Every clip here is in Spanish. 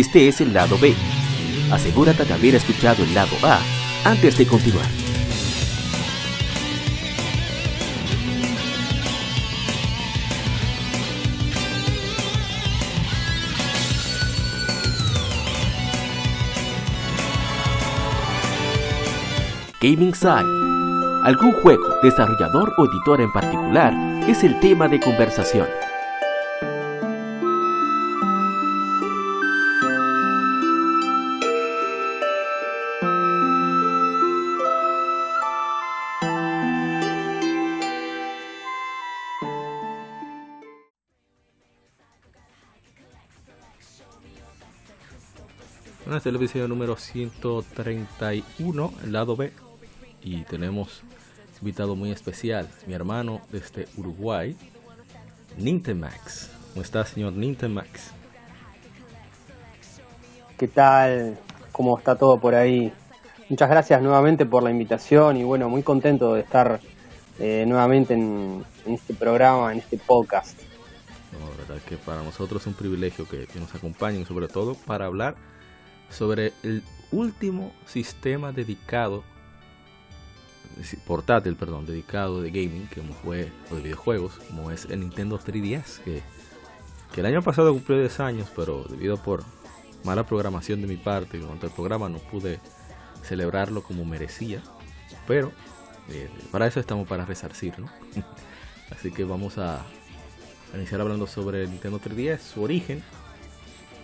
Este es el lado B. Asegúrate de haber escuchado el lado A antes de continuar. Gaming Side. Algún juego, desarrollador o editor en particular es el tema de conversación. Este es el episodio número 131, el lado B. Y tenemos invitado muy especial, mi hermano desde Uruguay, Nintemax. ¿Cómo está, señor Nintemax? ¿Qué tal? ¿Cómo está todo por ahí? Muchas gracias nuevamente por la invitación y bueno, muy contento de estar eh, nuevamente en, en este programa, en este podcast. No, la verdad que para nosotros es un privilegio que, que nos acompañen, sobre todo para hablar sobre el último sistema dedicado, portátil, perdón, dedicado de gaming, que fue, o de videojuegos, como es el Nintendo 3DS, que, que el año pasado cumplió 10 años, pero debido por mala programación de mi parte, durante el programa no pude celebrarlo como merecía, pero eh, para eso estamos para resarcir, ¿no? Así que vamos a iniciar hablando sobre el Nintendo 3DS, su origen,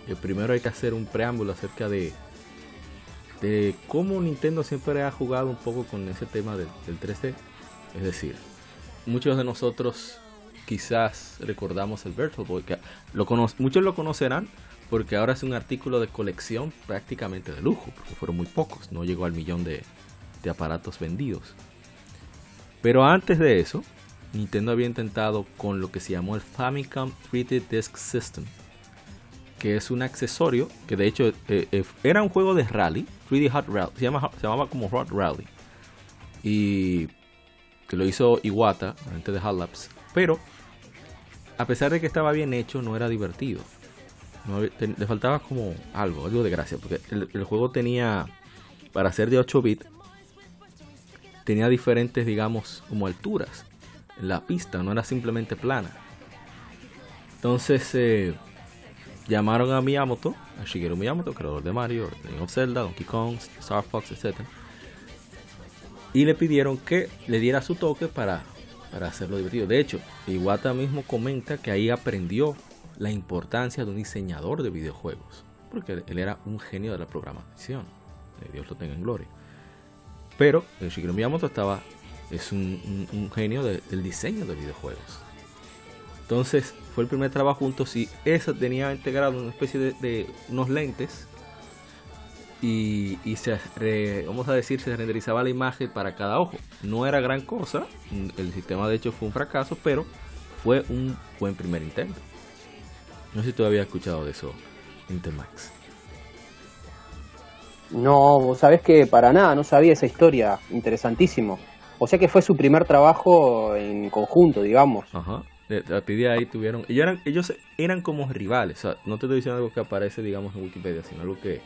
eh, primero hay que hacer un preámbulo acerca de, cómo Nintendo siempre ha jugado un poco con ese tema del, del 3D. Es decir, muchos de nosotros quizás recordamos el Virtual Boy, que muchos lo conocerán porque ahora es un artículo de colección prácticamente de lujo, porque fueron muy pocos, no llegó al millón de, de aparatos vendidos. Pero antes de eso, Nintendo había intentado con lo que se llamó el Famicom 3D Disk System, que es un accesorio que de hecho eh, eh, era un juego de rally, 3D Hot Rally, se, se llamaba como Hot Rally. Y que lo hizo Iwata, gente de Hot Labs. Pero a pesar de que estaba bien hecho, no era divertido. No, le faltaba como algo, algo de gracia. Porque el, el juego tenía, para ser de 8 bits, tenía diferentes, digamos, como alturas. La pista no era simplemente plana. Entonces, eh, llamaron a Miyamoto, a Shigeru Miyamoto, creador de Mario, de Zelda, Donkey Kong, Star Fox, etc. Y le pidieron que le diera su toque para, para hacerlo divertido. De hecho, Iwata mismo comenta que ahí aprendió la importancia de un diseñador de videojuegos. Porque él era un genio de la programación. Dios lo tenga en gloria. Pero Shigeru Miyamoto estaba, es un, genio de, del diseño de videojuegos. Entonces fue el primer trabajo juntos y eso tenía integrado una especie de, de unos lentes y, y, se re, vamos a decir se renderizaba la imagen para cada ojo. No era gran cosa, el sistema de hecho fue un fracaso, pero fue un buen primer intento. No sé si tú habías escuchado de eso, Intermax. No, vos sabés que para nada, no sabía esa historia, interesantísimo. O sea que fue su primer trabajo en conjunto, digamos. Ajá. A partir de ahí tuvieron. Ellos eran, ellos eran como rivales. O sea, no te estoy diciendo algo que aparece, digamos, en Wikipedia, sino algo que.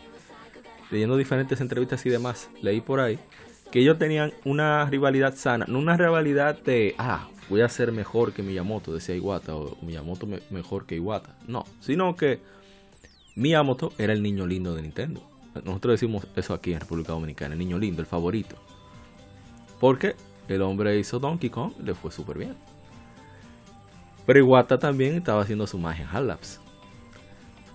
Leyendo diferentes entrevistas y demás, leí por ahí. Que ellos tenían una rivalidad sana. No una rivalidad de. Ah, voy a ser mejor que Miyamoto, decía Iwata. O Miyamoto me, mejor que Iwata. No. Sino que. Miyamoto era el niño lindo de Nintendo. Nosotros decimos eso aquí en República Dominicana. El niño lindo, el favorito. Porque el hombre hizo Donkey Kong, le fue súper bien. Pero Iwata también estaba haciendo su magia en Labs.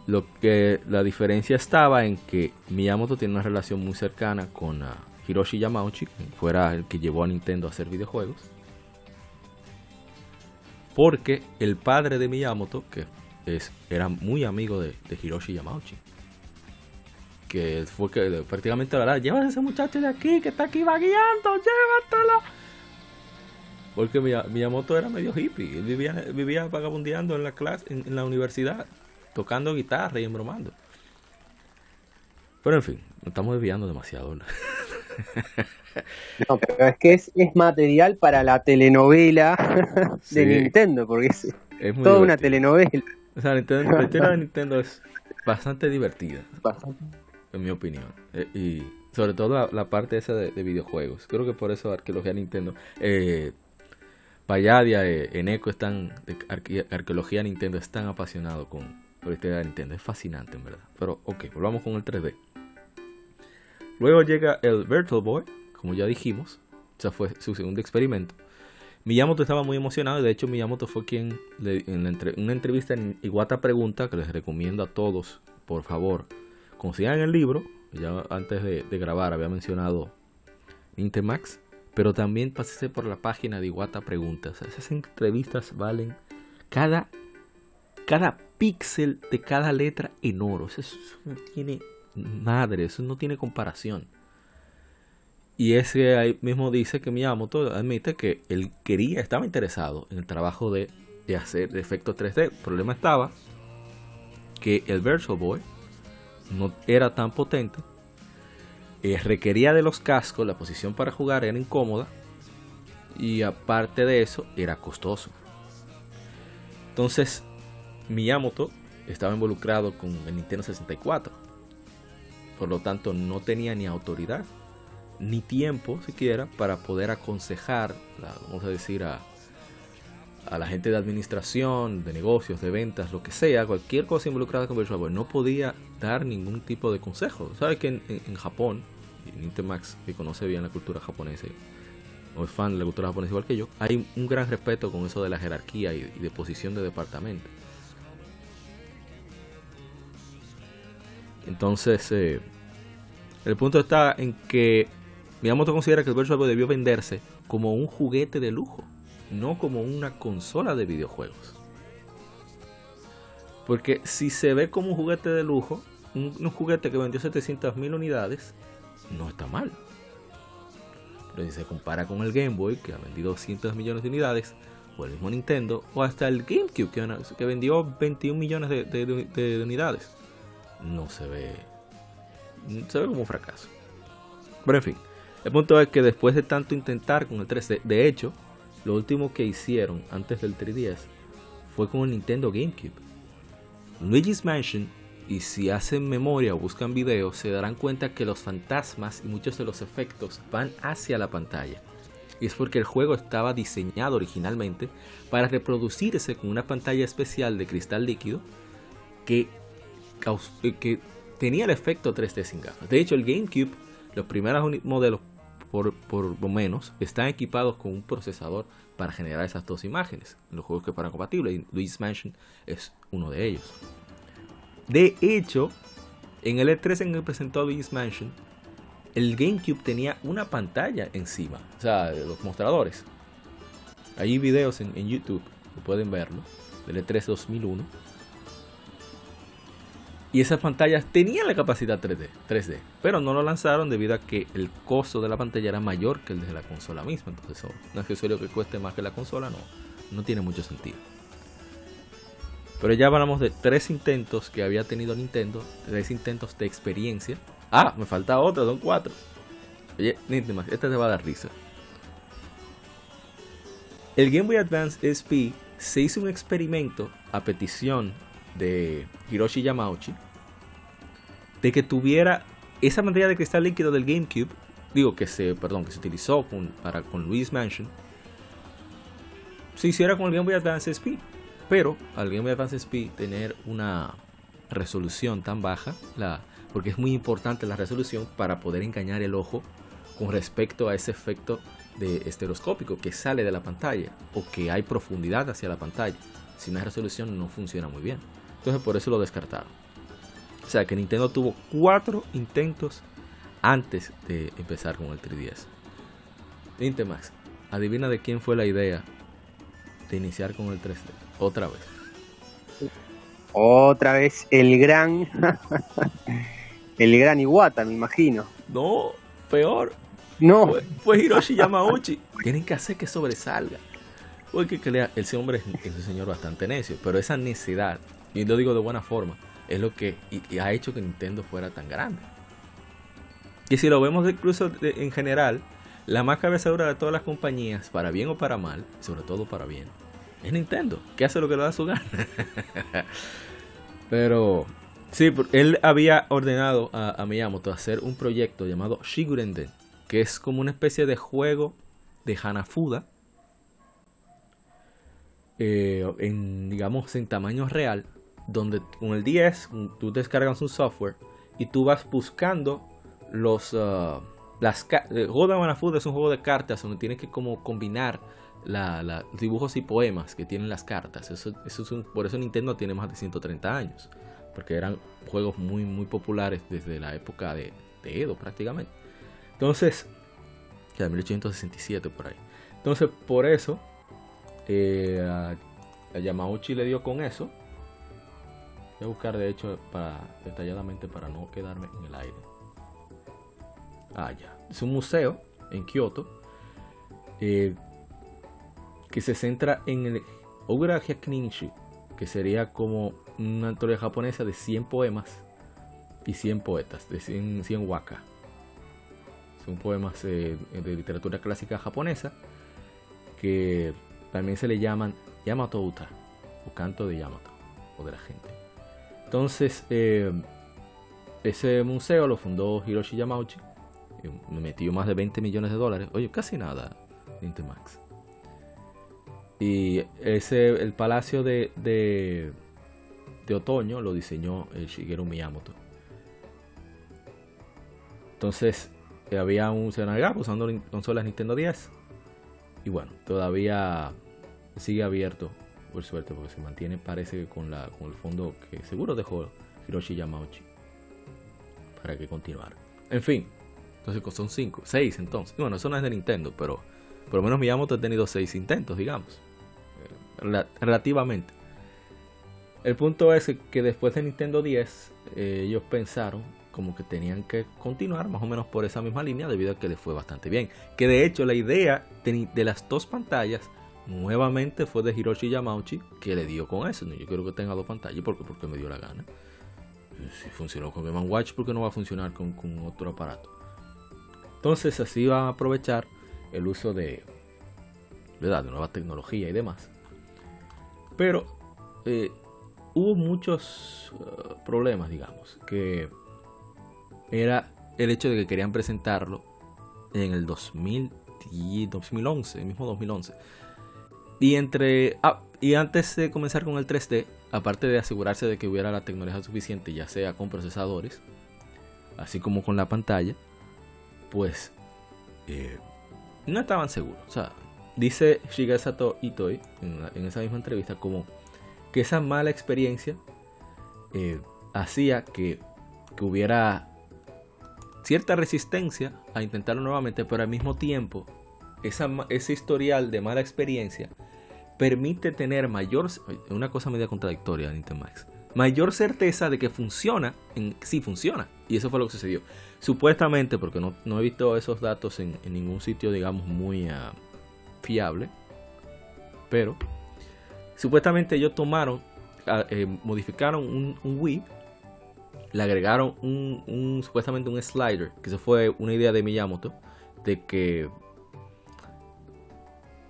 Lo que la diferencia estaba en que Miyamoto tiene una relación muy cercana con uh, Hiroshi Yamauchi, que fuera el que llevó a Nintendo a hacer videojuegos. Porque el padre de Miyamoto, que es, era muy amigo de, Hiroshi Yamauchi, que fue que prácticamente la verdad, llévate a ese muchacho de aquí que está aquí vagueando, llévatelo. Porque Miyamoto era medio hippie, él vivía, vivía vagabundeando en la clase, en, en, la universidad, tocando guitarra y embromando. Pero en fin, nos estamos desviando demasiado. ¿no? no, pero es que es, es, material para la telenovela de sí. Nintendo, porque es, es toda divertido. una telenovela. O sea, Nintendo, la historia de Nintendo es bastante divertida. En mi opinión. Eh, y sobre todo la, parte esa de, videojuegos. Creo que por eso Arqueología Nintendo. Eh, Payadia, eh, Eneco están. De Arqueología Nintendo están apasionados con, la historia de Nintendo. Es fascinante, en verdad. Pero, ok, volvamos con el 3D. Luego llega el Virtual Boy, como ya dijimos. O fue su segundo experimento. Miyamoto estaba muy emocionado de hecho Miyamoto fue quien en una entrevista en Iwata Pregunta, que les recomiendo a todos, por favor, consigan el libro, ya antes de, grabar había mencionado Intemax, pero también pasé por la página de Iwata Pregunta. esas entrevistas valen cada, cada píxel de cada letra en oro. Eso no tiene madre, eso no tiene comparación. Y ese mismo dice que Miyamoto admite que él quería, estaba interesado en el trabajo de, hacer efectos 3D. El problema estaba que el Virtual Boy no era tan potente, eh, requería de los cascos, la posición para jugar era incómoda y aparte de eso era costoso. Entonces Miyamoto estaba involucrado con el Nintendo 64, por lo tanto no tenía ni autoridad ni tiempo siquiera para poder aconsejar, vamos a decir, a, a la gente de administración, de negocios, de ventas, lo que sea, cualquier cosa involucrada con Virtual Boy, no podía dar ningún tipo de consejo. ¿Sabes que en, en, Japón, y Max, que conoce bien la cultura japonesa, o es fan de la cultura japonesa igual que yo, hay un gran respeto con eso de la jerarquía y, de posición de departamento. Entonces, eh, el punto está en que Miyamoto considera que el Virtual Boy debió venderse como un juguete de lujo, no como una consola de videojuegos. Porque si se ve como un juguete de lujo, un, juguete que vendió 700.000 unidades, no está mal. Pero si se compara con el Game Boy, que ha vendido 200 millones de unidades, o el mismo Nintendo, o hasta el GameCube, que, vendió 21 millones de, de unidades, no se ve. Se ve como un fracaso. Pero en fin, el punto es que después de tanto intentar con el 3D, de hecho, lo último que hicieron antes del 3DS fue con el Nintendo GameCube. Luigi's Mansion, y si hacen memoria o buscan videos, se darán cuenta que los fantasmas y muchos de los efectos van hacia la pantalla. Y es porque el juego estaba diseñado originalmente para reproducirse con una pantalla especial de cristal líquido que, que tenía el efecto 3D sin gafas. De hecho, el GameCube los primeros modelos, por, lo menos, están equipados con un procesador para generar esas dos imágenes. los juegos que fueran compatibles. Y Mansion es uno de ellos. De hecho, en el E3 en el que presentó Luigi's Mansion, el GameCube tenía una pantalla encima. O sea, los mostradores. Hay videos en, en YouTube que pueden verlo. Del E3 2001 y esas pantallas tenían la capacidad 3D, 3D, pero no lo lanzaron debido a que el costo de la pantalla era mayor que el de la consola misma. Entonces, un accesorio que cueste más que la consola no, no tiene mucho sentido. Pero ya hablamos de tres intentos que había tenido Nintendo, tres intentos de experiencia. Ah, me falta otro, son cuatro. Oye, Nintendo, esta te va a dar risa. El Game Boy Advance SP se hizo un experimento a petición de Hiroshi Yamauchi de que tuviera esa pantalla de cristal líquido del GameCube, digo que se, perdón, que se utilizó con, para con Luis Mansion, se hiciera con el Game Boy Advance SP. Pero al Game Boy Advance SP tener una resolución tan baja, la, porque es muy importante la resolución para poder engañar el ojo con respecto a ese efecto de estereoscópico que sale de la pantalla o que hay profundidad hacia la pantalla. Sin una resolución no funciona muy bien. Entonces por eso lo descartaron. O sea que Nintendo tuvo cuatro intentos antes de empezar con el 3DS. Nintemax, adivina de quién fue la idea de iniciar con el 3D. Otra vez. Otra vez el gran. el gran Iwata, me imagino. No, peor. No. Fue, Hiroshi Yamauchi. Tienen que hacer que sobresalga. Porque ese hombre es un señor bastante necio, pero esa necedad y lo digo de buena forma, es lo que ha hecho que Nintendo fuera tan grande. Y si lo vemos incluso en general, la más cabezadura de todas las compañías, para bien o para mal, sobre todo para bien, es Nintendo, que hace lo que le da su gana. Pero Sí, él había ordenado a, Miyamoto hacer un proyecto llamado Shigurenden, que es como una especie de juego de Hanafuda, eh, en, digamos, en tamaño real, donde con el 10 tú descargas un software y tú vas buscando los... Uh, las, el juego de es un juego de cartas donde tienes que como combinar la, dibujos y poemas que tienen las cartas. Eso, eso es por eso Nintendo tiene más de 130 años. Porque eran juegos muy, muy populares desde la época de, Edo prácticamente. Entonces, ya de 1867 por ahí. Entonces, por eso, eh, Yamauchi le dio con eso. Voy a buscar, de hecho, para, detalladamente para no quedarme en el aire. Ah, ya. Es un museo en Kioto. Eh, que se centra en el Ogura Hyakninshu, que sería como una antología japonesa de 100 poemas y 100 poetas, de 100, 100 waka. Son poemas eh, de literatura clásica japonesa que también se le llaman Yamato Uta, o canto de Yamato, o de la gente. Entonces, eh, ese museo lo fundó Hiroshi Yamauchi, me metió más de 20 millones de dólares, oye, casi nada, Nintemax. Y ese, el palacio de, otoño lo diseñó el Shigeru Miyamoto. Entonces, había un Senagap usando consolas Nintendo 10. Y bueno, todavía sigue abierto, por suerte, porque se mantiene, parece, con, la, con el fondo que seguro dejó Hiroshi Yamauchi para que continuara. En fin, entonces son 5, 6 entonces. Bueno, eso no es de Nintendo, pero por lo menos Miyamoto ha tenido 6 intentos, digamos relativamente. El punto es que después de Nintendo 10, eh, ellos pensaron como que tenían que continuar más o menos por esa misma línea debido a que les fue bastante bien. Que de hecho la idea de, las dos pantallas nuevamente fue de Hiroshi Yamauchi que le dio con eso. Yo quiero que tenga dos pantallas porque, porque me dio la gana. Si funcionó con Game Watch, porque no va a funcionar con, con otro aparato? Entonces así van a aprovechar el uso de, ¿verdad? de nueva tecnología y demás pero eh, hubo muchos uh, problemas, digamos, que era el hecho de que querían presentarlo en el 2011, el mismo 2011. Y entre ah, y antes de comenzar con el 3D, aparte de asegurarse de que hubiera la tecnología suficiente, ya sea con procesadores, así como con la pantalla, pues eh, no estaban seguros. O sea, Dice Shigesato Itoi en, esa misma entrevista como que esa mala experiencia eh, hacía que, hubiera cierta resistencia a intentarlo nuevamente, pero al mismo tiempo esa, ese historial de mala experiencia permite tener mayor, una cosa media contradictoria de Max, mayor certeza de que funciona, en, sí funciona. Y eso fue lo que sucedió. Supuestamente, porque no, he visto esos datos en, ningún sitio, digamos, muy... Ah, fiable. Pero supuestamente ellos tomaron, ah, eh, modificaron un, Wii, le agregaron un, supuestamente un slider, que eso fue una idea de Miyamoto, de que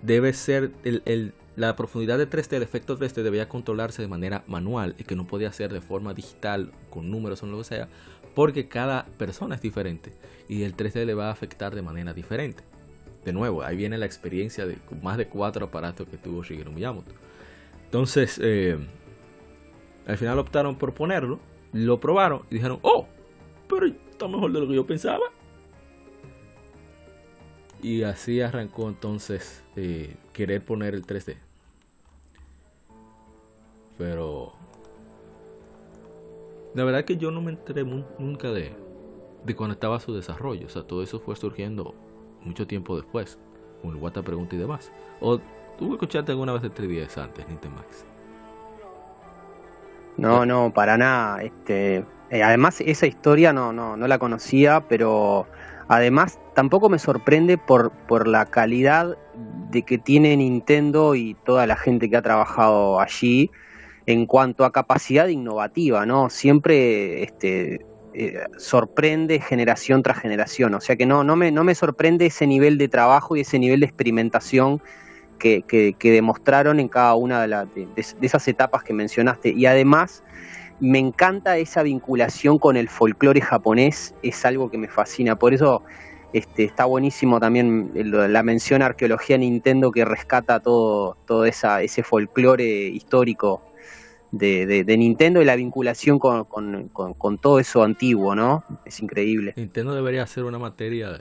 debe ser el, la profundidad de 3D, el efecto 3D debía controlarse de manera manual y que no podía ser de forma digital, con números o lo que sea, porque cada persona es diferente y el 3D le va a afectar de manera diferente de nuevo, ahí viene la experiencia de más de cuatro aparatos que tuvo Shigeru Miyamoto. Entonces, eh, al final optaron por ponerlo, lo probaron y dijeron, oh, pero está mejor de lo que yo pensaba. Y así arrancó entonces eh, querer poner el 3D. Pero la verdad que yo no me enteré nunca de, de cuando estaba su desarrollo. O sea, todo eso fue surgiendo mucho tiempo después, con el Wata Pregunta y demás. ¿O tú escuchaste alguna vez de 3DS antes, Max? No, no, para nada. Este, eh, además, esa historia no, no, no la conocía, pero además tampoco me sorprende por, por la calidad de que tiene Nintendo y toda la gente que ha trabajado allí en cuanto a capacidad innovativa, ¿no? Siempre este, eh, sorprende generación tras generación. O sea que no, no, me, no me sorprende ese nivel de trabajo y ese nivel de experimentación que, que, demostraron en cada una de, de, esas etapas que mencionaste. Y además, me encanta esa vinculación con el folclore japonés, es algo que me fascina. Por eso este, está buenísimo también la mención arqueología Nintendo que rescata todo, todo esa, ese folclore histórico de, Nintendo y la vinculación con, todo eso antiguo, ¿no? Es increíble. Nintendo debería hacer una materia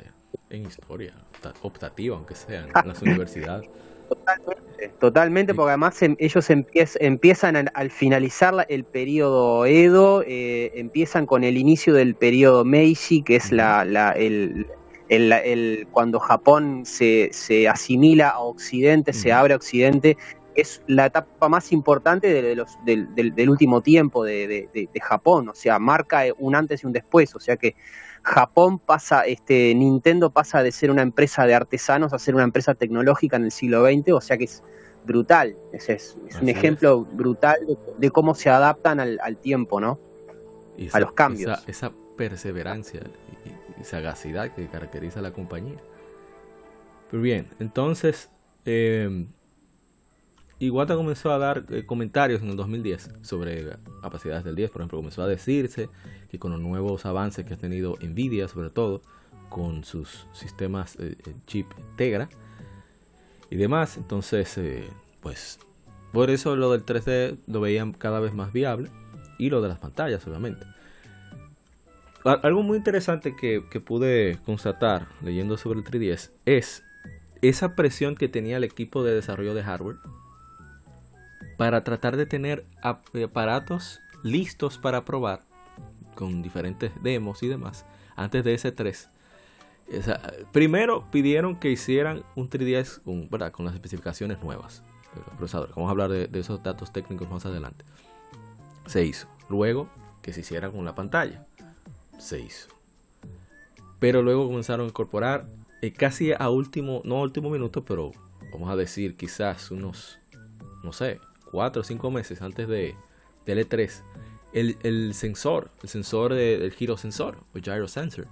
en historia, optativa, aunque sea, en las universidades. Totalmente, totalmente, porque además em, ellos empiezan al, finalizar el periodo Edo, eh, empiezan con el inicio del periodo Meiji, que es la, el, el, cuando Japón se, se, asimila a Occidente, se abre a Occidente, es la etapa más importante de los, del, del, último tiempo de, de, Japón, o sea, marca un antes y un después, o sea que Japón pasa, este, Nintendo pasa de ser una empresa de artesanos a ser una empresa tecnológica en el siglo XX, o sea que es brutal, es, es, un ejemplo brutal de, cómo se adaptan al, tiempo, ¿no? a los cambios. Esa, perseverancia y, sagacidad que caracteriza a la compañía. Pero bien, entonces, eh, Iwata comenzó a dar eh, comentarios en el 2010 sobre capacidades del 10. Por ejemplo, comenzó a decirse que con los nuevos avances que ha tenido Nvidia, sobre todo, con sus sistemas eh, eh, chip Tegra y demás, entonces, pues, por eso lo del 3D lo veían cada vez más viable y lo de las pantallas, obviamente. Algo muy interesante que, que pude constatar leyendo sobre el 3DS es esa presión que tenía el equipo de desarrollo de hardware para tratar de tener aparatos listos para probar con diferentes demos y demás antes de ese 3. primero pidieron que hicieran un 3DS con, las especificaciones nuevas de los procesadores. Vamos a hablar de, de, esos datos técnicos más adelante. Se hizo. Luego que se hiciera con la pantalla. Se hizo. Pero luego comenzaron a incorporar eh, casi a último, no a último minuto, pero vamos a decir quizás unos, no sé, cuatro o cinco meses antes de, del E3, el, el, sensor, el sensor del giro sensor, o gyro sensor.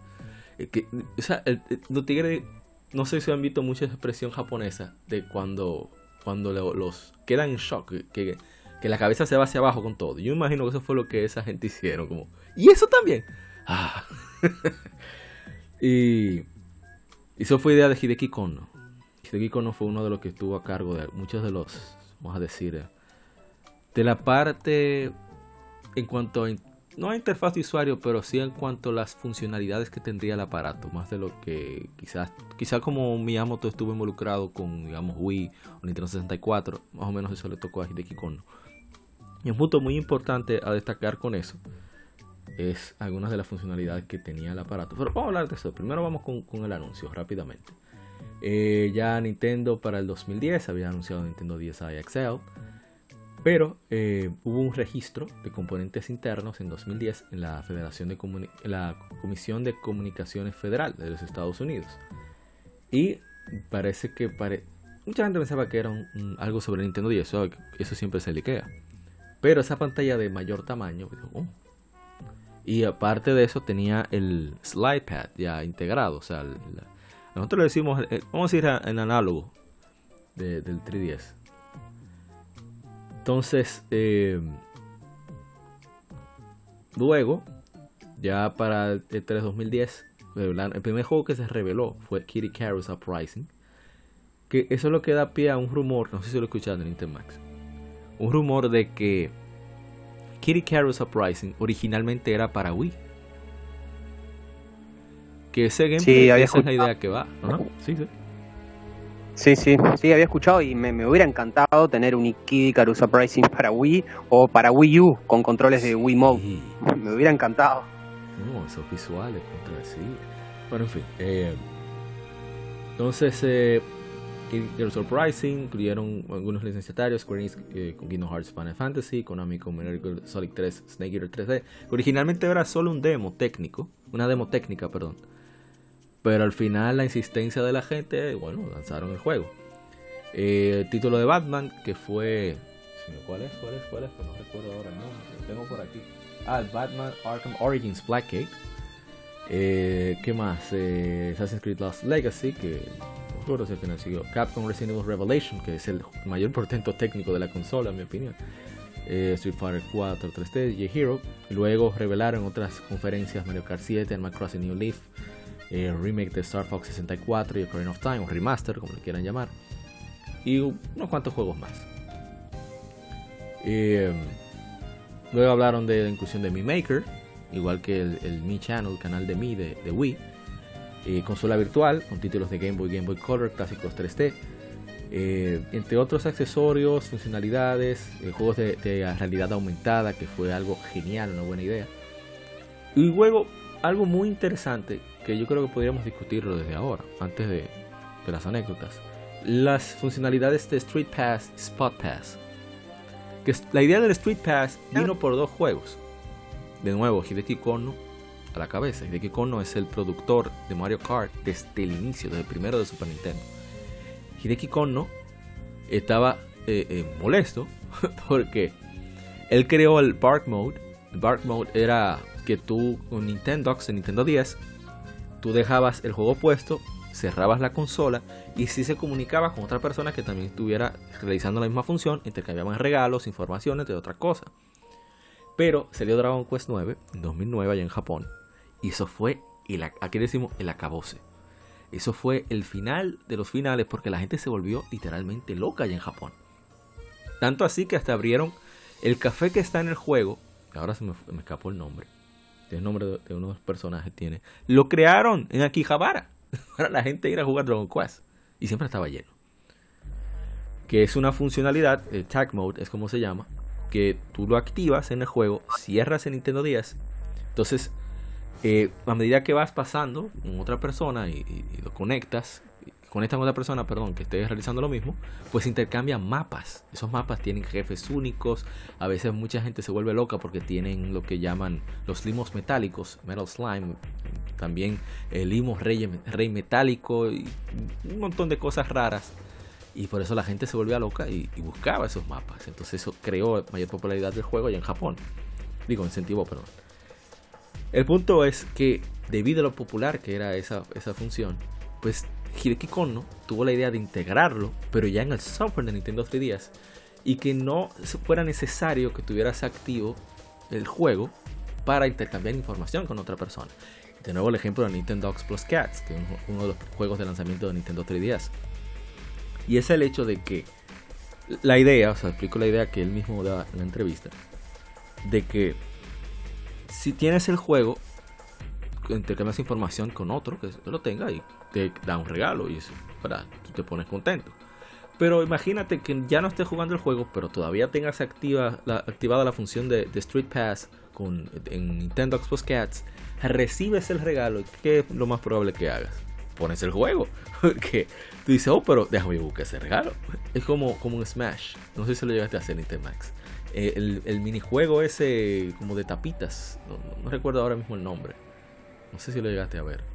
Eh, que, o sea, los tigres, no sé si han visto mucha expresión japonesa de cuando, cuando los quedan en shock, que, que la cabeza se va hacia abajo con todo. Yo imagino que eso fue lo que esa gente hicieron, como, ¿y eso también? Ah. y, eso fue idea de Hideki Kono. Hideki Kono fue uno de los que estuvo a cargo de muchos de los, vamos a decir, de la parte en cuanto a, no a interfaz de usuario, pero sí en cuanto a las funcionalidades que tendría el aparato, más de lo que quizás, quizás como Miyamoto estuvo involucrado con, digamos, Wii o Nintendo 64, más o menos eso le tocó a Hideki Kono. Y un punto muy importante a destacar con eso es algunas de las funcionalidades que tenía el aparato. Pero vamos a hablar de eso. Primero vamos con, el anuncio rápidamente. Eh, ya Nintendo para el 2010 había anunciado Nintendo DSi XL pero eh, hubo un registro de componentes internos en 2010 en la, Federación de la Comisión de Comunicaciones Federal de los Estados Unidos. Y parece que mucha gente pensaba que era algo sobre Nintendo 10, eso, eso siempre se liquea. Pero esa pantalla de mayor tamaño, pues, oh". y aparte de eso tenía el slide pad ya integrado, o sea, nosotros le decimos, eh, vamos a ir en análogo del 3DS entonces, eh, luego, ya para el 3 2010, el primer juego que se reveló fue Kitty Carus Uprising. Que eso es lo que da pie a un rumor, no sé si lo escucharon en Intermax. Un rumor de que Kitty Carus Uprising originalmente era para Wii. Que ese gameplay, esa es la idea que va. Sí, sí. Sí, sí, sí, había escuchado y me, hubiera encantado tener un Kid Icarus Uprising para Wii o para Wii U con controles de Wii Mode. Me hubiera encantado. No, esos visuales, controles, sí. Bueno, en fin. Eh, entonces, eh, Kid Icarus Uprising incluyeron algunos licenciatarios, Square Enix eh, con Kingdom Hearts Final Fantasy, Konami con Metal Solid 3, Snake Eater 3D. Originalmente era solo un demo técnico, una demo técnica, perdón pero al final la insistencia de la gente, bueno, lanzaron el juego. Eh, el título de Batman, que fue... ¿Cuál es? ¿Cuál es? ¿Cuál es? Pues no recuerdo ahora, no. Lo tengo por aquí. Ah, Batman Arkham Origins Blackgate. Eh, ¿Qué más? Eh, Assassin's Creed Lost Legacy, que recuerdo si al Capcom Resident Evil Revelation, que es el mayor portento técnico de la consola, en mi opinión. eh, Street Fighter 4 3D, J-Hero. Luego revelaron otras conferencias Mario Kart 7, Animal Crossing New Leaf, eh, remake de Star Fox 64 y Ocarina of Time, o remaster, como le quieran llamar, y unos cuantos juegos más. Eh, luego hablaron de la inclusión de Mi Maker, igual que el, Mi Channel, el canal de Mi de, Wii, eh, consola virtual con títulos de Game Boy, Game Boy Color, clásicos 3D. entre otros accesorios, funcionalidades, juegos de, realidad aumentada, que fue algo genial, una buena idea. Y luego, algo muy interesante que yo creo que podríamos discutirlo desde ahora, antes de, las anécdotas. Las funcionalidades de Street Pass y Spot Pass. Que la idea del Street Pass vino por dos juegos. De nuevo, Hideki Kono a la cabeza. Hideki Kono es el productor de Mario Kart desde el inicio, desde el primero de Super Nintendo. Hideki Kono estaba eh, eh, molesto porque él creó el Bark Mode. El Bark Mode era que tú con Nintendo, en Nintendo 10, tú dejabas el juego puesto, cerrabas la consola y si se comunicaba con otra persona que también estuviera realizando la misma función, intercambiaban regalos, informaciones de otra cosa. Pero salió Dragon Quest 9 en 2009 allá en Japón y eso fue, el, aquí decimos, el acabose. Eso fue el final de los finales porque la gente se volvió literalmente loca allá en Japón. Tanto así que hasta abrieron el café que está en el juego, ahora se me escapó el nombre, el nombre de, uno de los personajes tiene, lo crearon en Akihabara para la gente ir a jugar Dragon Quest. Y siempre estaba lleno. Que es una funcionalidad, el Tag Mode es como se llama, que tú lo activas en el juego, cierras el Nintendo 10, entonces eh, a medida que vas pasando con otra persona y lo conectas, conectan a otra persona, perdón, que esté realizando lo mismo, pues intercambian mapas. Esos mapas tienen jefes únicos. A veces mucha gente se vuelve loca porque tienen lo que llaman los limos metálicos, metal slime. También el limo rey, rey metálico y un montón de cosas raras. Y por eso la gente se volvía loca y, buscaba esos mapas. Entonces eso creó mayor popularidad del juego allá en Japón. Digo, incentivó, perdón. El punto es que debido a lo popular que era esa, esa función, pues Hideki Kono tuvo la idea de integrarlo, pero ya en el software de Nintendo 3DS, y que no fuera necesario que tuvieras activo el juego para intercambiar información con otra persona. De nuevo el ejemplo de Nintendo X Plus Cats, que es uno de los juegos de lanzamiento de Nintendo 3DS. Y es el hecho de que la idea, o sea, explico la idea que él mismo da en la entrevista, de que si tienes el juego, intercambias información con otro que lo tenga y te da un regalo y eso, para, tú te pones contento. Pero imagínate que ya no estés jugando el juego, pero todavía tengas activa, la, activada la función de, Street Pass con, en Nintendo Xbox Cats, recibes el regalo ¿qué es lo más probable que hagas? Pones el juego. que tú dices, oh, pero déjame buscar ese regalo. Es como, como un Smash. No sé si lo llegaste a hacer en Max. Eh, el, el, minijuego ese como de tapitas. no recuerdo ahora mismo el nombre. No sé si lo llegaste a ver.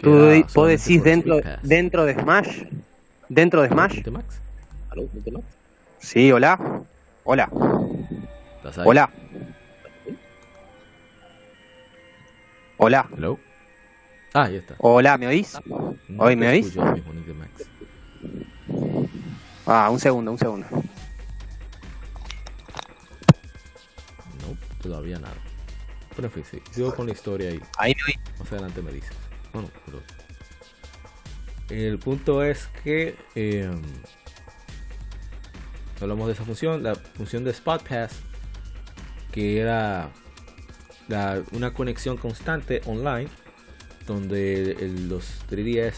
¿Tú puedes decir dentro, dentro de Smash? ¿Dentro de Smash? Max? ¿Aló, Max? Sí, hola. Hola. Hola. Hola. Hello. Ah, ahí está. Hola, ¿me oís? ¿Hoy me oís? Ah, un segundo, un segundo. No, todavía nada. Pero en fin, sí. Sigo con la historia ahí. Ahí me oí. Más adelante me dices. El punto es que em, hablamos de esa función, la función de Spot Pass, que era una conexión constante online, donde los 3DS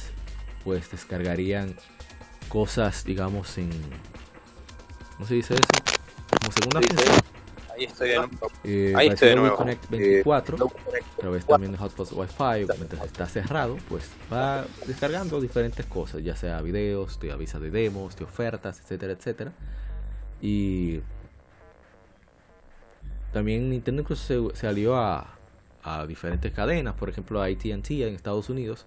pues descargarían cosas, digamos, en. ¿Cómo se dice eso? Como segunda función Ahí estoy de nuevo. Eh, Ahí estoy de nuevo. Connect 24, eh, a través también de Hotspot Wi-Fi, mientras está cerrado, pues va descargando diferentes cosas, ya sea videos, te avisa de demos, de ofertas, etcétera, etcétera. Y también Nintendo incluso se, alió a, a diferentes cadenas, por ejemplo a AT&T en Estados Unidos,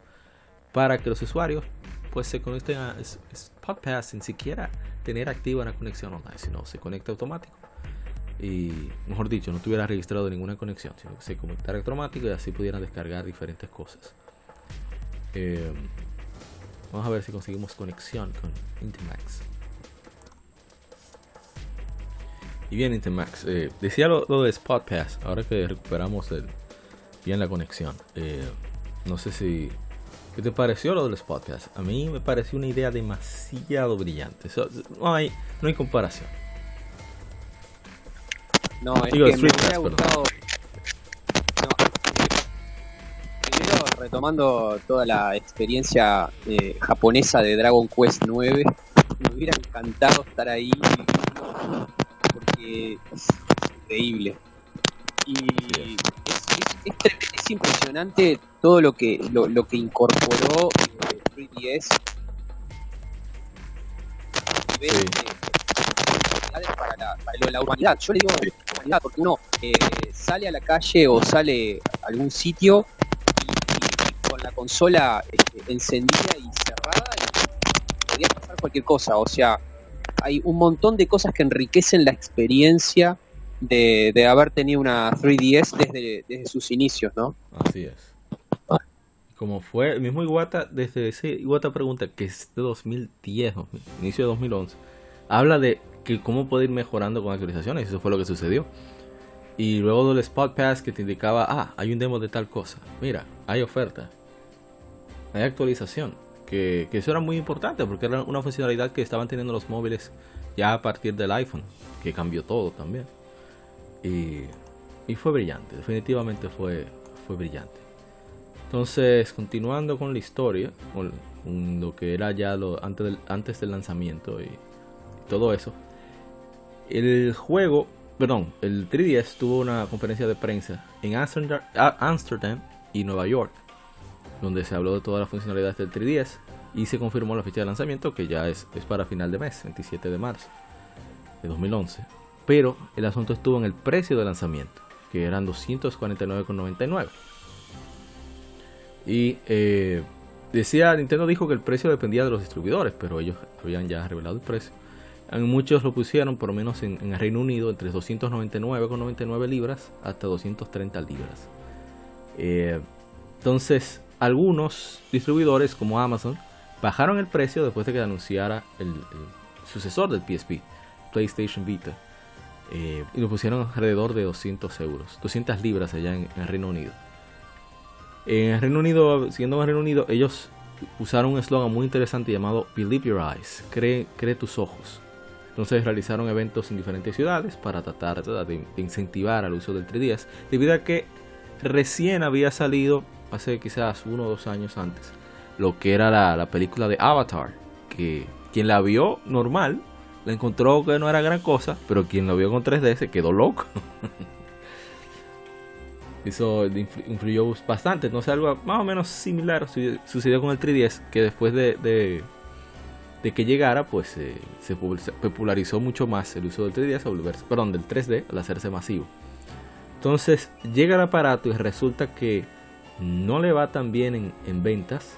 para que los usuarios pues se conecten a Spotpass sin siquiera tener activa una conexión online, sino se conecta automático y mejor dicho, no tuviera registrado ninguna conexión, sino que se conectara automático y así pudieran descargar diferentes cosas. Eh, vamos a ver si conseguimos conexión con Intimax. Y bien, Intermax, eh, decía lo, de Spot Pass, ahora que recuperamos bien la conexión. Eh, no sé si. ¿Qué te pareció lo del Spot Pass? A mí me pareció una idea demasiado brillante. no, hay, no hay comparación. No, es que me hubiera gustado. primero, retomando toda la experiencia eh, japonesa de Dragon Quest 9, me hubiera encantado estar ahí porque es increíble. Y es, es, impresionante todo lo que lo, lo que incorporó 3DS sí. Para, la, para. Yo le digo humanidad porque uno eh, sale a la calle o sale a algún sitio y, con la consola este, encendida y cerrada y podría pasar cualquier cosa. O sea, hay un montón de cosas que enriquecen la experiencia de, haber tenido una 3DS desde, desde sus inicios, ¿no? Así es. Como fue el mismo Iwata, desde ese Iwata pregunta, que es de 2010, inicio de 2011, habla de que cómo puede ir mejorando con actualizaciones, y eso fue lo que sucedió. Y luego del Spot Pass que te indicaba, ah, hay un demo de tal cosa, mira, hay oferta, hay actualización que, eso era muy importante porque era una funcionalidad que estaban teniendo los móviles ya a partir del iPhone, que cambió todo también. Y, fue brillante, definitivamente fue, fue brillante. Entonces, continuando con la historia, con, lo que era ya lo, antes, del, antes del lanzamiento y, todo eso, el juego, perdón, el 3DS tuvo una conferencia de prensa en Amsterdam y Nueva York donde se habló de todas las funcionalidades del 3DS y se confirmó la fecha de lanzamiento que ya es, para final de mes, 27 de marzo de 2011. Pero el asunto estuvo en el precio de lanzamiento, que eran 249,99. Y eh, decía, Nintendo dijo que el precio dependía de los distribuidores, pero ellos habían ya revelado el precio. Muchos lo pusieron, por lo menos en, el Reino Unido, entre 299,99 libras hasta 230 libras. Eh, entonces, algunos distribuidores como Amazon bajaron el precio después de que anunciara el, sucesor del PSP, PlayStation Vita. Eh, y lo pusieron alrededor de 200 euros, 200 libras allá en, el Reino Unido. En el Reino Unido, siguiendo en el Reino Unido, ellos usaron un eslogan muy interesante llamado Believe Your Eyes, cree tus ojos. Entonces realizaron eventos en diferentes ciudades para tratar de, incentivar al uso del 3DS, debido a que recién había salido hace quizás uno o dos años antes, lo que era la, película de Avatar, que quien la vio normal, la encontró que no era gran cosa, pero quien la vio con 3D se quedó loco. Eso influyó bastante. Entonces algo más o menos similar sucedió con el 3DS, que después de, de, que llegara, pues eh, se popularizó mucho más el uso del 3DS, perdón, del 3D al hacerse masivo. Entonces llega el aparato y resulta que no le va tan bien en, ventas.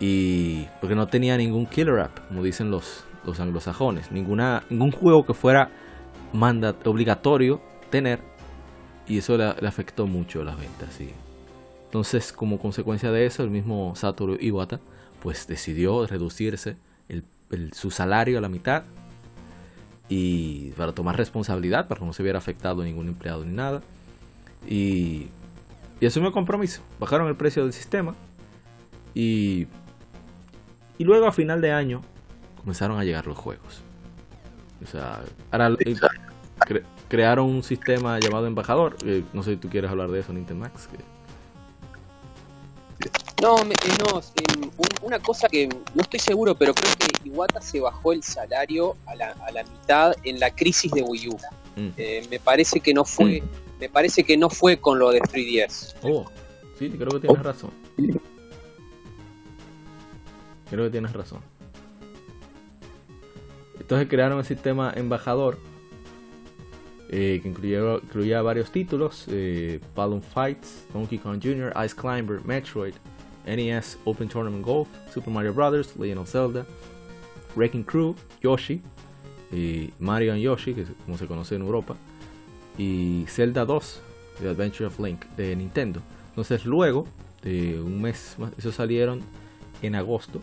Y porque no tenía ningún killer app, como dicen los, los anglosajones. Ninguna, ningún juego que fuera mandat, obligatorio tener. Y eso le, afectó mucho las ventas. Y entonces, como consecuencia de eso, el mismo Satoru Iwata pues decidió reducirse su salario a la mitad y para tomar responsabilidad para que no se hubiera afectado ningún empleado ni nada y y asumió compromiso. Bajaron el precio del sistema y, y luego a final de año comenzaron a llegar los juegos. O sea, ahora crearon un sistema llamado embajador. no sé si tú quieres hablar de eso, Nintendo Max. No, eh, no una cosa que no estoy seguro, pero creo que Iwata se bajó el salario a la, a la mitad en la crisis de Wii U. Mm. Eh, me parece que no fue mm me parece que no fue con lo de 3DS. Oh, sí, creo que tienes razón. Creo que tienes razón. Entonces crearon el sistema embajador eh, que incluía, varios títulos: eh, Balloon Fights, Donkey Kong Jr., Ice Climber, Metroid, NES Open Tournament Golf, Super Mario Bros., Legend of Zelda, Wrecking Crew, Yoshi, Mario and Yoshi, que es como se conoce en Europa, y Zelda 2, The Adventure of Link, de Nintendo. Entonces luego de un mes más, esos salieron en agosto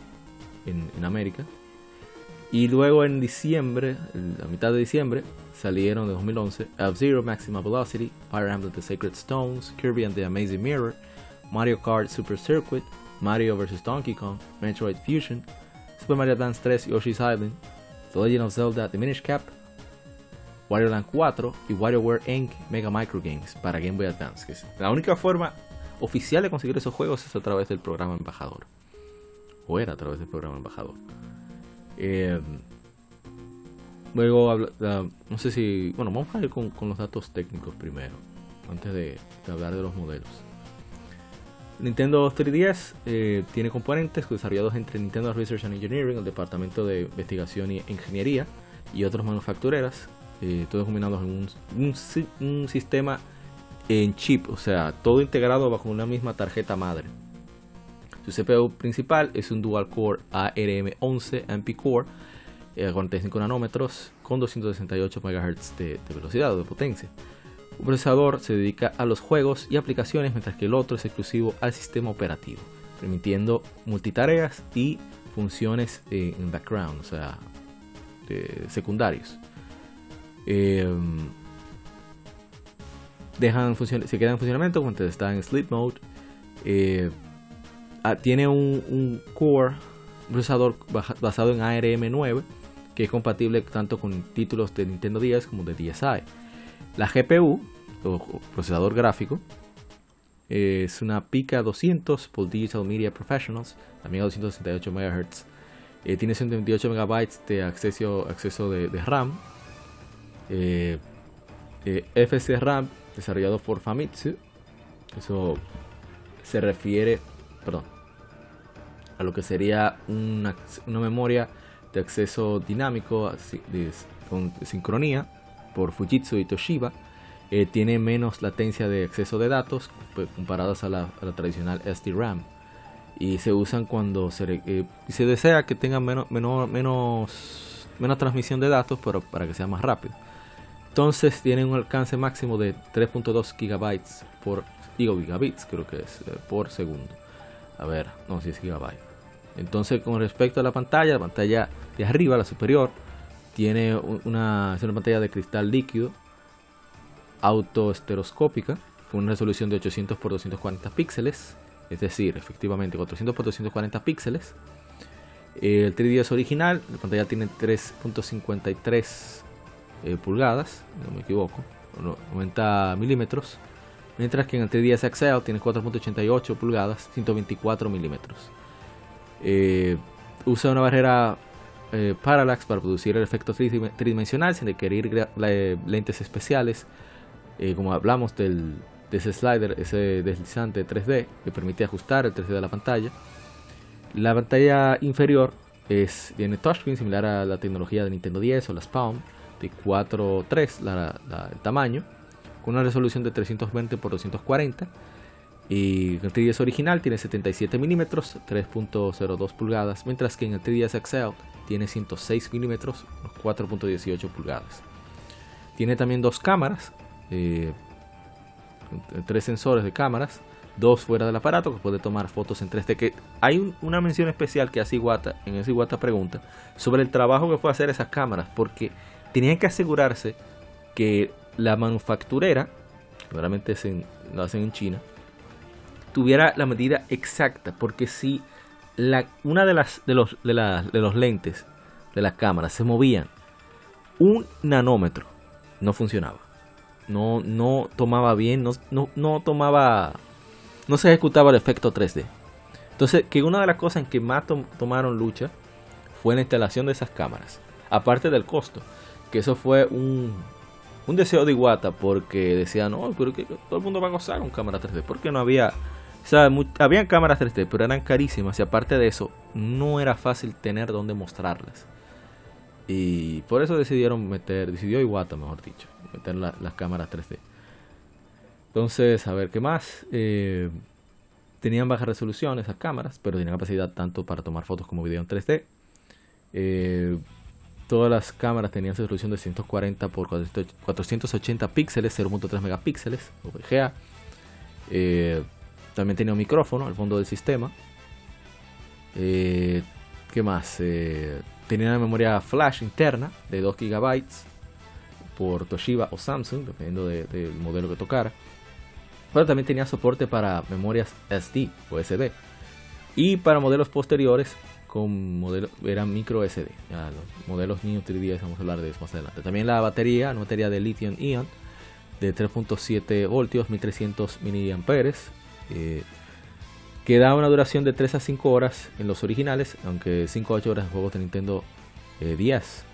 en, América. Y luego en diciembre, a mitad de diciembre, salieron de 2011 F-Zero Maximum Velocity, Fire Emblem The Sacred Stones, Kirby and the Amazing Mirror, Mario Kart Super Circuit, Mario vs. Donkey Kong, Metroid Fusion, Super Mario Dance 3, Yoshi's Island, The Legend of Zelda The Minish Cap, Wario Land 4 y WarioWare Inc. Mega Micro Games para Game Boy Advance. Que la única forma oficial de conseguir esos juegos es a través del programa Embajador. O era a través del programa Embajador. Eh, luego, no sé si. Bueno, vamos a ir con, los datos técnicos primero, antes de, hablar de los modelos. Nintendo 3DS eh, tiene componentes desarrollados entre Nintendo Research and Engineering, el departamento de investigación e ingeniería, y otras manufactureras, eh, todos combinados en un, un sistema en chip, o sea, todo integrado bajo una misma tarjeta madre. Su CPU principal es un dual core ARM11 MP Core a 45 nanómetros con 268 MHz de, velocidad o de potencia. Un procesador se dedica a los juegos y aplicaciones mientras que el otro es exclusivo al sistema operativo, permitiendo multitareas y funciones en background, o sea, secundarios. Em, dejan se quedan en funcionamiento cuando está en sleep mode. Eh, Ah, tiene un, core, un procesador basado en ARM9 que es compatible tanto con títulos de Nintendo 10 como de DSi. La GPU, o procesador gráfico, es una Pica 200 por Digital Media Professionals, también a 268 MHz. Eh, tiene 128 MB de acceso, acceso de, RAM. Eh, eh, FC RAM desarrollado por Famitsu. Eso se refiere perdón, a lo que sería una, memoria de acceso dinámico con sincronía por Fujitsu y Toshiba. Eh, tiene menos latencia de acceso de datos pues, comparadas a la, tradicional SD-RAM y se usan cuando se, eh, se desea que tengan menos, menos, menos, menos transmisión de datos pero para que sea más rápido. Entonces tienen un alcance máximo de 3.2 gigabytes por gigabits, creo que es, eh, por segundo. A ver, no, si es gigabyte. Entonces, con respecto a la pantalla, la pantalla de arriba, la superior, tiene una, una pantalla de cristal líquido autoesteroscópica con una resolución de 800 x 240 píxeles, es decir, efectivamente 400 x 240 píxeles. El 3DS original, la pantalla tiene 3.53 eh, pulgadas, no me equivoco, 90 milímetros mientras que en el 3DS XL tiene 4.88 pulgadas, 124 milímetros. Eh, usa una barrera eh, parallax para producir el efecto tridimensional sin requerir lentes especiales, eh, como hablamos del, de ese slider, ese deslizante 3D que permite ajustar el 3D de la pantalla. La pantalla inferior es, tiene touchscreen similar a la tecnología de Nintendo 10 o las Palm de 4.3 el tamaño con una resolución de 320 x 240 y el 3DS original tiene 77 mm 3.02 pulgadas mientras que en el 3DS XL tiene 106 mm 4.18 pulgadas. Tiene también dos cámaras eh, tres sensores de cámaras dos fuera del aparato que puede tomar fotos en 3D que hay una mención especial que hace Iwata en esa Iwata pregunta sobre el trabajo que fue hacer esas cámaras porque tenían que asegurarse que la manufacturera, realmente lo hacen en China, tuviera la medida exacta, porque si la, una de las de los, de, los lentes de las cámaras se movían un nanómetro, no funcionaba. No, no tomaba bien, no, no, tomaba, no se ejecutaba el efecto 3D. Entonces, que una de las cosas en que más tomaron lucha fue la instalación de esas cámaras. Aparte del costo, que eso fue un, un deseo de Iwata porque decía, no, pero que todo el mundo va a gozar con cámara 3D. Porque no había, habían cámaras 3D, pero eran carísimas y aparte de eso, no era fácil tener dónde mostrarlas. Y por eso decidieron meter, decidió Iwata, mejor dicho, meter las cámaras 3D. Entonces, a ver qué más. Eh, tenían baja resolución esas cámaras, pero tenían capacidad tanto para tomar fotos como video en 3D. Eh, Todas las cámaras tenían resolución de 140 por 480 píxeles, 0.3 megapíxeles, VGA. También tenía un micrófono al fondo del sistema. Eh, ¿Qué más? Eh, tenía una memoria flash interna de 2 GB por Toshiba o Samsung, dependiendo del modelo que tocara. Pero también tenía soporte para memorias SD o SD. Y para modelos posteriores con modelos eran micro SD. los modelos Neo 3DS vamos a hablar de eso más adelante. También la batería, una batería de lithium ion de 3.7 voltios, 1300 mAh. Eh, que da una duración de 3 a 5 horas en los originales, aunque 5 a 8 horas en juegos de Nintendo 10.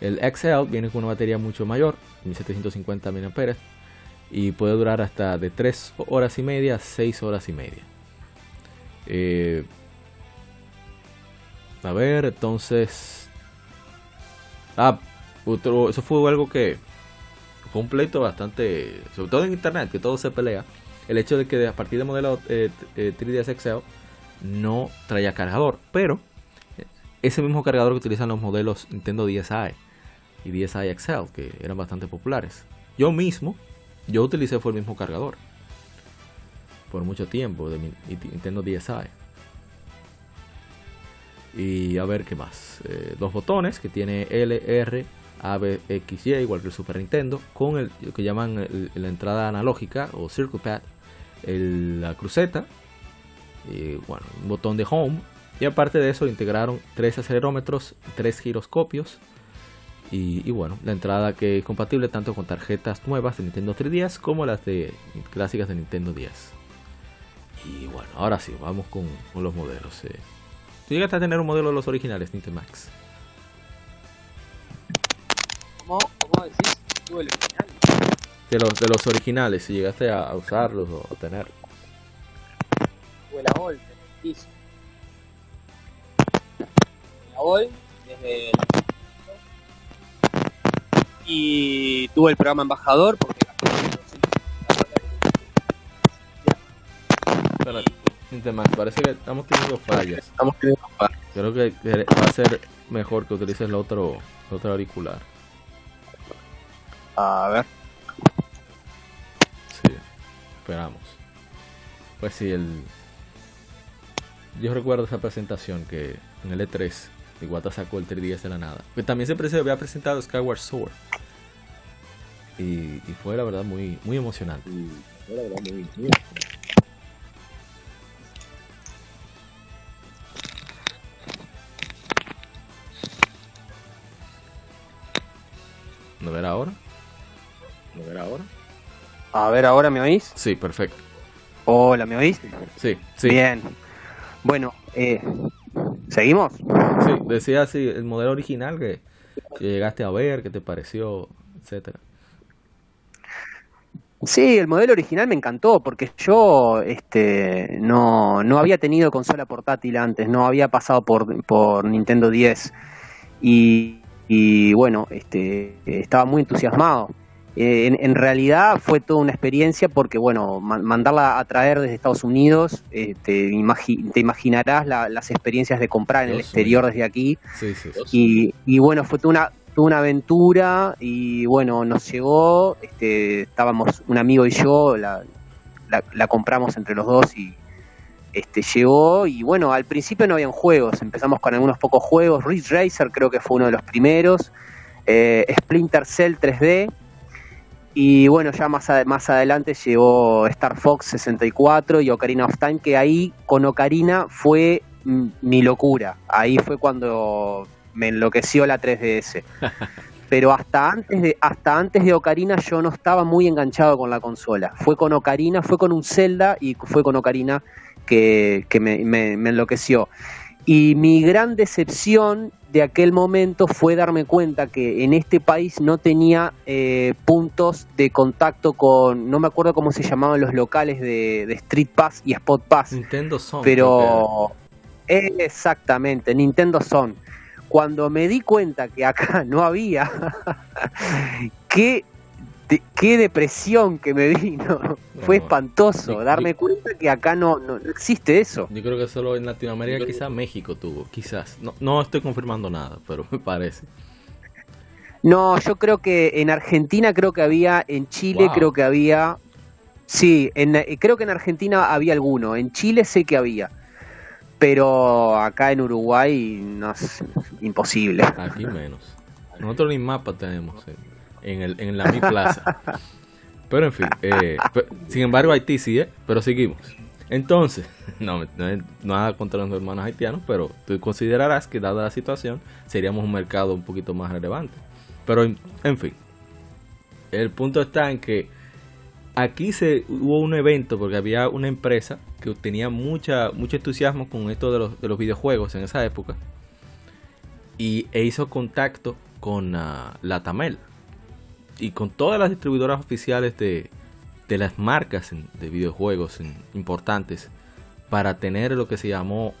Eh, el XL viene con una batería mucho mayor, 1750 mAh, y puede durar hasta de 3 horas y media a 6 horas y media. Eh, a ver, entonces. Ah, eso fue algo que fue un pleito bastante. Sobre todo en internet, que todo se pelea. El hecho de que a partir del modelo 3DS eh, XL no traía cargador. Pero ese mismo cargador que utilizan los modelos Nintendo DSi y DSi XL, que eran bastante populares. Yo mismo, yo utilicé fue el mismo cargador por mucho tiempo de mi Nintendo DSi. Y a ver qué más. Eh, dos botones que tiene L, R, A, B, X, Y, igual que el Super Nintendo, con el lo que llaman la entrada analógica o Circle Pad, la cruceta, y bueno, un botón de Home. Y aparte de eso, integraron tres acelerómetros, tres giroscopios. Y, bueno, la entrada que es compatible tanto con tarjetas nuevas de Nintendo 3DS como las de clásicas de Nintendo 10. Y bueno, ahora sí, vamos con, los modelos. Eh. ¿Tú llegaste a tener un modelo de los originales, Nintemax? ¿Cómo, cómo decís? ¿Tú el original? De los, de los originales, si llegaste a usarlos o a tener. Tuve la Volt, el La Volt, desde el... Y tuve el programa embajador porque parece que estamos teniendo fallas. Estamos teniendo fallas. Creo que va a ser mejor que utilices el otro, otro auricular. A ver. Sí, esperamos. Pues sí, el. Yo recuerdo esa presentación que en el E3 Iguata sacó el 3DS de la nada. Que también siempre se había presentado Skyward Sword. Y, fue la verdad muy, muy emocionante. fue la verdad muy, muy emocionante. ¿No ver ahora? ¿No ver ahora? A ver, ¿ahora me oís? Sí, perfecto. Hola, ¿me oís? Sí, sí. Bien. Bueno, eh, ¿seguimos? Sí, decía así, el modelo original que, llegaste a ver, que te pareció, etcétera. Sí, el modelo original me encantó porque yo este, no, no había tenido consola portátil antes, no había pasado por, por Nintendo 10 y, y bueno, este, estaba muy entusiasmado. Eh, en, realidad fue toda una experiencia porque, bueno, mandarla a traer desde Estados Unidos, eh, te, imaginarás las experiencias de comprar en el exterior desde aquí. y, bueno, fue toda una, toda una aventura y bueno, nos llegó, este, estábamos un amigo y yo, la, la compramos entre los dos y, este, llegó y bueno, al principio no habían juegos, empezamos con algunos pocos juegos, Ridge Racer creo que fue uno de los primeros, eh, Splinter Cell 3D y bueno, ya más, más adelante llegó Star Fox 64 y Ocarina of Time, que ahí con Ocarina fue mi locura, ahí fue cuando me enloqueció la 3DS. pero hasta antes de hasta antes de Ocarina yo no estaba muy enganchado con la consola. Fue con Ocarina, fue con un Zelda y fue con Ocarina que, me, enloqueció. Y mi gran decepción de aquel momento fue darme cuenta que en este país no tenía eh, puntos de contacto con, no me acuerdo cómo se llamaban los locales de, Street Pass y Spot Pass. Nintendo Zone. Pero exactamente, Nintendo Zone. Cuando me di cuenta que acá no había, qué qué depresión que me vino. Fue espantoso darme cuenta que acá no, no, existe eso. Yo creo que solo en Latinoamérica, quizás México tuvo, quizás. No, no estoy confirmando nada, pero me parece. No, yo creo que en Argentina creo que había, en Chile creo que había, sí, en, creo que en Argentina había alguno, en Chile sé que había, pero acá en Uruguay no es imposible. Aquí menos. Nosotros ni mapa tenemos en, el, en la Mi Plaza. Pero en fin, eh, sin embargo Haití sí, ¿eh? pero seguimos. Entonces, no, no nada contra los hermanos haitianos, pero tú considerarás que dada la situación seríamos un mercado un poquito más relevante. Pero en, fin, el punto está en que aquí se hubo un evento porque había una empresa que tenía mucha mucho entusiasmo con esto de los, de los videojuegos en esa época y e hizo contacto con uh, la Tamel y con todas las distribuidoras oficiales de, de las marcas de videojuegos importantes para tener lo que se llamó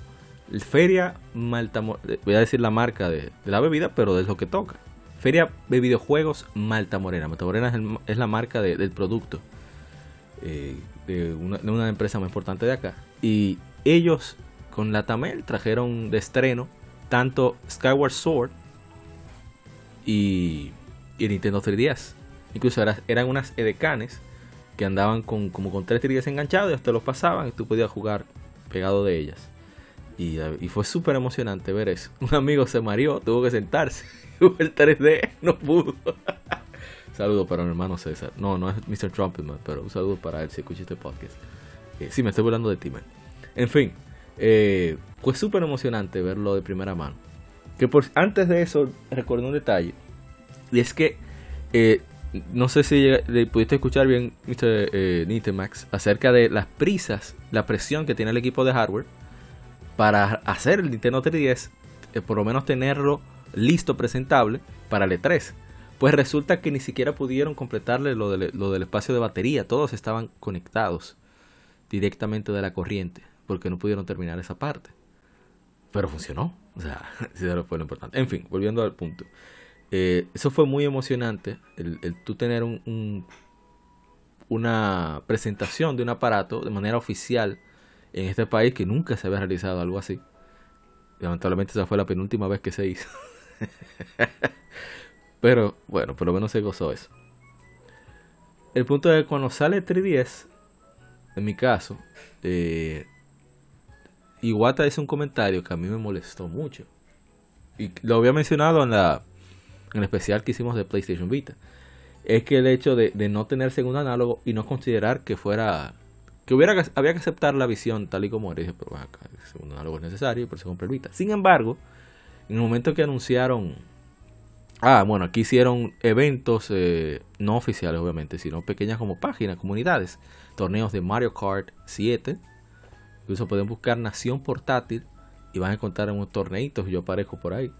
Feria Malta voy a decir la marca de, la bebida, pero de lo que toca. Feria de videojuegos Malta Morena. Malta Morena es, la marca del producto eh, de, una, de, una, empresa muy importante de acá. Y ellos con la Tamel trajeron de estreno tanto Skyward Sword y, y Nintendo 3DS. Incluso eran unas edecanes que andaban con, como con tres 3DS enganchados y hasta los pasaban y tú podías jugar pegado de ellas. Y, fue súper emocionante ver eso. Un amigo se mareó, tuvo que sentarse. el 3D no pudo. saludo para mi hermano César. No, no es Mr. Trumpetman, pero un saludo para él si escucha este podcast. Eh, sí, me estoy hablando de ti, man. En fin, eh, fue súper emocionante verlo de primera mano. Que por, antes de eso, recuerdo un detalle. Y es que eh, no sé si le pudiste escuchar bien, Mr. Eh, Nitemax, acerca de las prisas, la presión que tiene el equipo de hardware para hacer el Nintendo 3DS, eh, por lo menos tenerlo listo, presentable para el E3. Pues resulta que ni siquiera pudieron completarle lo, lo del espacio de batería, todos estaban conectados directamente de la corriente, porque no pudieron terminar esa parte. Pero funcionó, o sea, eso fue lo importante. En fin, volviendo al punto. Eh, eso fue muy emocionante, el, tú tener un, una presentación de un aparato de manera oficial en este país que nunca se había realizado algo así. Lamentablemente esa fue la penúltima vez que se hizo. Pero bueno, por lo menos se gozó eso. El punto es que cuando sale 3DS, en mi caso, eh, Iwata hizo un comentario que a mí me molestó mucho. Y lo había mencionado en la en especial que hicimos de PlayStation Vita, es que el hecho de, no tener segundo análogo y no considerar que fuera que hubiera había que aceptar la visión tal y como era. dije, pero acá, el segundo análogo es necesario y por eso compré el Vita. Sin embargo, en el momento que anunciaron, ah, bueno, aquí hicieron eventos eh, no oficiales, obviamente, sino pequeñas como páginas, comunidades, torneos de Mario Kart 7. Incluso pueden buscar Nación Portátil y van a encontrar unos torneitos. Yo aparezco por ahí.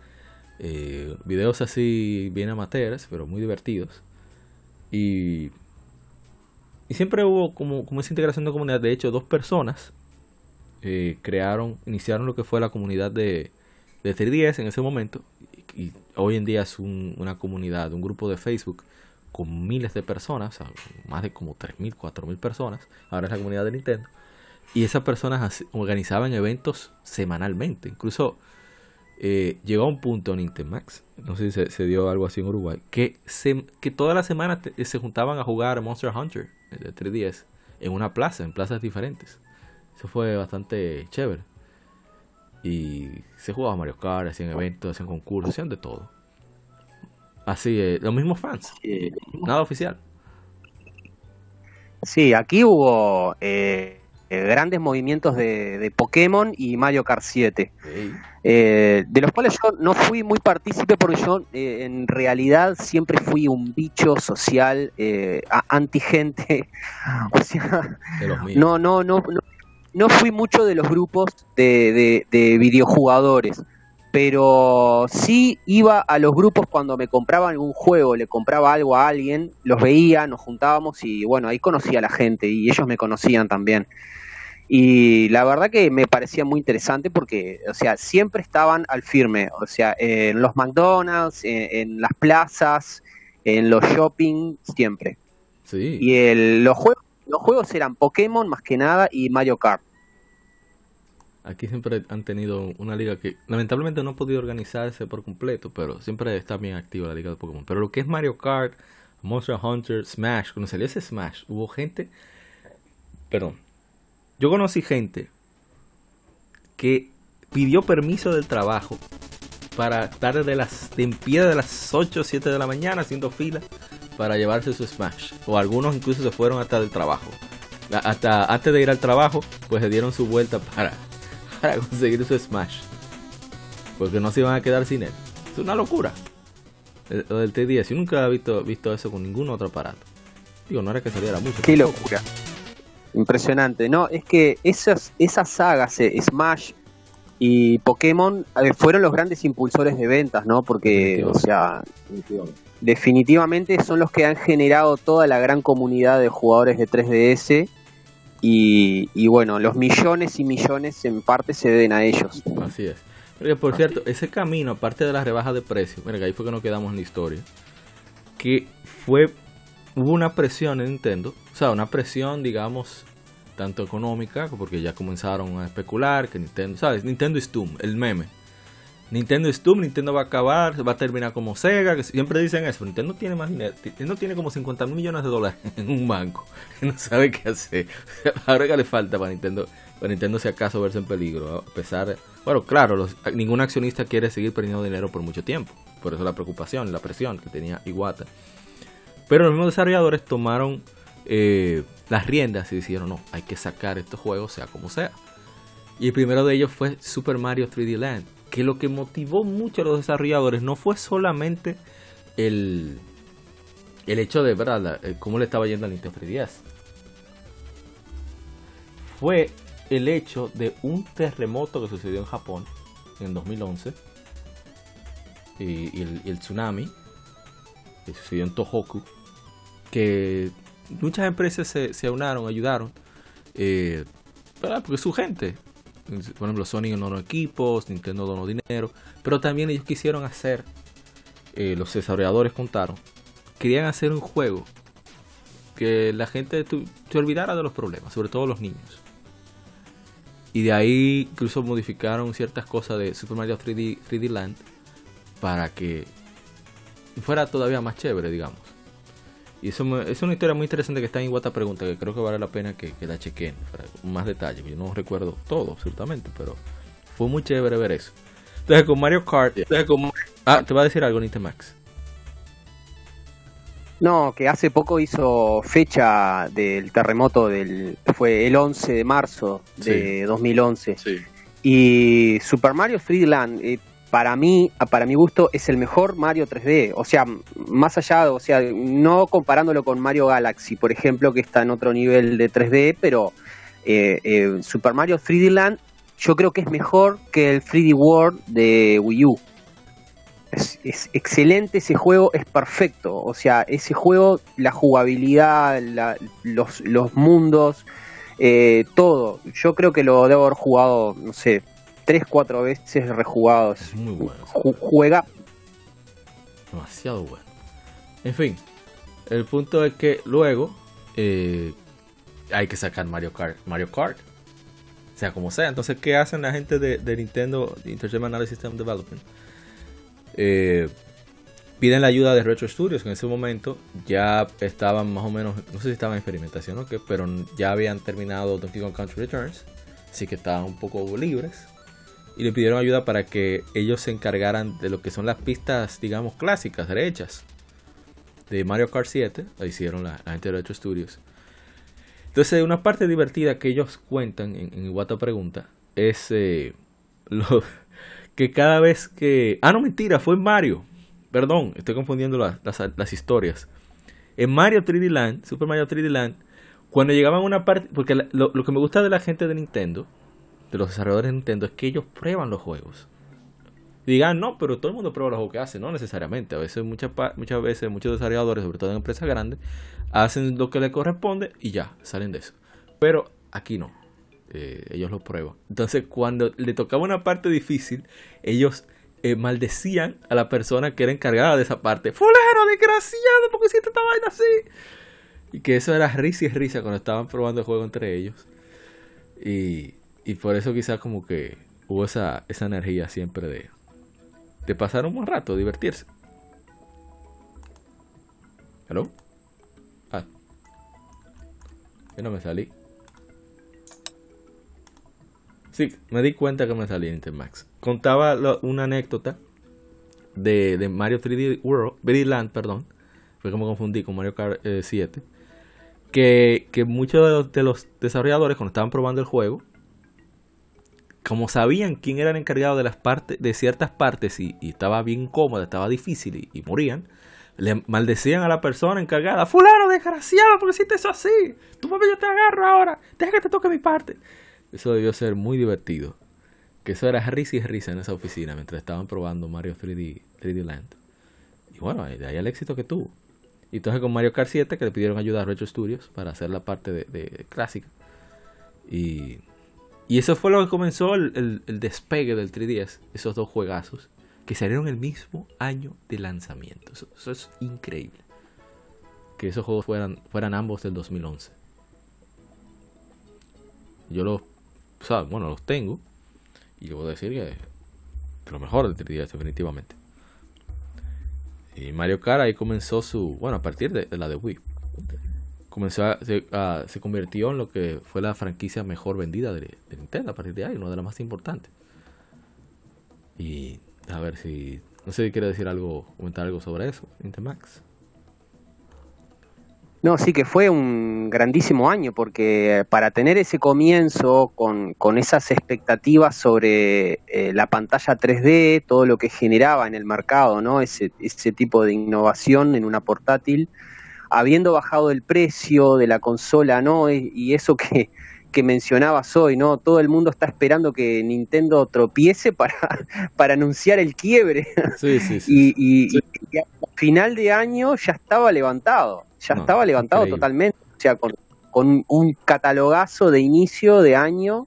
Eh, videos así bien amateurs, pero muy divertidos. Y, y siempre hubo como, como esa integración de comunidad. De hecho, dos personas eh, crearon, iniciaron lo que fue la comunidad de, de 3DS en ese momento. Y, hoy en día es una comunidad, un grupo de Facebook con miles de personas, más de como 3.000, 4.000 personas. Ahora es la comunidad de Nintendo. Y esas personas organizaban eventos semanalmente. Incluso eh, llegó a un punto en Max, no sé si se, dio algo así en Uruguay, que, se, que todas las semanas se juntaban a jugar Monster Hunter de 3DS en una plaza, en plazas diferentes. Eso fue bastante chévere. Y se jugaba Mario Kart, hacían eventos, hacían concursos, hacían de todo. Así, eh, los mismos fans, nada oficial. Sí, aquí hubo eh, grandes movimientos de, Pokémon y Mario Kart 7. Eh, de los cuales yo no fui muy partícipe porque yo eh, en realidad siempre fui un bicho social eh, anti-gente. O sea, no, no, no, no, fui mucho de los grupos de, de, videojugadores. Pero sí iba a los grupos cuando me compraban algún juego, le compraba algo a alguien, los veía, nos juntábamos y bueno, ahí conocía a la gente y ellos me conocían también. Y la verdad que me parecía muy interesante porque, o sea, siempre estaban al firme, o sea, en los McDonald's, en, las plazas, en los shopping, siempre. Sí. Y el, los, juegos, los juegos eran Pokémon más que nada y Mario Kart. Aquí siempre han tenido una liga que lamentablemente no ha podido organizarse por completo, pero siempre está bien activa la liga de Pokémon. Pero lo que es Mario Kart, Monster Hunter, Smash, cuando salió ese Smash, hubo gente, perdón, yo conocí gente que pidió permiso del trabajo para estar de las, de en pie de las 8 o 7 de la mañana haciendo fila para llevarse su Smash. O algunos incluso se fueron hasta del trabajo. Hasta antes de ir al trabajo, pues se dieron su vuelta para, para conseguir su Smash. Porque no se iban a quedar sin él. Es una locura. Lo del T10. Yo nunca he visto, visto eso con ningún otro aparato. Digo, no era que saliera mucho. Qué locura. Impresionante. No, es que esas, esas sagas, eh, Smash y Pokémon, eh, fueron los grandes impulsores de ventas, ¿no? Porque, o sea, definitivamente son los que han generado toda la gran comunidad de jugadores de 3DS. Y, y bueno, los millones y millones en parte se deben a ellos. Así es. Porque, por cierto, ese camino, aparte de las rebajas de precios, mira que ahí fue que nos quedamos en la historia, que fue, hubo una presión en Nintendo, o sea, una presión, digamos, tanto económica, porque ya comenzaron a especular que Nintendo, ¿sabes? Nintendo es Doom, el meme. Nintendo es Doom, Nintendo va a acabar, va a terminar como Sega, que siempre dicen eso. Nintendo tiene más dinero, Nintendo tiene como 50 mil millones de dólares en un banco, no sabe qué hacer. Ahora que le falta para Nintendo, para Nintendo si acaso verse en peligro, a pesar bueno, claro, ningún accionista quiere seguir perdiendo dinero por mucho tiempo, por eso la preocupación, la presión que tenía Iwata. Pero los mismos desarrolladores tomaron eh, las riendas y dijeron, no, hay que sacar estos juegos sea como sea. Y el primero de ellos fue Super Mario 3D Land, que lo que motivó mucho a los desarrolladores no fue solamente el, el hecho de verdad cómo le estaba yendo al Nintendo 3DS. Fue el hecho de un terremoto que sucedió en Japón en 2011 y, el, tsunami que sucedió en Tohoku que muchas empresas se, se aunaron, ayudaron, eh, porque es su gente. Por ejemplo, Sony donó equipos, Nintendo donó dinero, pero también ellos quisieron hacer, eh, los desarrolladores contaron, querían hacer un juego que la gente se olvidara de los problemas, sobre todo los niños. Y de ahí incluso modificaron ciertas cosas de Super Mario 3D, 3D Land para que fuera todavía más chévere, digamos. Y eso es una historia muy interesante que está en Iwata Pregunta, que creo que vale la pena que, la chequen para más detalles. Yo no recuerdo todo, absolutamente, pero fue muy chévere ver eso. Entonces con Mario Kart, ah, te va a decir algo Nintemax. No, que hace poco hizo fecha del terremoto del fue el 11 de marzo de 2011. Y Super Mario 3D Land eh, para mí, para mi gusto, es el mejor Mario 3D. O sea, más allá, o sea, no comparándolo con Mario Galaxy, por ejemplo, que está en otro nivel de 3D, pero eh, eh, Super Mario 3D Land yo creo que es mejor que el 3D World de Wii U. Es, excelente ese juego, es perfecto. O sea, ese juego, la jugabilidad, los, mundos, eh, todo. Yo creo que lo debo haber jugado, no sé, tres, cuatro veces rejugados. muy bueno. juega. Demasiado bueno. En fin, el punto es que luego eh, hay que sacar Mario Kart. Mario Kart. Sea como sea. Entonces, ¿qué hacen la gente de, Nintendo Entertainment Analysis System Development? Eh, piden la ayuda de Retro Studios. En ese momento ya estaban más o menos, no sé si estaban en experimentación o qué, pero ya habían terminado Donkey Kong Country Returns. Así que estaban un poco libres y le pidieron ayuda para que ellos se encargaran de lo que son las pistas, digamos, clásicas, derechas de Mario Kart 7. La hicieron la, gente de Retro Studios. Entonces, una parte divertida que ellos cuentan en, en Pregunta es eh, lo, que cada vez que. Ah, no, mentira, fue en Mario. Perdón, estoy confundiendo las, las, historias. En Mario 3D Land, Super Mario 3D Land, cuando llegaban a una parte. Porque lo, lo que me gusta de la gente de Nintendo los desarrolladores de Nintendo es que ellos prueban los juegos. Digan, no, pero todo el mundo prueba los juegos que hace, no necesariamente. A veces, muchas, muchas veces, muchos desarrolladores, sobre todo en empresas grandes, hacen lo que les corresponde y ya, salen de eso. Pero aquí no. Eh, ellos lo prueban. Entonces, cuando le tocaba una parte difícil, ellos eh, maldecían a la persona que era encargada de esa parte. ¡Fulero, desgraciado! porque hiciste esta vaina así? Y que eso era risa y risa cuando estaban probando el juego entre ellos. Y, y por eso quizás como que hubo esa, esa energía siempre de, de pasar un buen rato, divertirse. ¿Hello? Ah. Yo no me salí. Sí, me di cuenta que me salía en Intermax. Contaba una anécdota de, de, Mario 3D World, 3D Land, perdón. Fue como confundí con Mario Kart 7. Eh, que, que, muchos de los, desarrolladores, cuando estaban probando el juego, como sabían quién era el encargado de las partes, de ciertas partes, y, estaba bien cómoda, estaba difícil y, morían, le maldecían a la persona encargada, fulano desgraciado, porque hiciste eso así, tu papá yo te agarro ahora, deja que te toque mi parte. Eso debió ser muy divertido. Que eso era risa y risa en esa oficina mientras estaban probando Mario 3D, 3D Land. Y bueno, de ahí el éxito que tuvo. Y entonces con Mario Kart 7 que le pidieron ayuda a Retro Studios para hacer la parte de, clásica. Y, y, eso fue lo que comenzó el, despegue del 3DS, esos dos juegazos que salieron el mismo año de lanzamiento. Eso, es increíble. Que esos juegos fueran, ambos del 2011. Yo los, bueno, los tengo. Y yo puedo decir que lo mejor del 3DS definitivamente. Y Mario Kart ahí comenzó su, bueno, a partir de, la de Wii. Comenzó a, se, convirtió en lo que fue la franquicia mejor vendida de, Nintendo a partir de ahí, una de las más importantes. Y a ver si, no sé si quiere decir algo, comentar algo sobre eso, Nintemax. No, sí que fue un grandísimo año porque para tener ese comienzo con, con esas expectativas sobre eh, la pantalla 3D, todo lo que generaba en el mercado, ¿no? Ese, ese tipo de innovación en una portátil, habiendo bajado el precio de la consola, ¿no? Y, eso que, que mencionabas hoy, ¿no? Todo el mundo está esperando que Nintendo tropiece para, para anunciar el quiebre. Sí, sí, sí. y, y, y, final de año ya estaba levantado ya estaba levantado totalmente, o sea, con, un catalogazo de inicio de año,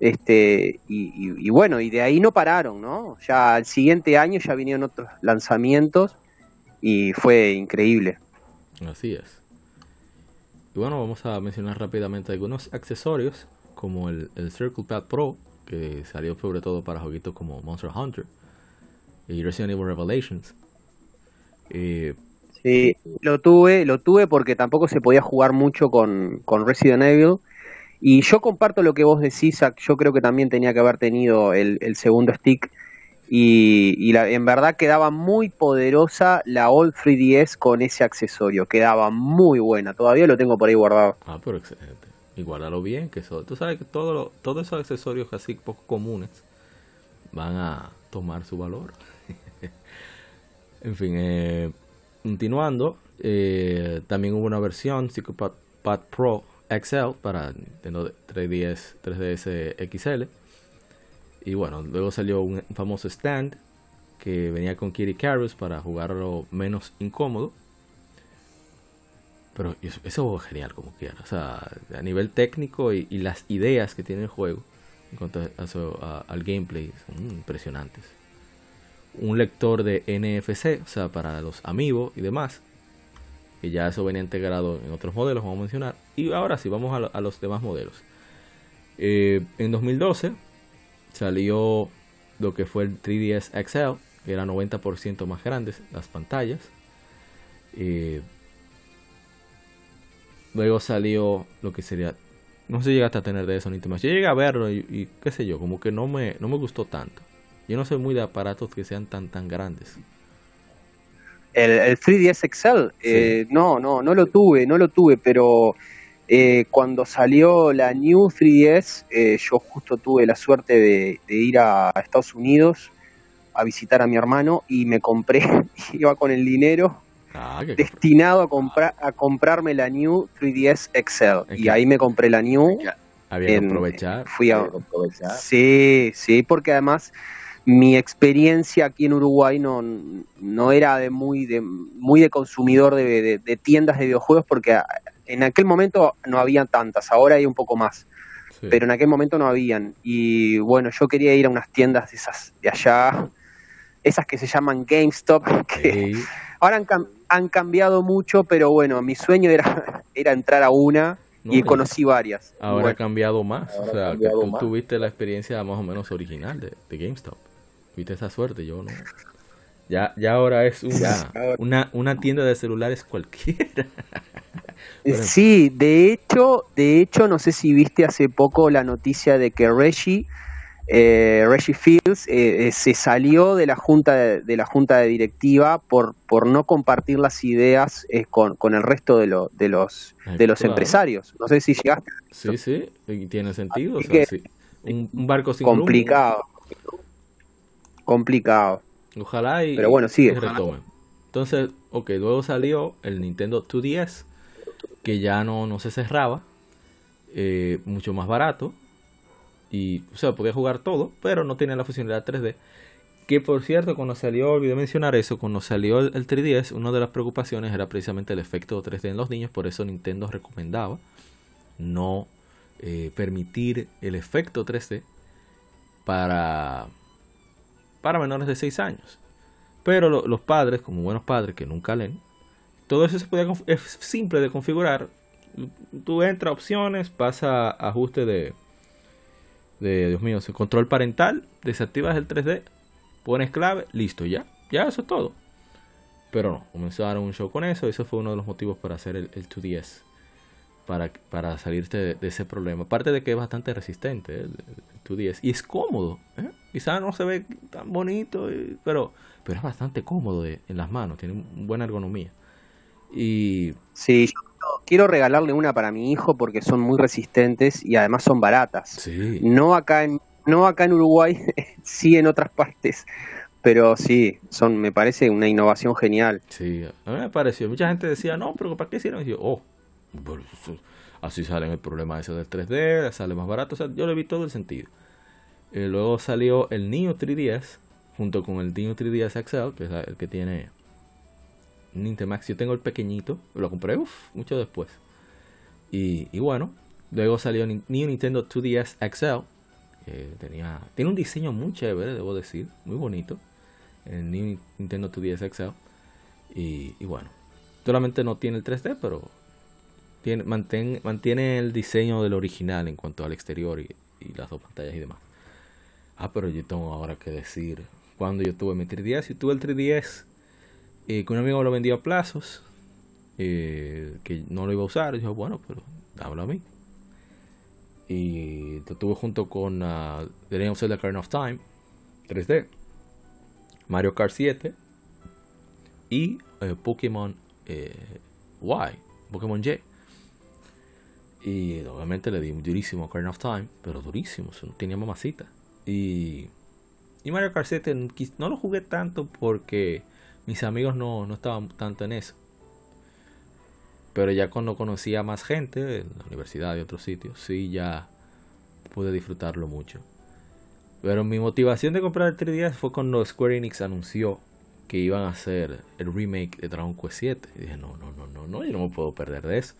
este, y, bueno, y de ahí no pararon, ¿no? Ya al siguiente año ya vinieron otros lanzamientos y fue increíble. Así es. Y bueno, vamos a mencionar rápidamente algunos accesorios, como el, el Circle Pad Pro, que salió sobre todo para jueguitos como Monster Hunter y Resident Evil Revelations. Sí, lo tuve, lo tuve porque tampoco se podía jugar mucho con, Resident Evil. Y yo comparto lo que vos decís, yo creo que también tenía que haber tenido el, segundo stick. Y, la, en verdad quedaba muy poderosa la Old 3DS con ese accesorio. Quedaba muy buena. Todavía lo tengo por ahí guardado. Ah, pero excelente. Y guárdalo bien, que eso. Tú sabes que todo todos esos accesorios así poco comunes van a tomar su valor. en fin, eh, Continuando, eh, también hubo una versión Pad Pro XL para Nintendo 3DS, 3DS XL. Y bueno, luego salió un famoso stand que venía con Kitty Carus para jugarlo menos incómodo. Pero eso, fue genial como quiera. O sea, a nivel técnico y, las ideas que tiene el juego en cuanto al gameplay son impresionantes un lector de NFC, o sea, para los amigos y demás. Que ya eso venía integrado en otros modelos, vamos a mencionar. Y ahora sí, vamos a, los demás modelos. Eh, en 2012 salió lo que fue el 3DS XL, que era 90% más grandes las pantallas. Eh, luego salió lo que sería. No sé si llegaste a tener de eso ni más. Yo llegué a verlo y, y, qué sé yo, como que no me, no me gustó tanto. Yo no soy muy de aparatos que sean tan tan grandes. El, 3DS Excel, eh, no, no, no lo tuve, no lo tuve, pero eh, cuando salió la New 3DS, eh, yo justo tuve la suerte de, ir a, Estados Unidos a visitar a mi hermano y me compré, iba con el dinero ah, destinado a comprar a comprarme la New 3DS Excel y ahí me compré la New. Había que aprovechar. Fui a, aprovechar. Sí, sí, porque además mi experiencia aquí en Uruguay no, no era de muy de muy de consumidor de, tiendas de videojuegos porque en aquel momento no había tantas, ahora hay un poco más. Pero en aquel momento no habían. Y bueno, yo quería ir a unas tiendas de esas de allá, esas que se llaman GameStop, que ahora han, cambiado mucho, pero bueno, mi sueño era, era entrar a una y conocí varias. Ahora ha cambiado más, o sea, tú tuviste la experiencia más o menos original de, de GameStop. Viste esa suerte, yo no. Ya, ya ahora es una, una, una tienda de celulares cualquiera. Sí, de hecho, de hecho, no sé si viste hace poco la noticia de que Reggie, eh, Reggie Fields eh, eh, se salió de la junta de, la junta de directiva por por no compartir las ideas con, con, el resto de, lo, de los de los empresarios. No sé si llegaste. Sí, sí, tiene sentido. un, barco sin complicado, complicado. Ojalá y, Pero bueno, sigue. Entonces, ok, luego salió el Nintendo 2DS que ya no, no se cerraba, eh, mucho más barato. Y, o podía jugar todo, pero no tenía la funcionalidad 3D. Que por cierto, cuando salió, olvidé mencionar eso, cuando salió el, 3DS, una de las preocupaciones era precisamente el efecto 3D en los niños, por eso Nintendo recomendaba no eh, permitir el efecto 3D para, para menores de 6 años. Pero los padres, como buenos padres que nunca leen, todo eso se puede, es simple de configurar. Tú entras opciones, pasa ajuste de, de Dios mío, control parental, desactivas el 3D, pones clave, listo, ya. Ya eso es todo. Pero no, comenzaron un show con eso. Eso fue uno de los motivos para hacer el, 2DS. Para, para salirte de, ese problema. Aparte de que es bastante resistente el, 2DS. Y es cómodo. ¿eh? Quizás no se ve tan bonito, pero, pero es bastante cómodo en las manos. Tiene buena ergonomía. Y... Sí, quiero regalarle una para mi hijo porque son muy resistentes y además son baratas. No acá en no acá en Uruguay, sí en otras partes, pero sí, son me parece una innovación genial. Sí, a mí me pareció. Mucha gente decía, "No, pero ¿para qué hicieron?" Y yo, "Oh, así sale el problema ese del 3D, sale más barato." O sea, yo le vi todo el sentido. Eh, luego salió el Neo 3DS junto con el Neo 3DS XL, que es el que tiene Nintemax. Yo tengo el pequeñito, lo compré mucho después. Y, bueno, luego salió New Nintendo 2DS XL. tenía, tiene un diseño muy chévere, debo decir, muy bonito. El New Nintendo 2DS XL. Y, bueno, solamente no tiene el 3D, pero tiene, mantiene el diseño del original en cuanto al exterior y, y, las dos pantallas y demás. Ah, pero yo tengo ahora que decir, cuando yo tuve mi 3DS, y tuve el 3DS que un amigo lo vendió a plazos, eh, que no lo iba a usar, y dijo, bueno, pero dámelo a mí. Y lo tuve junto con uh, The of Ocarina of Time 3D, Mario Kart 7 y eh, Pokémon eh, Y, Pokémon Y. Y obviamente le di durísimo a Ocarina of Time, pero durísimo, tenía mamacita. Y, y Mario Kart 7 no lo jugué tanto porque mis amigos no, no estaban tanto en eso. Pero ya cuando conocía más gente, en la universidad y otros sitios, sí ya pude disfrutarlo mucho. Pero mi motivación de comprar el 3DS fue cuando Square Enix anunció que iban a hacer el remake de Dragon Quest 7. Y dije, no, no, no, no, no, yo no me puedo perder de eso.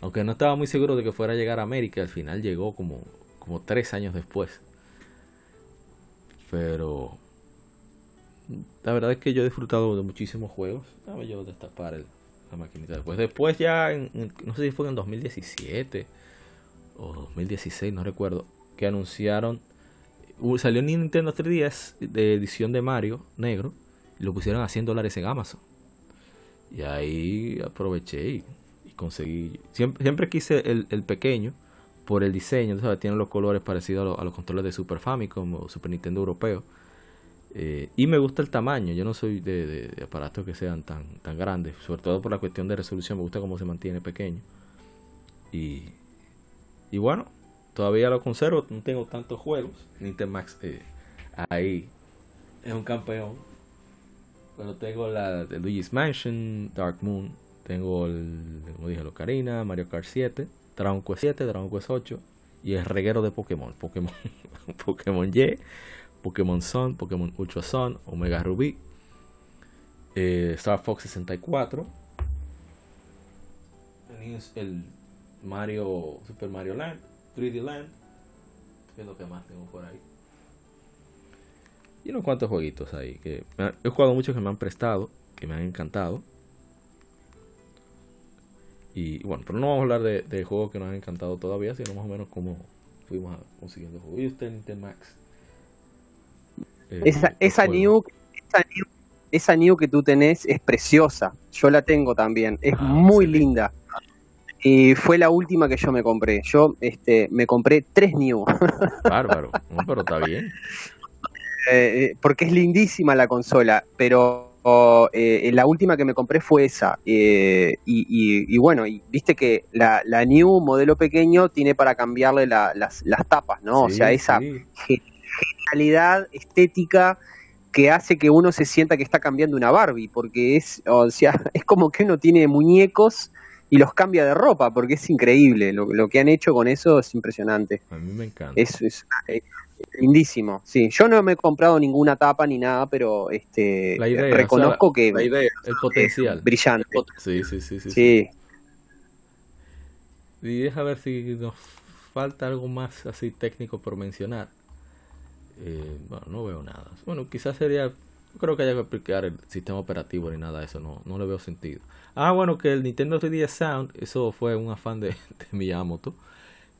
Aunque no estaba muy seguro de que fuera a llegar a América, al final llegó como, como tres años después. Pero la verdad es que yo he disfrutado de muchísimos juegos. Dame yo destapar el, la maquinita después. Después ya, no sé si fue en 2017 o 2016, no recuerdo, que anunciaron, salió Nintendo 3DS de edición de Mario negro y lo pusieron a 100 dólares en Amazon. Y ahí aproveché y, conseguí. Siempre, siempre quise el, el, pequeño por el diseño, ¿sabes? tiene los colores parecidos a, los controles de Super Famicom o Super Nintendo europeo eh, y me gusta el tamaño, yo no soy de, aparatos que sean tan, tan grandes, sobre todo por la cuestión de resolución, me gusta cómo se mantiene pequeño. Y, y bueno, todavía lo conservo, no tengo tantos juegos. Nintendo Max eh, ahí es un campeón. Pero tengo la de Luigi's Mansion, Dark Moon, tengo el, como dije, Locarina, Mario Kart 7, Dragon Quest 7, Dragon Quest 8 y el reguero de Pokémon, Pokémon, Pokémon Y Pokémon Sun, Pokémon Ultra Sun, Omega Ruby, eh, Star Fox 64, el Mario, Super Mario Land, 3D Land, que es lo que más tengo por ahí. Y unos cuantos jueguitos ahí que he jugado muchos que me han prestado, que me han encantado. Y bueno, pero no vamos a hablar de, juegos que nos han encantado todavía, sino más o menos cómo fuimos consiguiendo juegos. Y usted Nintendo Max eh, esa, esa, new, esa New que tú tenés es preciosa. Yo la tengo también. Es ah, muy linda. Y fue la última que yo me compré. Yo este, me compré tres New. Bárbaro. pero está bien. Eh, eh, porque es lindísima la consola, pero eh, la última que me compré fue esa. y, bueno, y viste que la, New modelo pequeño tiene para cambiarle las, las, tapas, ¿no? o sea, esa genialidad estética que hace que uno se sienta que está cambiando una Barbie, porque es, o sea, es como que uno tiene muñecos y los cambia de ropa, porque es increíble. Lo, lo que han hecho con eso es impresionante. A mí me encanta. Es, es, lindísimo. Sí, yo no me he comprado ninguna tapa ni nada, pero este reconozco que la idea, el potencial brillante. Sí, sí, sí, sí, sí. Y deja ver si nos falta algo más así técnico por mencionar. Eh, bueno, no veo nada. Bueno, quizás sería. Creo que haya que aplicar el sistema operativo ni nada de eso, no, no le veo sentido. Ah, bueno, que el Nintendo 3DS Sound, eso fue un afán de, de Miyamoto,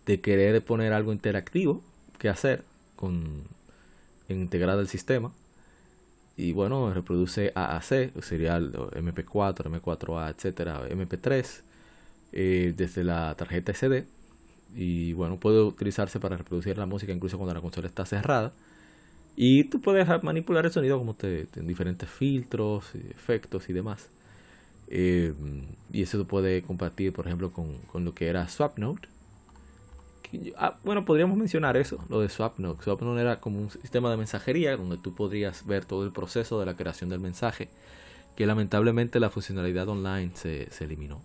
de querer poner algo interactivo que hacer con integrada el sistema. Y bueno, reproduce AAC, serial MP4, M4A, etcétera, MP3, eh, desde la tarjeta SD. Y bueno, puede utilizarse para reproducir la música incluso cuando la consola está cerrada. Y tú puedes manipular el sonido como te, en diferentes filtros, efectos y demás. Eh, y eso puede compartir, por ejemplo, con, con lo que era SwapNote. Ah, bueno, podríamos mencionar eso, lo de SwapNote. SwapNote era como un sistema de mensajería donde tú podrías ver todo el proceso de la creación del mensaje. Que lamentablemente la funcionalidad online se, se eliminó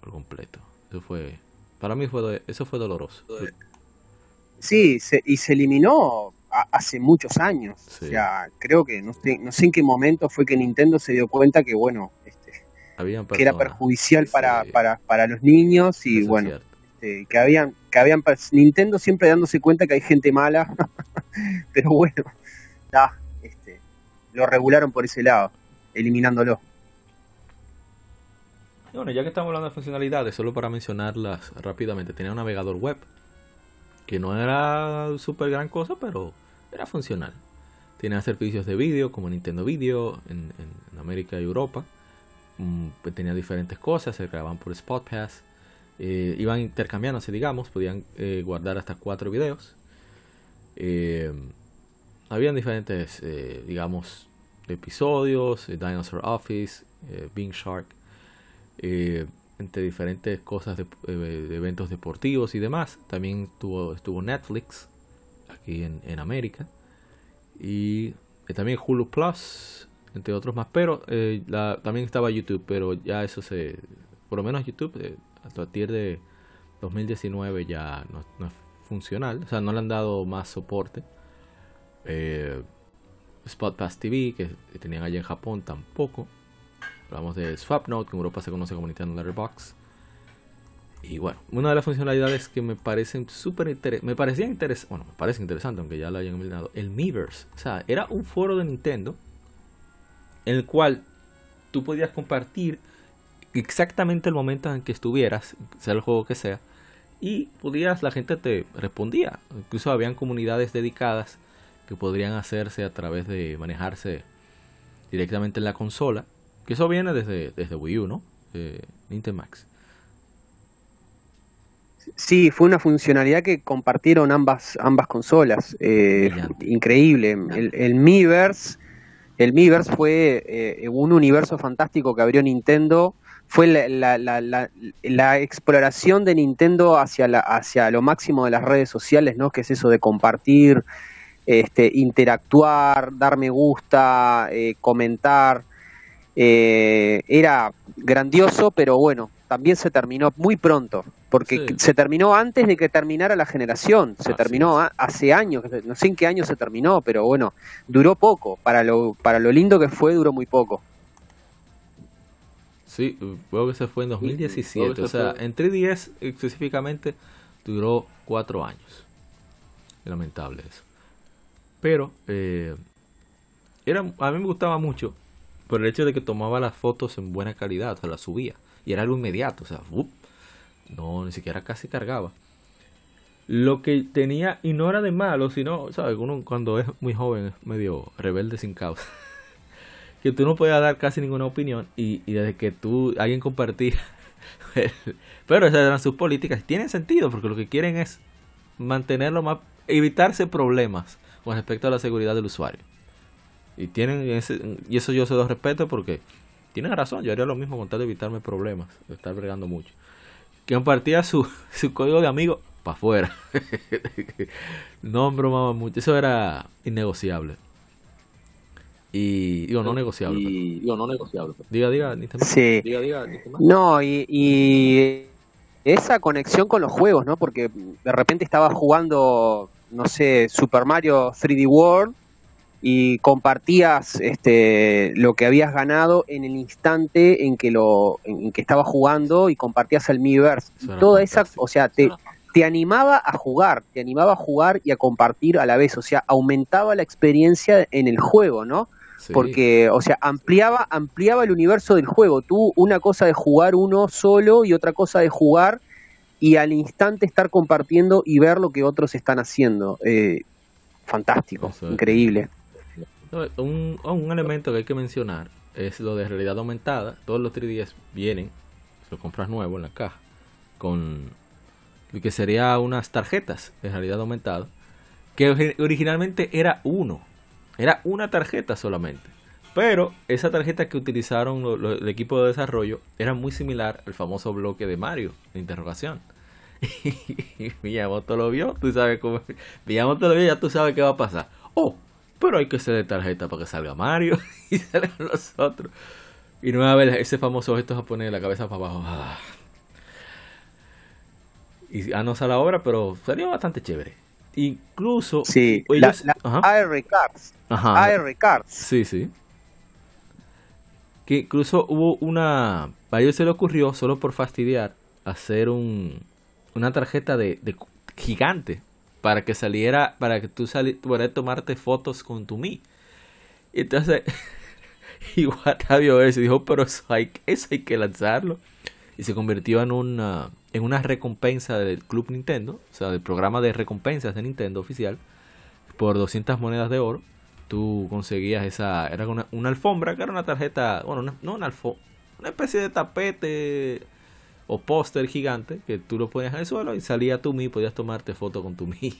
por completo. Eso fue, para mí fue, eso fue doloroso. Sí, y se eliminó hace muchos años. O sea, creo que no sé, no sé en qué momento fue que Nintendo se dio cuenta que, bueno, este, que era perjudicial para, para, para los niños y, bueno, este, que habían, que habían Nintendo siempre dándose cuenta que hay gente mala, pero bueno, ya, este, lo regularon por ese lado, eliminándolo. Bueno, ya que estamos hablando de funcionalidades, solo para mencionarlas rápidamente, tenía un navegador web que no era súper gran cosa, pero era funcional. Tenía servicios de vídeo como Nintendo Video en, América y Europa. Mm, tenía diferentes cosas, se grababan por Spot Pass. Eh, iban intercambiándose, digamos, podían eh, guardar hasta cuatro videos. Eh, habían diferentes, digamos, episodios, Dinosaur Office, Bing Shark, entre diferentes cosas de, eventos deportivos y demás. También estuvo, estuvo Netflix aquí en, América. Y también Hulu Plus, entre otros más. Pero también estaba YouTube, pero ya eso se... Por lo menos YouTube a partir de 2019 ya no, es funcional, o sea, no le han dado más soporte. Eh, Spot TV, que, tenían allá en Japón, tampoco. Hablamos de SwapNote, que en Europa se conoce como Nintendo Letterbox. Y bueno, una de las funcionalidades que me parecen súper interesantes, me parecían interesantes, bueno, me parece interesante, aunque ya lo hayan eliminado, el Miiverse. O sea, era un foro de Nintendo en el cual tú podías compartir exactamente el momento en que estuvieras, sea el juego que sea, y podías, la gente te respondía. Incluso habían comunidades dedicadas que podrían hacerse a través de manejarse directamente en la consola, que eso viene desde, desde Wii U, ¿no? Eh, Nintendo Max. Sí, fue una funcionalidad que compartieron ambas, ambas consolas. Eh, increíble. El, el Miiverse, el Miiverse fue eh, un universo fantástico que abrió Nintendo fue la, la, la, la, exploración de Nintendo hacia, la, hacia lo máximo de las redes sociales, ¿no? Que es eso de compartir, este, interactuar, dar me gusta, eh, comentar. Eh, era grandioso, pero bueno, también se terminó muy pronto, porque se terminó antes de que terminara la generación, se terminó hace años, no sé en qué año se terminó, pero bueno, duró poco, para lo, para lo lindo que fue, duró muy poco. Sí, creo que se fue en 2017. o sea, en 3DS específicamente duró cuatro años. Lamentable eso. Pero eh, era, a mí me gustaba mucho por el hecho de que tomaba las fotos en buena calidad, o sea, las subía. Y era algo inmediato, o sea, no, ni siquiera casi cargaba. Lo que tenía, y no era de malo, sino, ¿sabes? Uno cuando es muy joven es medio rebelde sin causa. que tú no podías dar casi ninguna opinión y, y desde que tú, alguien compartía, pero esas eran sus políticas, tienen sentido porque lo que quieren es mantenerlo más, evitarse problemas con respecto a la seguridad del usuario. Y tienen ese, y eso yo se lo respeto porque tienen razón, yo haría lo mismo con tal de evitarme problemas, de estar bregando mucho. Que compartía su, su código de amigo para afuera. no bromaba mucho, eso era innegociable. Y digo, no negociable. Y, digo, no negociable. Diga, diga, ni sí. diga, diga, ni No, y, y esa conexión con los juegos, ¿no? Porque de repente estaba jugando, no sé, Super Mario 3D World y compartías este lo que habías ganado en el instante en que lo en que estaba jugando y compartías el Miiverse. Toda esa, o sea, te, te animaba a jugar, te animaba a jugar y a compartir a la vez, o sea, aumentaba la experiencia en el juego, ¿no? Porque, o sea, ampliaba, ampliaba el universo del juego. Tú una cosa de jugar uno solo y otra cosa de jugar y al instante estar compartiendo y ver lo que otros están haciendo. Eh, fantástico, increíble. Un, un, elemento que hay que mencionar es lo de realidad aumentada. Todos los 3DS vienen, si lo compras nuevo en la caja, con lo que sería unas tarjetas de realidad aumentada, que originalmente era uno, era una tarjeta solamente. Pero esa tarjeta que utilizaron el equipo de desarrollo era muy similar al famoso bloque de Mario, de interrogación. Y Miyamoto lo vio, tú sabes cómo. Miyamoto lo vio, ya tú sabes qué va a pasar. Oh, pero hay que ser de tarjeta para que salga Mario y salgan los otros. Y no va a ver ese famoso objeto japonés de la cabeza para abajo. Ah. Y ah, no sale ahora, pero salió bastante chévere. Incluso. Sí, la, AR Cards. AR Cards. Sí, sí. Que incluso hubo una. A ellos se le ocurrió, solo por fastidiar, hacer un, una tarjeta de, de gigante para que saliera, para que tú pudieras tomarte fotos con tu. Y entonces, igual vio eso y dijo, pero eso hay, eso hay que lanzarlo. Y se convirtió en una, en una recompensa del Club Nintendo, o sea, del programa de recompensas de Nintendo oficial, por 200 monedas de oro. Tú conseguías esa, era una, una alfombra, que era una tarjeta, bueno, no una alfombra, una especie de tapete o póster gigante que tú lo ponías en el suelo y salía tu Mi, podías tomarte foto con tu Mi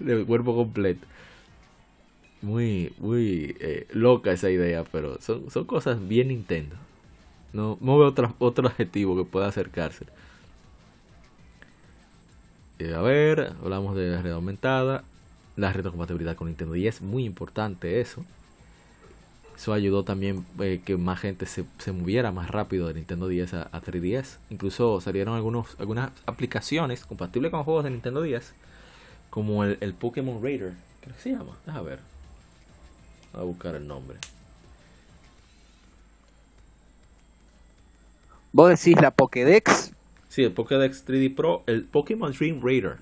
de cuerpo completo. Muy, muy eh, loca esa idea, pero son, son cosas bien Nintendo. No, no veo otro, otro adjetivo que pueda acercarse. Eh, a ver, hablamos de la red aumentada, la retrocompatibilidad con Nintendo y es muy importante eso. Eso ayudó también eh, que más gente se, se, moviera más rápido de Nintendo 10 a, 3DS. Incluso salieron algunos, algunas aplicaciones compatibles con juegos de Nintendo 10, como el, el Pokémon Raider. ¿Qué se llama? Deja ver. Voy a buscar el nombre. ¿Vos decís la Pokédex? Sí, el Pokédex 3D Pro, el Pokémon Dream Raider.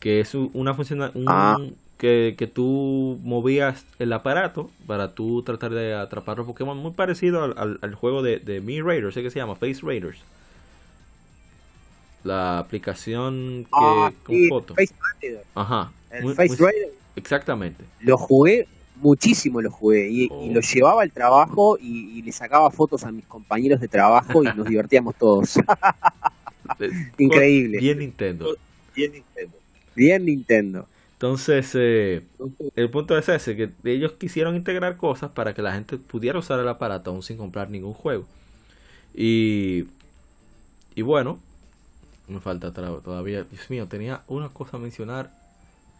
Que es una función, un, ah que, que tú movías el aparato para tú tratar de atrapar los Pokémon, muy parecido al, al, juego de, de Mi Raiders, sé que se llama Face Raiders. La aplicación que ah, con foto. Face Ajá. El Face Raider. Exactamente. Lo jugué muchísimo lo jugué y, y lo oh. llevaba al trabajo y, y, le sacaba fotos a mis compañeros de trabajo y nos divertíamos todos. Increíble. Bien Nintendo. Bien Nintendo. Bien Nintendo. Entonces, eh, el punto es ese, que ellos quisieron integrar cosas para que la gente pudiera usar el aparato aún sin comprar ningún juego. Y, y bueno, me falta todavía, Dios mío, tenía una cosa a mencionar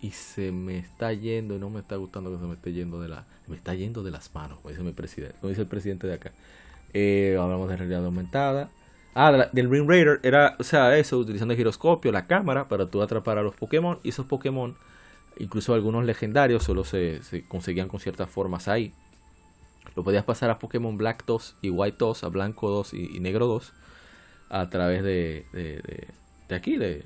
y se me está yendo y no me está gustando que se me esté yendo de la, me está yendo de las manos, como dice mi presidente, como dice el presidente de acá. Eh, hablamos de realidad aumentada. Ah, del Ring Raider era, o sea, eso, utilizando el giroscopio, la cámara para tú atrapar a los Pokémon y esos Pokémon Incluso algunos legendarios solo se, conseguían con ciertas formas ahí. Lo podías pasar a Pokémon Black 2 y White 2, a Blanco 2 y, Negro 2 a través de, aquí, de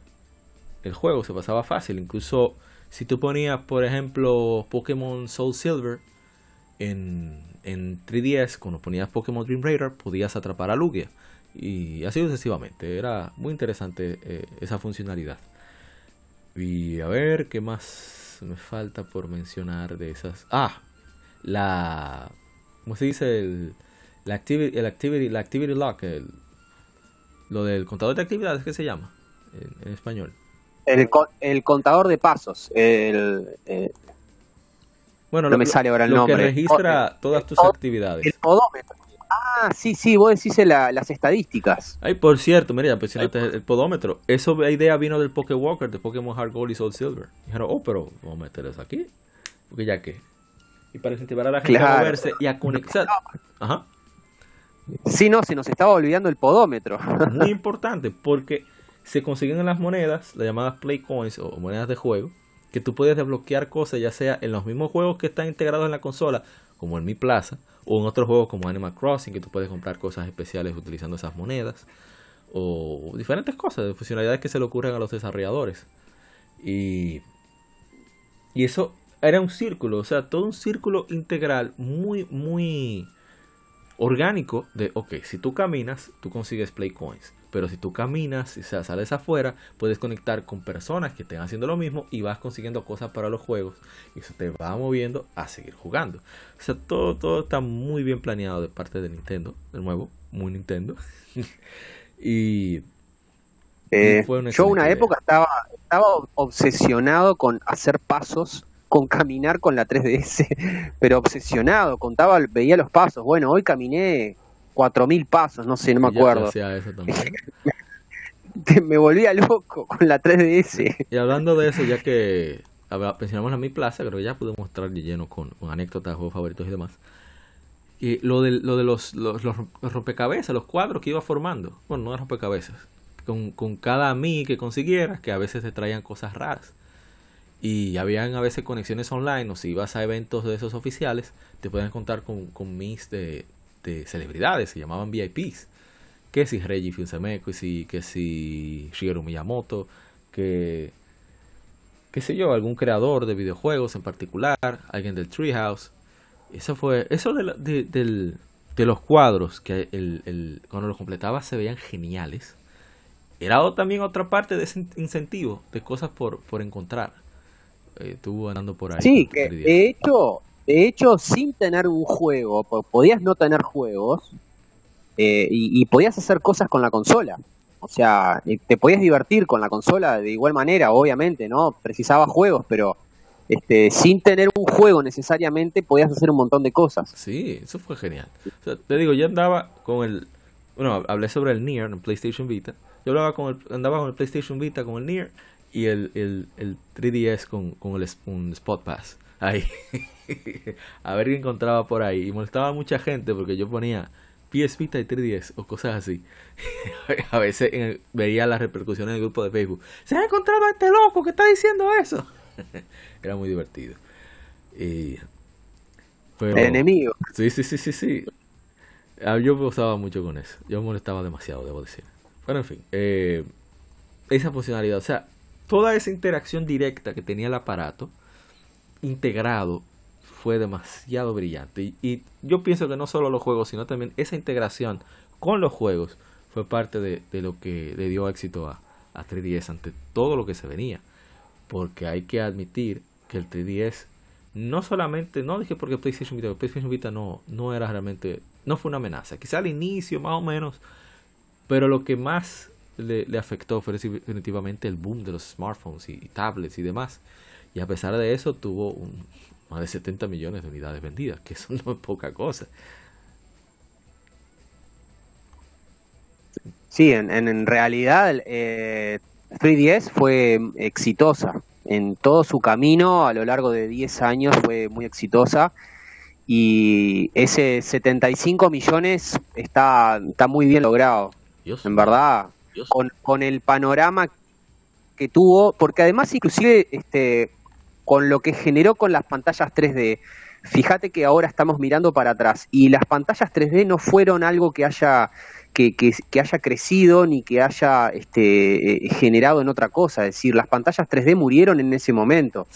el juego. Se pasaba fácil. Incluso si tú ponías, por ejemplo, Pokémon Soul Silver en, en 3DS, cuando ponías Pokémon Dream Raider, podías atrapar a Lugia. Y así sucesivamente. Era muy interesante eh, esa funcionalidad. Y a ver, ¿qué más me falta por mencionar de esas? Ah, la ¿cómo se dice? El, la activity, el activity, la activity lock, el, lo del contador de actividades, ¿qué se llama en, español? El, el, contador de pasos, el, eh, bueno, no lo, me sale ahora el lo que registra todas tus actividades. El podómetro. Ah, sí, sí, vos decís las estadísticas. Ay, por cierto, mira, pues, el podómetro. Eso la idea vino del Walker de Pokémon Hard Gold y Soul Silver. Dijeron, oh, pero vamos a meter eso aquí. Porque ya que. Y para incentivar a la gente a moverse y a conectar. Ajá. Sí, no, se nos estaba olvidando el podómetro. Muy importante, porque se consiguen en las monedas, las llamadas Play Coins o monedas de juego, que tú puedes desbloquear cosas, ya sea en los mismos juegos que están integrados en la consola, como en Mi Plaza, o en otros juegos como Animal Crossing, que tú puedes comprar cosas especiales utilizando esas monedas, o diferentes cosas, funcionalidades que se le ocurren a los desarrolladores. Y, y eso era un círculo, o sea, todo un círculo integral muy, muy orgánico de, ok, si tú caminas, tú consigues play coins. Pero si tú caminas y sales afuera, puedes conectar con personas que estén haciendo lo mismo y vas consiguiendo cosas para los juegos. Y eso te va moviendo a seguir jugando. O sea, todo, todo está muy bien planeado de parte de Nintendo. De nuevo, muy Nintendo. y eh, yo una época estaba, estaba obsesionado con hacer pasos con caminar con la 3DS, pero obsesionado, contaba, veía los pasos. Bueno, hoy caminé 4000 pasos, no sé, no me acuerdo. me volvía loco con la 3DS. Y hablando de eso, ya que mencionamos la Mi Plaza, creo que ya pude mostrar lleno con, anécdotas, juegos favoritos y demás. Y lo de, lo de los, los, rompecabezas, los cuadros que iba formando. Bueno, no rompecabezas. Con, con cada Mi que consiguieras, que a veces te traían cosas raras. Y habían a veces conexiones online, o si ibas a eventos de esos oficiales, te pueden contar con, con Mis de, de celebridades, se llamaban VIPs. Que si Reggie Fils-Aimé, que si, que si Shigeru Miyamoto, que qué sé yo, algún creador de videojuegos en particular, alguien del Treehouse. Eso fue, eso de, de, los cuadros, que el, el, cuando los completaba se veían geniales. Era también otra parte de ese incentivo, de cosas por, por encontrar. Eh, estuvo andando por ahí. Sí, que de hecho, de hecho, sin tener un juego, podías no tener juegos eh, y, podías hacer cosas con la consola. O sea, te podías divertir con la consola de igual manera, obviamente, ¿no? Precisaba juegos, pero este, sin tener un juego necesariamente podías hacer un montón de cosas. Sí, eso fue genial. te digo, yo andaba con el... Bueno, hablé sobre el Nier en PlayStation Vita. Yo hablaba con el, andaba con el PlayStation Vita, con el Nier y el, el, 3DS con, con el un Spot Pass ahí. a ver qué encontraba por ahí. Y molestaba a mucha gente porque yo ponía PS Vita y 3DS o cosas así. a veces veía las repercusiones en el grupo de Facebook. Se ha encontrado a este loco que está diciendo eso. Era muy divertido. Y, pero, el enemigo. Sí, sí, sí, sí, sí. Ah, yo gozaba mucho con eso. Yo molestaba demasiado, debo decir. Bueno, en fin. Eh, esa funcionalidad. O sea, toda esa interacción directa que tenía el aparato integrado fue demasiado brillante. Y, yo pienso que no solo los juegos, sino también esa integración con los juegos fue parte de, lo que le dio éxito a, a 3DS ante todo lo que se venía. Porque hay que admitir que el 3DS no solamente, no dije porque PlayStation Vita, PlayStation Vita no, no era realmente, no fue una amenaza. Quizá al inicio más o menos, pero lo que más le, afectó fue definitivamente el boom de los smartphones y tablets y demás. Y a pesar de eso tuvo un, más de 70 millones de unidades vendidas, que eso no es poca cosa. Sí, en, en realidad eh, 3DS fue exitosa. En todo su camino, a lo largo de 10 años, fue muy exitosa. Y ese 75 millones está, está muy bien logrado. En verdad, con, con el panorama que tuvo, porque además inclusive este, con lo que generó con las pantallas 3D. Fíjate que ahora estamos mirando para atrás y las pantallas 3D no fueron algo que haya que, que, haya crecido ni que haya este, eh, generado en otra cosa. Es decir, las pantallas 3D murieron en ese momento.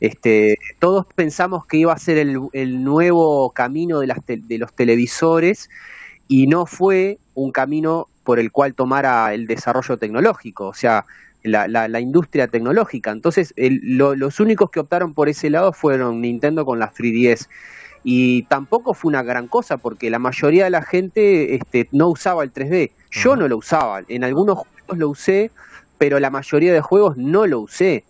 Este, todos pensamos que iba a ser el, el nuevo camino de, las de los televisores y no fue un camino por el cual tomara el desarrollo tecnológico. O sea, la, la, industria tecnológica. Entonces, los únicos que optaron por ese lado fueron Nintendo con las 3DS. y tampoco fue una gran cosa porque la mayoría de la gente este, no usaba el 3D. Yo no lo usaba, en algunos juegos lo usé, pero la mayoría de juegos no lo usé.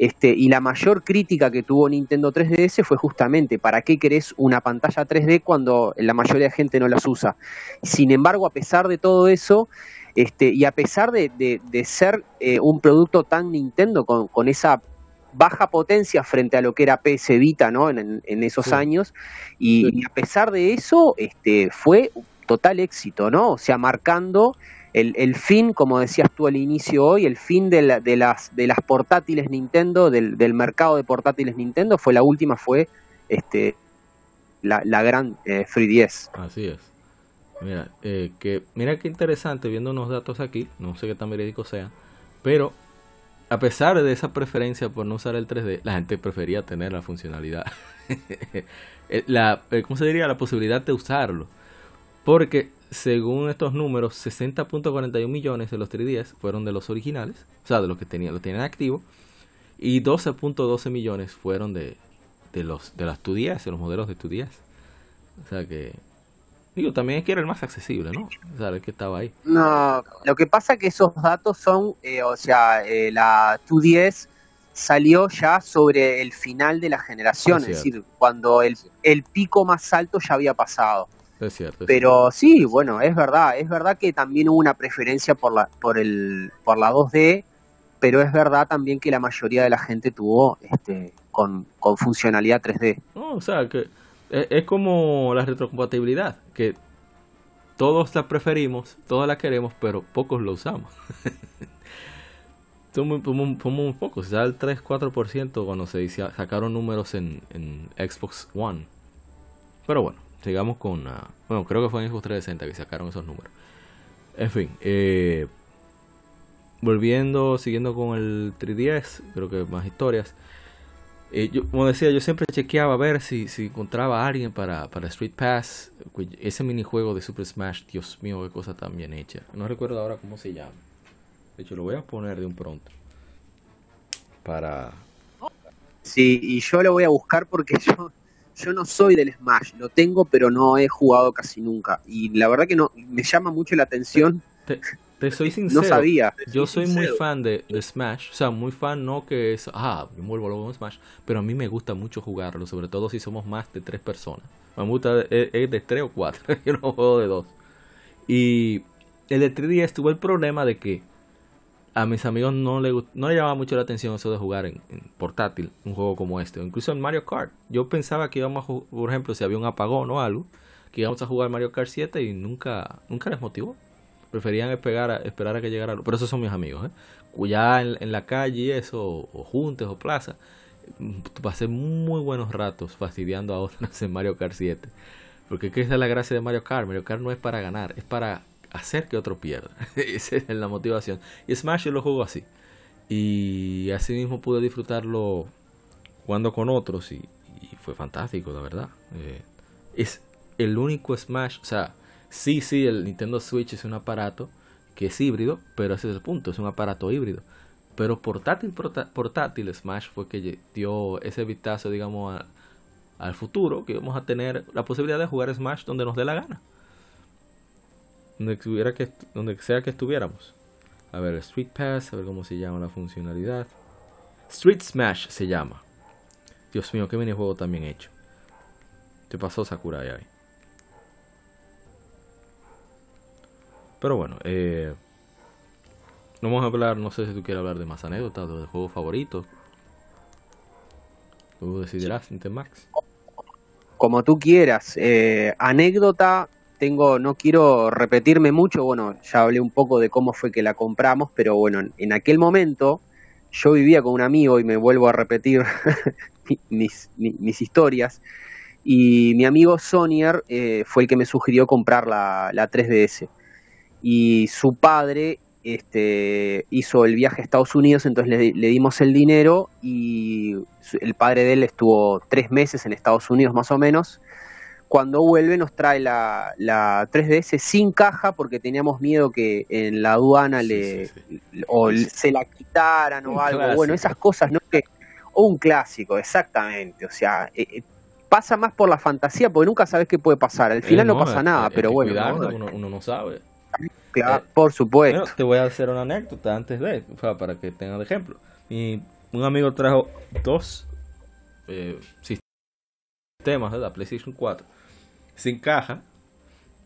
Este, y la mayor crítica que tuvo Nintendo 3DS fue justamente, ¿para qué querés una pantalla 3D cuando la mayoría de gente no las usa? Sin embargo, a pesar de todo eso, este, y a pesar de, ser eh, un producto tan Nintendo con, esa baja potencia frente a lo que era PS Vita ¿no? en, esos años, y, a pesar de eso, este, fue total éxito, ¿no? O sea, marcando el, fin, como decías tú al inicio hoy, el fin de, las, de las portátiles Nintendo, del, mercado de portátiles Nintendo, fue la última, fue este la, la gran eh, 3DS. Así es. Mira, eh, que, mira qué interesante viendo unos datos aquí, no sé qué tan verídico sea, pero a pesar de esa preferencia por no usar el 3D, la gente prefería tener la funcionalidad. Eh, la, eh, ¿Cómo se diría? La posibilidad de usarlo. Porque según estos números, 60.41 millones de los 3DS fueron de los originales, o sea, de los que tenían, lo tenían activo, y 12.12 millones fueron de, de los de las 2DS, de los modelos de 2DS. O sea que digo, también es que era el más accesible, ¿no? O sea, el que estaba ahí. No, lo que pasa es que esos datos son, eh, o sea, eh, la 2DS salió ya sobre el final de la generación, es, decir, cuando el, el pico más alto ya había pasado. Es cierto. Pero sí, bueno, es verdad, es verdad que también hubo una preferencia por la por el por la 2D, pero es verdad también que la mayoría de la gente tuvo este con, con funcionalidad 3D. o sea, que es, como la retrocompatibilidad, que todos la preferimos, todos la queremos, pero pocos lo usamos. Somos muy, muy, pocos, ya el 3-4% cuando se sacaron números en, Xbox One. Pero bueno, sigamos con... Uh, bueno, creo que fue en Xbox 360 que sacaron esos números. En fin, eh, volviendo, siguiendo con el 3DS, creo que más historias. Eh, yo, como decía, yo siempre chequeaba a ver si, si encontraba a alguien para, para Street Pass. Ese minijuego de Super Smash, Dios mío, qué cosa tan bien hecha. No recuerdo ahora cómo se llama. De hecho, lo voy a poner de un pronto. Para... Sí, y yo lo voy a buscar porque yo yo no soy del Smash, lo tengo, pero no he jugado casi nunca. Y la verdad que no me llama mucho la atención. Te, soy sincero. no sabía. Yo soy muy fan de, Smash. O sea, muy fan, no que es. Ah, me vuelvo loco con Smash. Pero a mí me gusta mucho jugarlo, sobre todo si somos más de tres personas. Me gusta es, de tres o cuatro. yo no juego de dos. Y el de 3DS tuvo el problema de que a mis amigos no le, no le llamaba mucho la atención eso de jugar en, portátil un juego como este, o incluso en Mario Kart. Yo pensaba que íbamos a jugar, por ejemplo, si había un apagón o algo, que íbamos a jugar Mario Kart 7 y nunca, nunca les motivó. Preferían esperar a, esperar a que llegara. Pero esos son mis amigos, ¿eh? Ya en, la calle, eso, o, juntes o plaza, pasé muy buenos ratos fastidiando a otros en Mario Kart 7. Porque esa es la gracia de Mario Kart. Mario Kart no es para ganar, es para hacer que otro pierda. Esa es la motivación. Y Smash yo lo juego así. Y así mismo pude disfrutarlo jugando con otros y, fue fantástico, la verdad. Eh, es el único Smash, o sea, sí, sí, el Nintendo Switch es un aparato que es híbrido, pero ese es el punto, es un aparato híbrido. Pero portátil, portátil, Smash fue que dio ese vistazo, digamos, al futuro, que vamos a tener la posibilidad de jugar Smash donde nos dé la gana donde, que, donde sea que estuviéramos. A ver, Street Pass, a ver cómo se llama la funcionalidad. Street Smash se llama. Dios mío, qué minijuego también hecho. Te pasó Sakurai ahí. Pero bueno, eh, vamos a hablar, no sé si tú quieres hablar de más anécdotas, de juegos favoritos. Tú decidirás, Max. Como tú quieras. Eh, anécdota, tengo, no quiero repetirme mucho, bueno, ya hablé un poco de cómo fue que la compramos, pero bueno, en aquel momento yo vivía con un amigo y me vuelvo a repetir mis, mis, historias, y mi amigo Sonier eh, fue el que me sugirió comprar la, la 3DS. Y su padre este, hizo el viaje a Estados Unidos, entonces le, le, dimos el dinero y el padre de él estuvo tres meses en Estados Unidos más o menos cuando vuelve nos trae la, la 3DS sin caja porque teníamos miedo que en la aduana le o se la quitaran o algo. Bueno, esas cosas, ¿no? Que, o un clásico, exactamente. O sea, eh, eh, pasa más por la fantasía, porque nunca sabes qué puede pasar. Al final no, pasa nada, pero bueno. uno, no sabe. Claro, eh, por supuesto. te voy a hacer una anécdota antes de, para que tengas ejemplo. Mi, un amigo trajo dos eh, sistemas de la PlayStation 4 sin caja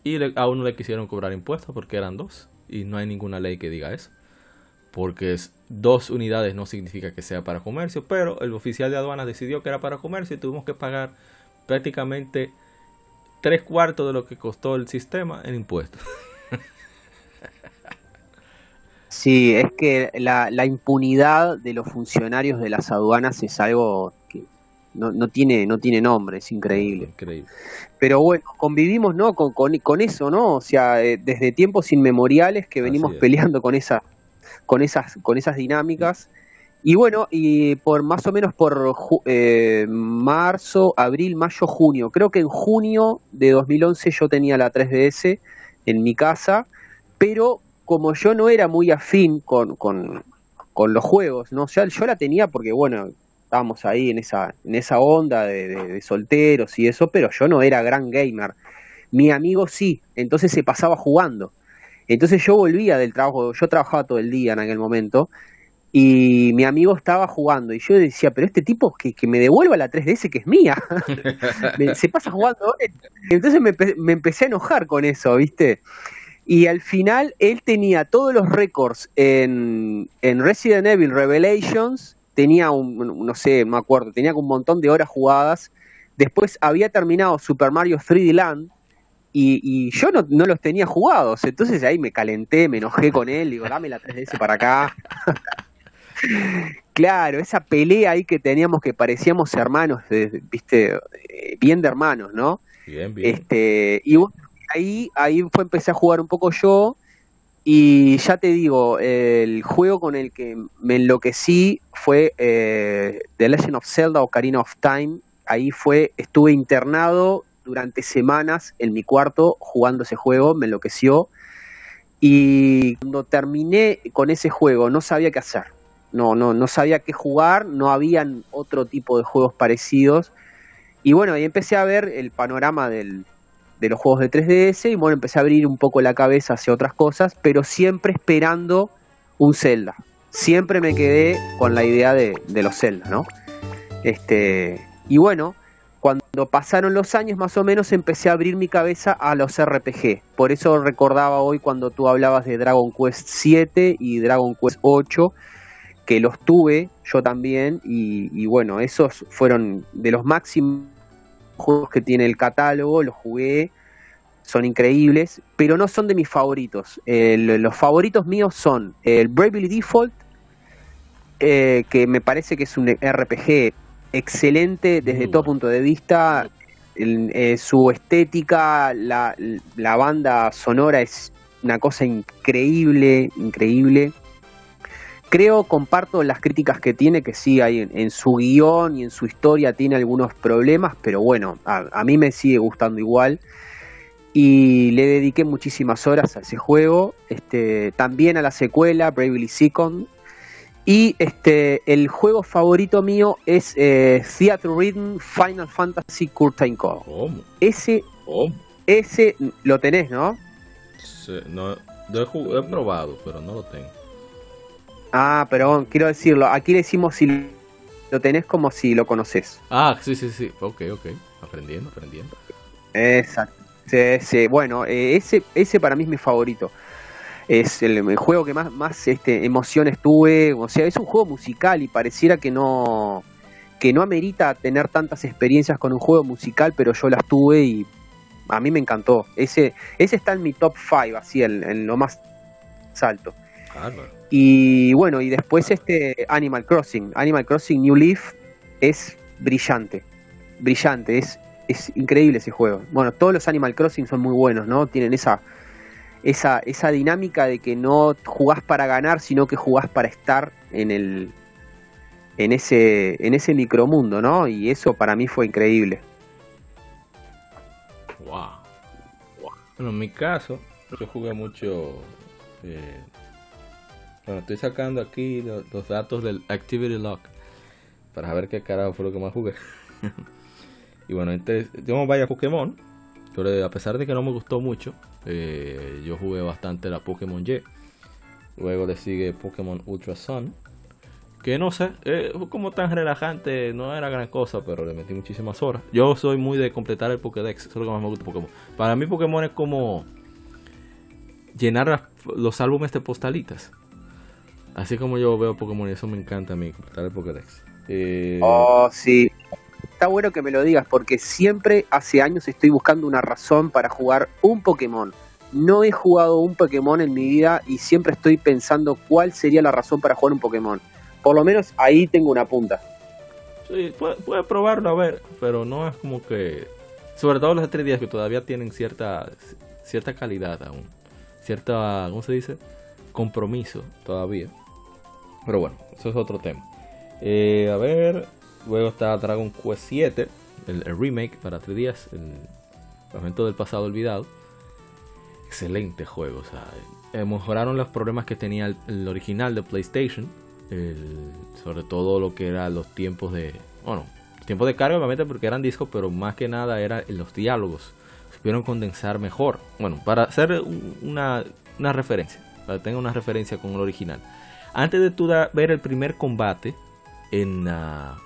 y a uno le quisieron cobrar impuestos porque eran dos y no hay ninguna ley que diga eso. Porque es, dos unidades no significa que sea para comercio, pero el oficial de aduanas decidió que era para comercio y tuvimos que pagar prácticamente tres cuartos de lo que costó el sistema en impuestos. Sí, es que la, la, impunidad de los funcionarios de las aduanas es algo que no, no, tiene, no tiene nombre, es increíble. increíble. Pero bueno, convivimos ¿no? con, con, eso, ¿no? O sea, eh, desde tiempos inmemoriales que venimos peleando con, esa, con, esas, con esas dinámicas. Y bueno, y por más o menos por eh, marzo, abril, mayo, junio. Creo que en junio de 2011 yo tenía la 3DS en mi casa, pero como yo no era muy afín con, con, los juegos, ¿no? O sea, yo la tenía porque, bueno, estábamos ahí en esa, en esa onda de, solteros y eso, pero yo no era gran gamer. Mi amigo sí, entonces se pasaba jugando. Entonces yo volvía del trabajo, yo trabajaba todo el día en aquel momento, y mi amigo estaba jugando, y yo decía, pero este tipo que, que me devuelva la 3DS que es mía, se pasa jugando. Entonces me, me empecé a enojar con eso, ¿viste? Y al final él tenía todos los récords en, en Resident Evil Revelations, tenía un, no sé, no me acuerdo, tenía un montón de horas jugadas. Después había terminado Super Mario 3D Land y, y yo no, no, los tenía jugados. Entonces ahí me calenté, me enojé con él, digo, dame la 3DS para acá. claro, esa pelea ahí que teníamos que parecíamos hermanos, viste, eh, bien de hermanos, ¿no? Bien, bien. Este, y ahí, ahí fue, empecé a jugar un poco yo. Y ya te digo, el juego con el que me enloquecí fue eh, The Legend of Zelda Ocarina of Time. Ahí fue, estuve internado durante semanas en mi cuarto jugando ese juego, me enloqueció. Y cuando terminé con ese juego no sabía qué hacer. No, no, no sabía qué jugar, no habían otro tipo de juegos parecidos. Y bueno, ahí empecé a ver el panorama del, de los juegos de 3DS y bueno, empecé a abrir un poco la cabeza hacia otras cosas, pero siempre esperando un Zelda. Siempre me quedé con la idea de, los Zelda, ¿no? Este, y bueno, cuando pasaron los años más o menos empecé a abrir mi cabeza a los RPG. Por eso recordaba hoy cuando tú hablabas de Dragon Quest 7 y Dragon Quest 8, que los tuve yo también y, y bueno, esos fueron de los máximos juegos que tiene el catálogo, los jugué, son increíbles, pero no son de mis favoritos. los favoritos míos son el Bravely Default, eh, que me parece que es un RPG excelente desde todo punto de vista. Eh, su estética, la, la banda sonora es una cosa increíble, increíble creo, comparto las críticas que tiene, que sí hay en, su guion y en su historia tiene algunos problemas, pero bueno, a, mí me sigue gustando igual. Y le dediqué muchísimas horas a ese juego, este, también a la secuela, Bravely Second. Y este, el juego favorito mío es eh, Theater Rhythm Final Fantasy Curtain. ¿Cómo? Ese, ese lo tenés, ¿no? no he probado, pero no lo tengo. Ah, pero quiero decirlo, aquí decimos si lo tenés como si lo conoces. Ah, sí, sí, sí, ok, ok, aprendiendo, aprendiendo. Exacto, sí, bueno, eh, ese, ese para mí es mi favorito. Es el, juego que más, más este, emociones tuve, o sea, es un juego musical y pareciera que no que no amerita tener tantas experiencias con un juego musical, pero yo las tuve y a mí me encantó. Ese, ese está en mi top 5, así, en, en lo más alto. Y bueno, y después este Animal Crossing, Animal Crossing New Leaf es brillante, brillante, es, es increíble ese juego. Bueno, todos los Animal Crossing son muy buenos, ¿no? Tienen esa, esa, esa dinámica de que no jugás para ganar, sino que jugás para estar en el en ese en ese micromundo, ¿no? Y eso para mí fue increíble. Wow. Bueno, en mi caso, yo jugué mucho eh, bueno, estoy sacando aquí los, datos del Activity Lock para ver qué carajo fue lo que más jugué. Y bueno, entonces, tenemos vaya Pokémon. Pero a pesar de que no me gustó mucho, eh, yo jugué bastante la Pokémon Y. Luego le sigue Pokémon Ultra Sun. Que no sé, eh, como tan relajante, no era gran cosa, pero le metí muchísimas horas. Yo soy muy de completar el Pokédex, eso es lo que más me gusta Pokémon. Para mí Pokémon es como llenar los álbumes de postalitas. Así como yo veo Pokémon y eso me encanta a mí, completar el Pokédex. Eh... Oh, sí. Está bueno que me lo digas porque siempre hace años estoy buscando una razón para jugar un Pokémon. No he jugado un Pokémon en mi vida y siempre estoy pensando cuál sería la razón para jugar un Pokémon. Por lo menos ahí tengo una punta. Sí, puede, probarlo a ver, pero no es como que... Sobre todo los tres días que todavía tienen cierta, cierta calidad aún. Cierta, ¿cómo se dice? Compromiso todavía. Pero bueno, eso es otro tema. Eh, a ver, luego está Dragon Quest 7, el, remake para 3 días, el evento del pasado olvidado. Excelente juego, o sea, eh, mejoraron los problemas que tenía el, original de PlayStation, sobre todo lo que eran los tiempos de, bueno, tiempos de carga obviamente porque eran discos, pero más que nada era en los diálogos, supieron condensar mejor, bueno, para hacer una, una referencia, para que tenga una referencia con el original. Antes de tú ver el primer combate en, uh,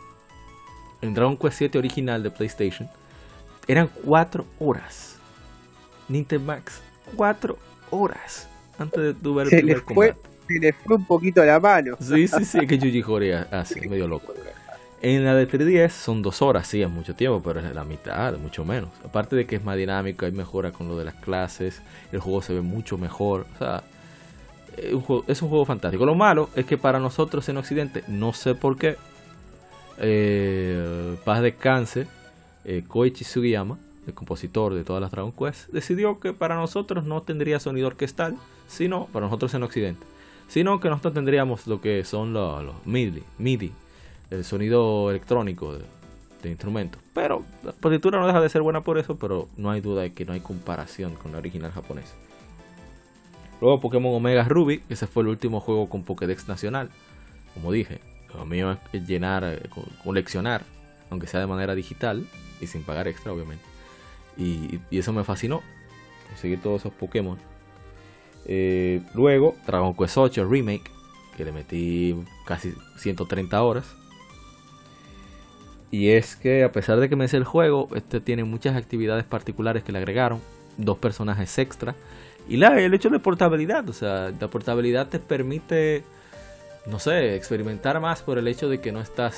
en Dragon Quest 7 original de PlayStation, eran 4 horas. Nintendo Max, 4 horas antes de tú ver el primer combate. se le fue un poquito la mano. Sí, sí, sí, que Yuji Horii así, medio loco. En la de 3DS son 2 horas, sí, es mucho tiempo, pero es la mitad, mucho menos. Aparte de que es más dinámico, hay mejora con lo de las clases, el juego se ve mucho mejor. O sea, es un juego fantástico. Lo malo es que para nosotros en Occidente, no sé por qué, eh, paz descanse, eh, Koichi Sugiyama, el compositor de todas las Dragon Quest, decidió que para nosotros no tendría sonido orquestal, sino para nosotros en Occidente, sino que nosotros tendríamos lo que son los, MIDI, MIDI, el sonido electrónico de, de instrumentos. Pero la partitura no deja de ser buena por eso, pero no hay duda de que no hay comparación con la original japonesa. Luego Pokémon Omega Ruby, ese fue el último juego con Pokédex nacional. Como dije, lo mío es llenar, eh, coleccionar, aunque sea de manera digital y sin pagar extra, obviamente. Y, eso me fascinó, conseguir todos esos Pokémon. Eh, luego, Dragon Quest 8 Remake, que le metí casi 130 horas. Y es que a pesar de que me sé el juego, este tiene muchas actividades particulares que le agregaron, dos personajes extra y la, el hecho de portabilidad, o sea, la portabilidad te permite, no sé, experimentar más por el hecho de que no estás,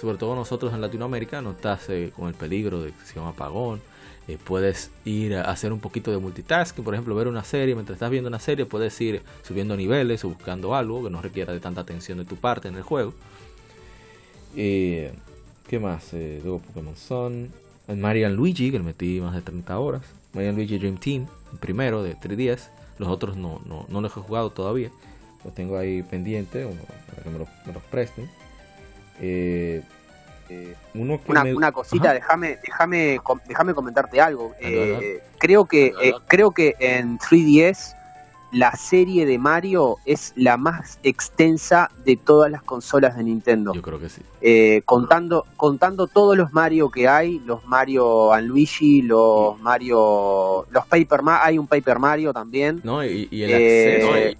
sobre todo nosotros en Latinoamérica, no estás eh, con el peligro de que se llama apagón. Eh, puedes ir a hacer un poquito de multitasking, por ejemplo, ver una serie, mientras estás viendo una serie puedes ir subiendo niveles o buscando algo que no requiera de tanta atención de tu parte en el juego. Eh, ¿Qué más? luego Pokémon Sun, Mario Luigi, que le metí más de 30 horas. Mario Luigi Dream Team, primero de 3DS. Los otros no, no, no los he jugado todavía. Los tengo ahí pendiente para que me los, presten. Eh, eh, uno una, una, cosita, déjame, déjame, déjame comentarte algo. Eh, creo que creo que en 3DS la serie de Mario es la más extensa de todas las consolas de Nintendo. Yo creo que sí. Eh, contando, contando todos los Mario que hay, los Mario and Luigi, los Mario, los Paper Mario, hay un Paper Mario también. No, y, el acceso. Eh,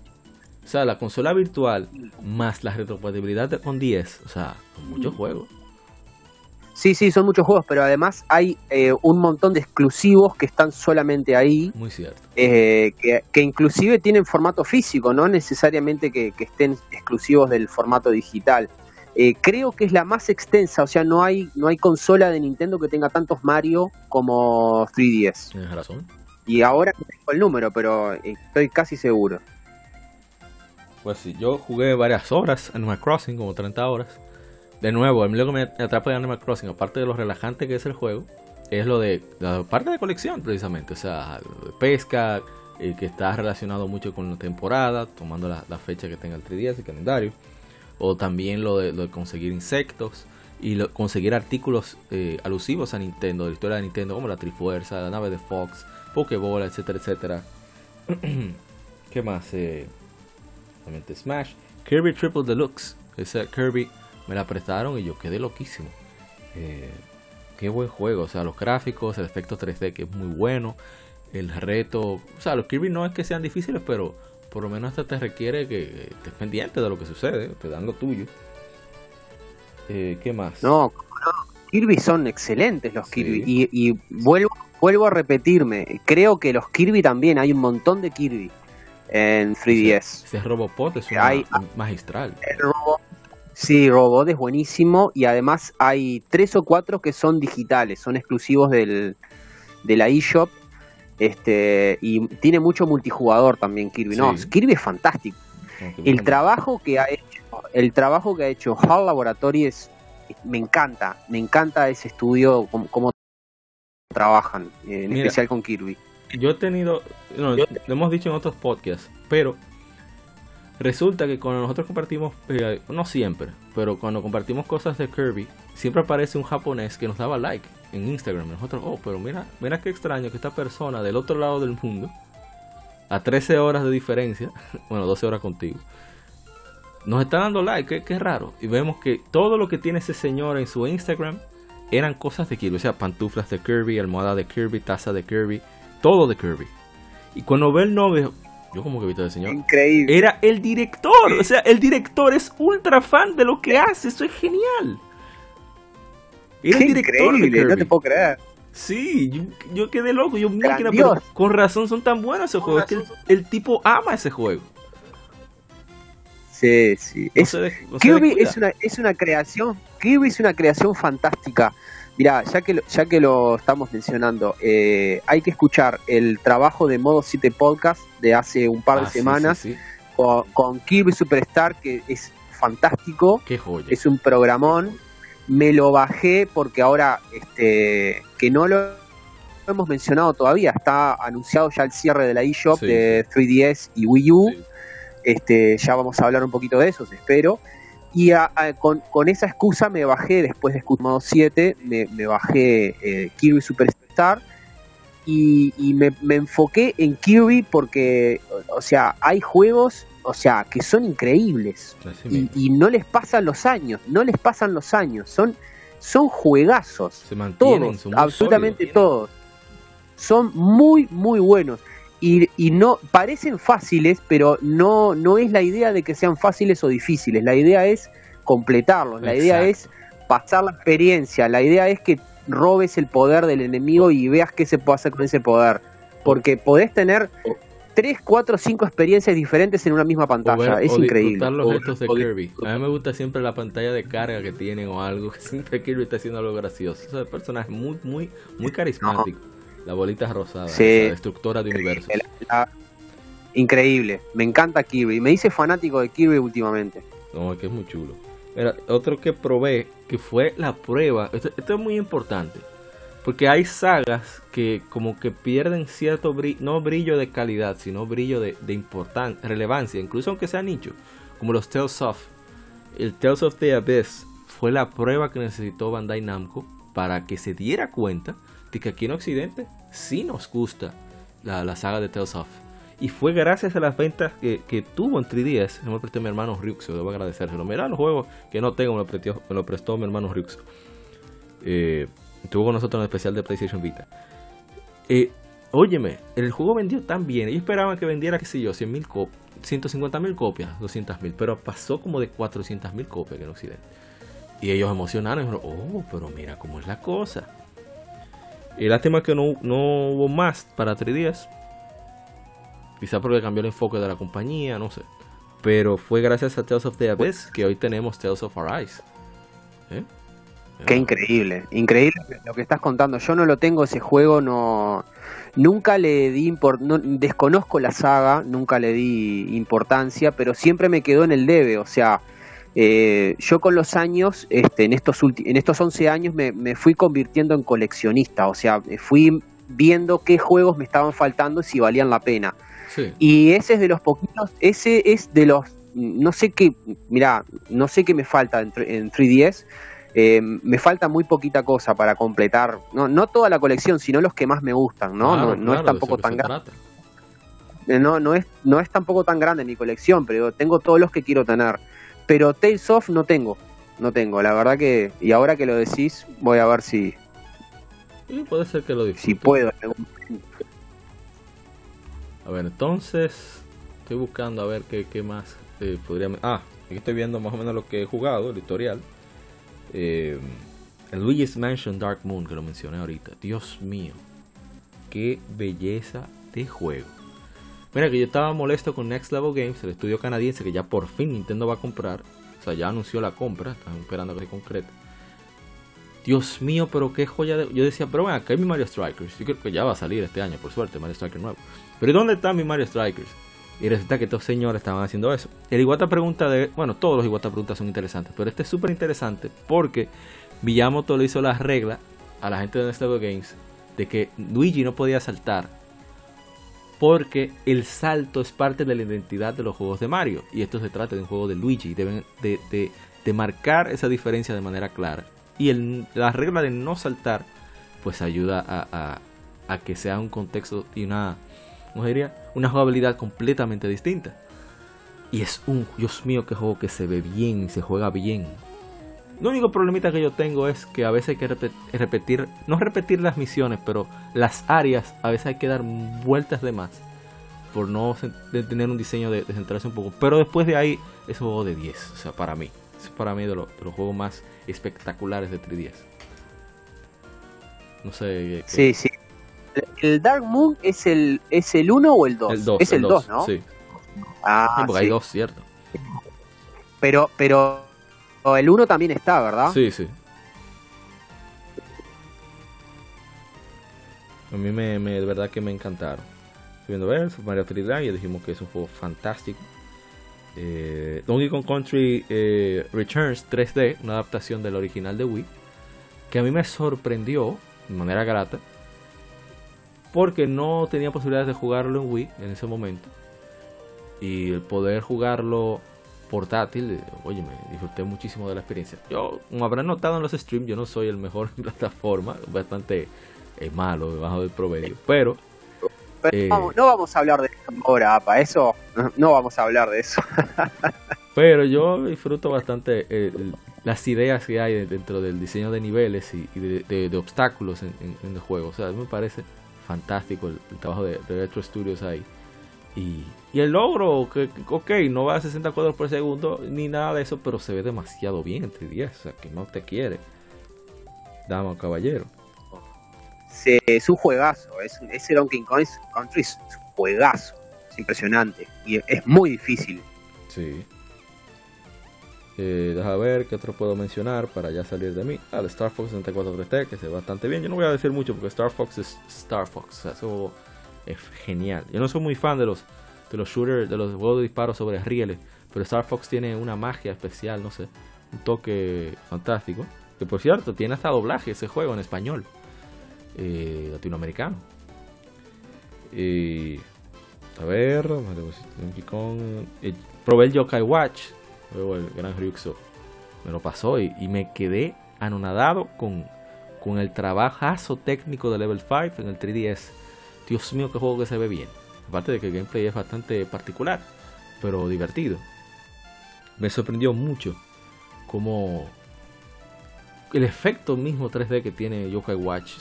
o sea, la consola virtual más la retrocompatibilidad con 10, o sea, muchos juegos. Sí, sí, son muchos juegos, pero además hay eh, un montón de exclusivos que están solamente ahí. Muy cierto. Eh, que, inclusive tienen formato físico, no necesariamente que, estén exclusivos del formato digital. Eh, creo que es la más extensa, o sea, no hay, no hay consola de Nintendo que tenga tantos Mario como 3DS. Tienes razón. Y ahora no tengo el número, pero estoy casi seguro. Pues sí, yo jugué varias horas en Animal Crossing, como 30 horas de nuevo, a mí lo que me atrapa de Animal Crossing, aparte de lo relajante que es el juego, es lo de la parte de colección precisamente, o sea, pesca, eh, que está relacionado mucho con la temporada, tomando la, fecha que tenga el 3DS, el calendario, o también lo de, conseguir insectos y conseguir artículos eh, alusivos a Nintendo, de la historia de Nintendo, como la Trifuerza, la nave de Fox, Pokébola, etcétera, etcétera. ¿Qué más? Eh, Smash, Kirby Triple Deluxe, ese Kirby me la prestaron y yo quedé loquísimo. Eh, qué buen juego. O sea, los gráficos, el efecto 3D que es muy bueno, el reto. O sea, los Kirby no es que sean difíciles, pero por lo menos hasta te requiere que estés pendiente de lo que sucede, te dan lo tuyo. Eh, ¿Qué más? No, Kirby son excelentes los Kirby. Y, vuelvo, vuelvo a repetirme, creo que los Kirby también, hay un montón de Kirby en 3DS. Ese, Robopod es hay, magistral. El sí, Robot es buenísimo y además hay tres o cuatro que son digitales, son exclusivos del, de la eShop. Este, y tiene mucho multijugador también Kirby. No, Kirby es fantástico. el trabajo que ha hecho, el trabajo que ha hecho HAL Laboratory es, me encanta, me encanta ese estudio, cómo, trabajan, en especial con Kirby. Yo he tenido, no, lo hemos dicho en otros podcasts, pero resulta que cuando nosotros compartimos, eh, no siempre, pero cuando compartimos cosas de Kirby, siempre aparece un japonés que nos daba like en Instagram. Nosotros, oh, pero mira, mira qué extraño que esta persona del otro lado del mundo, a 13 horas de diferencia, bueno, 12 horas contigo, nos está dando like, qué, raro. Y vemos que todo lo que tiene ese señor en su Instagram eran cosas de Kirby, o sea, pantuflas de Kirby, almohada de Kirby, taza de Kirby, todo de Kirby. Y cuando ve el novio, yo como que he visto señor. Increíble. Era el director, o sea, el director es ultra fan de lo que hace, eso es genial. Era el director increíble, no te puedo creer. Sí, yo, quedé loco, yo máquina, pero con razón son tan buenos esos juegos, es que el tipo ama ese juego. Sí, sí. Kirby es una, es una creación, Kirby es una creación fantástica. Mira, ya que, lo, ya que lo estamos mencionando, eh, hay que escuchar el trabajo de Modo 7 Podcast de hace un par de ah, semanas Con, Kirby Superstar, que es fantástico. Qué joya. Es un programón. Me lo bajé porque ahora, este, que no lo hemos mencionado todavía, está anunciado ya el cierre de la eShop de 3DS y Wii U. Este, ya vamos a hablar un poquito de eso, espero. Y con, esa excusa me bajé, después de Modo 7, me, bajé eh, Kirby Superstar y, me, enfoqué en Kirby porque, o sea, hay juegos, o sea, que son increíbles. Y, no les pasan los años, no les pasan los años, son, son juegazos, Se todos, absolutamente todos, son muy, muy buenos y, no parecen fáciles, pero no, no es la idea de que sean fáciles o difíciles. La idea es completarlos, la idea es pasar la experiencia, la idea es que robes el poder del enemigo y veas qué se puede hacer con ese poder. Porque podés tener tres, cuatro, cinco experiencias diferentes en una misma pantalla. es increíble. los de Kirby. A mí me gusta siempre la pantalla de carga que tienen o algo. Siempre Kirby está haciendo algo gracioso. Ese personaje muy, muy, muy carismático. La bolita rosada, la destructora de universos. Increíble, me encanta Kirby. Me hice fanático de Kirby últimamente. No, es que es muy chulo. Mira, otro que probé, que fue la prueba. Esto, es muy importante. Porque hay sagas que como que pierden cierto brillo, no brillo de calidad, sino brillo de, de relevancia, incluso aunque sea nicho, como los Tales of. El Tales of the Abyss fue la prueba que necesitó Bandai Namco para que se diera cuenta que aquí en Occidente sí nos gusta la, saga de Tales of. Y fue gracias a las ventas que, tuvo en 3DS. Me lo prestó mi hermano Ryuxo, debo agradecérselo. Mira los juegos que no tengo, me lo prestó, me lo prestó mi hermano Ryuxo. Eh, estuvo con nosotros en el especial de PlayStation Vita. Eh, óyeme, el juego vendió tan bien. Ellos esperaban que vendiera, qué sé yo, 100 mil copias, 150 mil copias, 200 mil. Pero pasó como de 400 mil copias en Occidente. Y ellos emocionaron y dijeron, oh, pero mira cómo es la cosa. Y lástima que no, no hubo más para 3DS. Quizá porque cambió el enfoque de la compañía, no sé. Pero fue gracias a Tales of the Abyss que hoy tenemos Tales of Arise. ¿Eh? Qué increíble, increíble lo que estás contando. Yo no lo tengo ese juego, no nunca le di import, desconozco la saga, nunca le di importancia, pero siempre me quedó en el debe, o sea, eh, yo con los años, este, en, estos en estos 11 años, me, fui convirtiendo en coleccionista, o sea, fui viendo qué juegos me estaban faltando y si valían la pena. Y ese es de los poquitos, ese es de los, no sé qué, mira, no sé qué me falta en, 3DS, eh, me falta muy poquita cosa para completar, no, no toda la colección, sino los que más me gustan, ¿no? no, es tampoco tan grande. Eh, no, no, es, no es tampoco tan grande mi colección, pero tengo todos los que quiero tener. Pero Tales of no tengo, no tengo, la verdad que, y ahora que lo decís, voy a ver si, Y puede ser que lo disfrute. Si puedo. A ver, entonces estoy buscando a ver qué, qué más eh, podría... Ah, aquí estoy viendo más o menos lo que he jugado, el tutorial. Eh, el Luigi's Mansion Dark Moon, que lo mencioné ahorita. Dios mío, qué belleza de juego. Mira que yo estaba molesto con Next Level Games, el estudio canadiense que ya por fin Nintendo va a comprar. O sea, ya anunció la compra, están esperando que se concrete. Dios mío, pero qué joya de... Yo decía, pero bueno, acá hay mi Mario Strikers. Yo creo que ya va a salir este año, por suerte, Mario Strikers nuevo. Pero ¿dónde está mi Mario Strikers? Y resulta que estos señores estaban haciendo eso. El Iguata pregunta de... Bueno, todos los Iguata preguntas son interesantes, pero este es súper interesante porque Villamoto le hizo la regla a la gente de Next Level Games de que Luigi no podía saltar porque el salto es parte de la identidad de los juegos de Mario. Y esto se trata de un juego de Luigi. Deben de, marcar esa diferencia de manera clara. Y la regla de no saltar pues ayuda a, que sea un contexto y una ¿cómo diría? una jugabilidad completamente distinta. Y es un Dios mío que juego que se ve bien y se juega bien lo único problemita que yo tengo es que a veces hay que repetir, no repetir las misiones, pero las áreas a veces hay que dar vueltas de más por no tener un diseño de, centrarse un poco. Pero después de ahí es un juego de 10, o sea, para mí. Es para mí de, los juegos más espectaculares de 3DS. No sé. Eh, sí, sí. ¿El Dark Moon es el, es el 1 o el 2? El 2. Es el 2, ¿no? Sí. Ah, porque hay dos, cierto. Pero, pero el 1 también está, ¿verdad? Sí, sí. A mí me, de verdad que me encantaron. Estoy viendo ver, Mario 3D, y dijimos que es un juego fantástico. Eh, Donkey Kong Country eh, Returns 3D, una adaptación del original de Wii, que a mí me sorprendió de manera grata, porque no tenía posibilidades de jugarlo en Wii en ese momento. Y el poder jugarlo portátil, oye, me disfruté muchísimo de la experiencia. Yo, como habrán notado en los streams, yo no soy el mejor en plataforma, bastante eh, malo, debajo del promedio, pero... Eh, no vamos a hablar de eso ahora, para eso no vamos a hablar de eso. pero yo disfruto bastante eh, las ideas que hay dentro del diseño de niveles y, de, obstáculos en, el juego. O sea, me parece fantástico el, trabajo de, Retro Studios ahí. Y, el logro, que, ok, no va a 60 cuadros por segundo ni nada de eso, pero se ve demasiado bien entre 10. O sea, que no te quiere. Dama o caballero. Sí, es un juegazo. Es, ese Donkey Kong Country es un juegazo. Es impresionante. Y es muy difícil. Sí. Eh, deja ver qué otro puedo mencionar para ya salir de mí. Ah, el Star Fox 64 3T, que se ve bastante bien. Yo no voy a decir mucho porque Star Fox es Star Fox. O sea, eso es genial. Yo no soy muy fan de los, de los shooters, de los juegos de disparos sobre rieles, pero Star Fox tiene una magia especial, no sé, un toque fantástico. Que por cierto, tiene hasta doblaje ese juego en español, eh, latinoamericano. Y a ver, eh, probé el Yokai Watch, luego el Gran Ryuxo me lo pasó y, me quedé anonadado con, con el trabajazo técnico de Level 5 en el 3DS Dios mío, qué juego que se ve bien. Aparte de que el gameplay es bastante particular, pero divertido. Me sorprendió mucho como el efecto mismo 3D que tiene Yokai Watch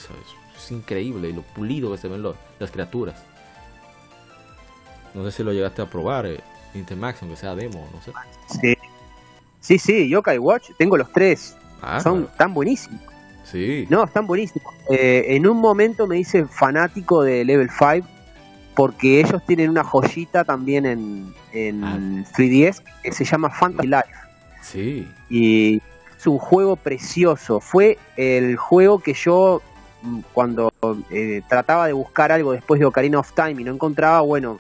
es increíble y lo pulido que se ven las criaturas. No sé si lo llegaste a probar, eh, Intermax, aunque sea demo, no sé. Sí, sí, sí Yokai Watch, tengo los tres. Ah, Son tan buenísimos. Sí. No, están buenísimos. Eh, en un momento me hice fanático de Level 5 porque ellos tienen una joyita también en, en 3DS ah. que se llama Fantasy Life. Sí. Y es un juego precioso. Fue el juego que yo mm, cuando eh, trataba de buscar algo después de Ocarina of Time y no encontraba, bueno,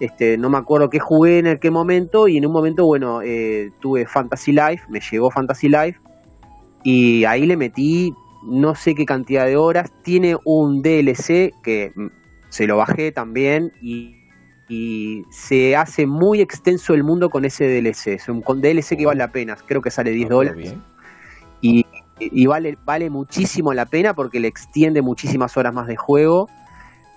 este, no me acuerdo qué jugué en qué momento y en un momento, bueno, eh, tuve Fantasy Life, me llegó Fantasy Life y ahí le metí no sé qué cantidad de horas. Tiene un DLC que mm, se lo bajé también y, se hace muy extenso el mundo con ese DLC. Es un DLC que vale la pena, creo que sale 10 dólares. Y, vale, vale muchísimo la pena porque le extiende muchísimas horas más de juego.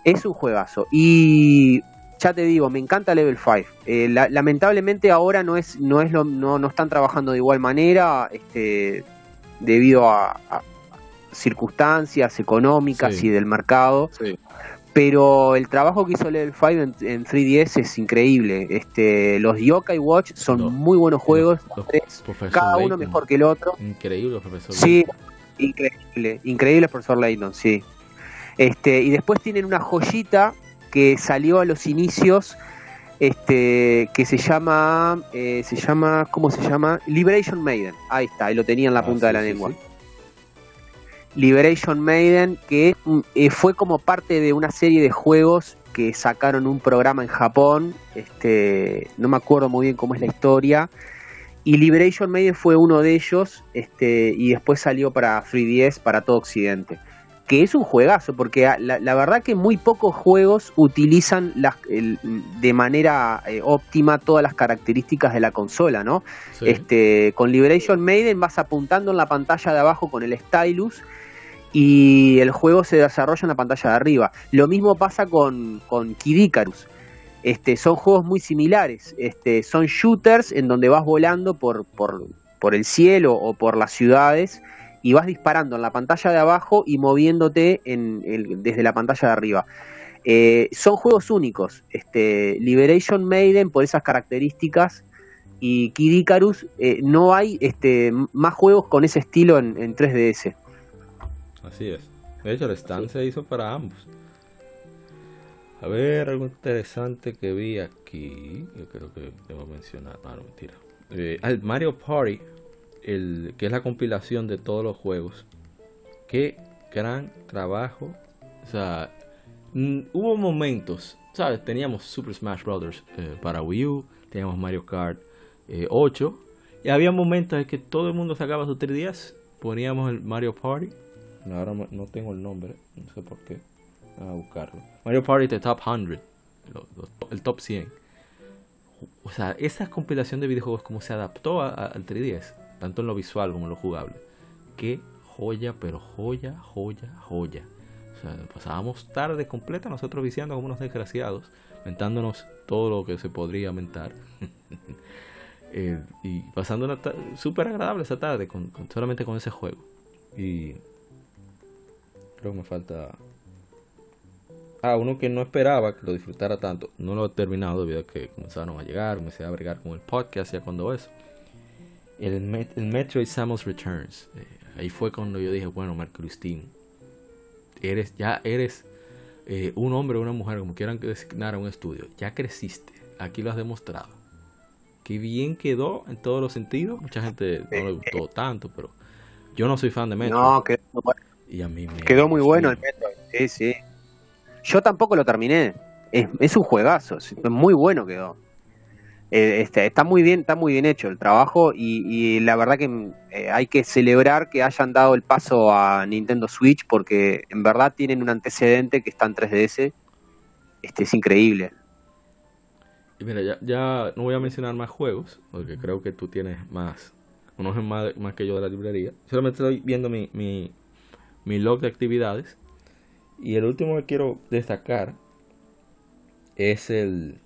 Es un juegazo. Y ya te digo, me encanta Level 5. Eh, lamentablemente ahora no es, no es lo, no, no están trabajando de igual manera, este, debido a, circunstancias económicas y del mercado. Pero el trabajo que hizo Level 5 en, 3DS es increíble. Este, los Yokai Watch son muy buenos juegos, cada uno mejor que el otro. Increíble, profesor. Sí, increíble, increíble, profesor Layton, sí. Este, y después tienen una joyita que salió a los inicios este que se llama eh, se llama cómo se llama Liberation Maiden ahí está ahí lo tenía en la ah, punta de la lengua Liberation Maiden que eh, fue como parte de una serie de juegos que sacaron un programa en Japón este no me acuerdo muy bien cómo es la historia. Y Liberation Maiden fue uno de ellos este y después salió para 3DS para todo Occidente. Que es un juegazo, porque la, verdad que muy pocos juegos utilizan de manera eh, óptima todas las características de la consola, ¿no? Este, con Liberation Maiden vas apuntando en la pantalla de abajo con el stylus y el juego se desarrolla en la pantalla de arriba. Lo mismo pasa con, con Kid Icarus. Este, son juegos muy similares, este, son shooters en donde vas volando por, el cielo o por las ciudades y vas disparando en la pantalla de abajo y moviéndote en desde la pantalla de arriba. Eh, son juegos únicos. Este, Liberation Maiden, por esas características, y Kid Icarus, eh, no hay este, más juegos con ese estilo en, 3DS. Así es. De hecho, el stand se hizo para ambos. A ver, algo interesante que vi aquí. Yo creo que debo mencionar. Ah, no, mentira. Eh, Mario Party el, que es la compilación de todos los juegos. Qué gran trabajo. O sea, hubo momentos, ¿sabes? Teníamos Super Smash Bros. Eh, para Wii U, teníamos Mario Kart 8. Eh, y había momentos en que todo el mundo sacaba sus 3DS. Poníamos el Mario Party. Ahora no tengo el nombre, no sé por qué. a buscarlo. Mario Party The Top 100. el top 100. O sea, esa compilación de videojuegos como se adaptó al 3DS tanto en lo visual como en lo jugable. Qué joya, pero joya, joya, joya. O sea, pasábamos tarde completa nosotros viciando como unos desgraciados, mentándonos todo lo que se podría mentar. Eh, y pasando una súper agradable esa tarde con, solamente con ese juego. Y creo que me falta... Ah, uno que no esperaba que lo disfrutara tanto. No lo he terminado debido a que comenzaron a llegar, comencé a bregar con el podcast y cuando eso el, el Metroid Samus Returns. Eh, ahí fue cuando yo dije, bueno, Mark Christine, eres, ya eres eh, un hombre o una mujer, como quieran designar a un estudio. Ya creciste, aquí lo has demostrado. Que bien quedó en todos los sentidos. Mucha gente no le gustó tanto, pero yo no soy fan de Metroid. No, bueno. Y a mí me quedó muy bueno el Metroid. Sí, sí. Yo tampoco lo terminé. Es, es un juegazo, muy bueno quedó. Eh, este, está muy bien, está muy bien hecho el trabajo y, la verdad que eh, hay que celebrar que hayan dado el paso a Nintendo Switch porque en verdad tienen un antecedente que está en 3DS, este es increíble. Y mira, ya, ya no voy a mencionar más juegos porque creo que tú tienes más, conoces más, más que yo de la librería. Solamente estoy viendo mi, mi, mi log de actividades y el último que quiero destacar es el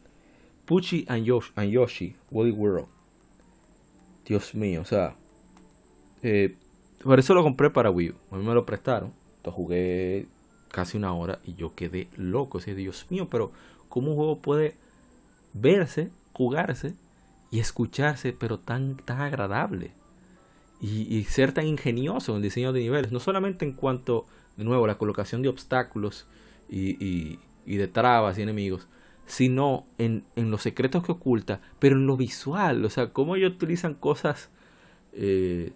Pucci and Yoshi, and Yoshi Woolly World. Dios mío, o sea. Eh, por eso lo compré para Wii U. A mí me lo prestaron. Lo jugué casi una hora y yo quedé loco. O Dios mío, pero ¿cómo un juego puede verse, jugarse y escucharse, pero tan, tan agradable? Y, ser tan ingenioso en el diseño de niveles. No solamente en cuanto, de nuevo, la colocación de obstáculos y de trabas y enemigos, sino en, en los secretos que oculta, pero en lo visual, o sea, cómo ellos utilizan cosas eh,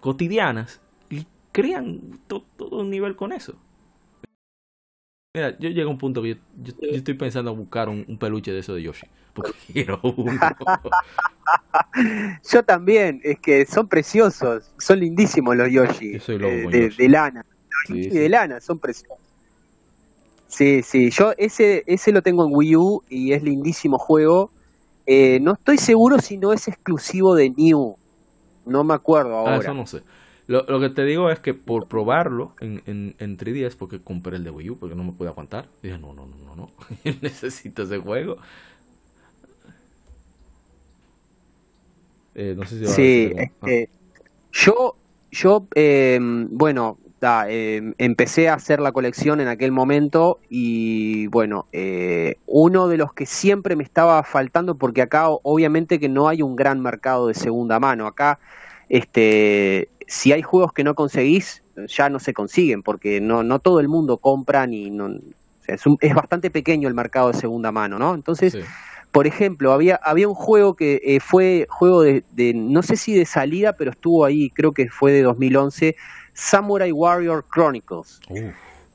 cotidianas y crean todo un nivel con eso. Mira, yo llego a un punto que yo, estoy pensando en buscar un, peluche de eso de Yoshi, porque quiero uno. yo también, es que son preciosos, son lindísimos los Yoshi, eh, de, lana. de lana, son preciosos. Sí, sí, yo ese, ese lo tengo en Wii U y es lindísimo juego. Eh, no estoy seguro si no es exclusivo de New. No me acuerdo ah, ahora. Ah, eso no sé. Lo, lo, que te digo es que por probarlo en, en, en 3DS, porque compré el de Wii U, porque no me pude aguantar. Dije, no, no, no, no, no. necesito ese juego. Eh, no sé si sí, este, yo, yo eh, bueno, em, empecé a hacer la colección en aquel momento y bueno, eh, uno de los que siempre me estaba faltando, porque acá obviamente que no hay un gran mercado de segunda mano, acá este, si hay juegos que no conseguís, ya no se consiguen, porque no, no todo el mundo compra ni... No, es, es, bastante pequeño el mercado de segunda mano, ¿no? Entonces... Por ejemplo, había, había un juego que eh, fue juego de, no sé si de salida, pero estuvo ahí, creo que fue de 2011, Samurai Warrior Chronicles.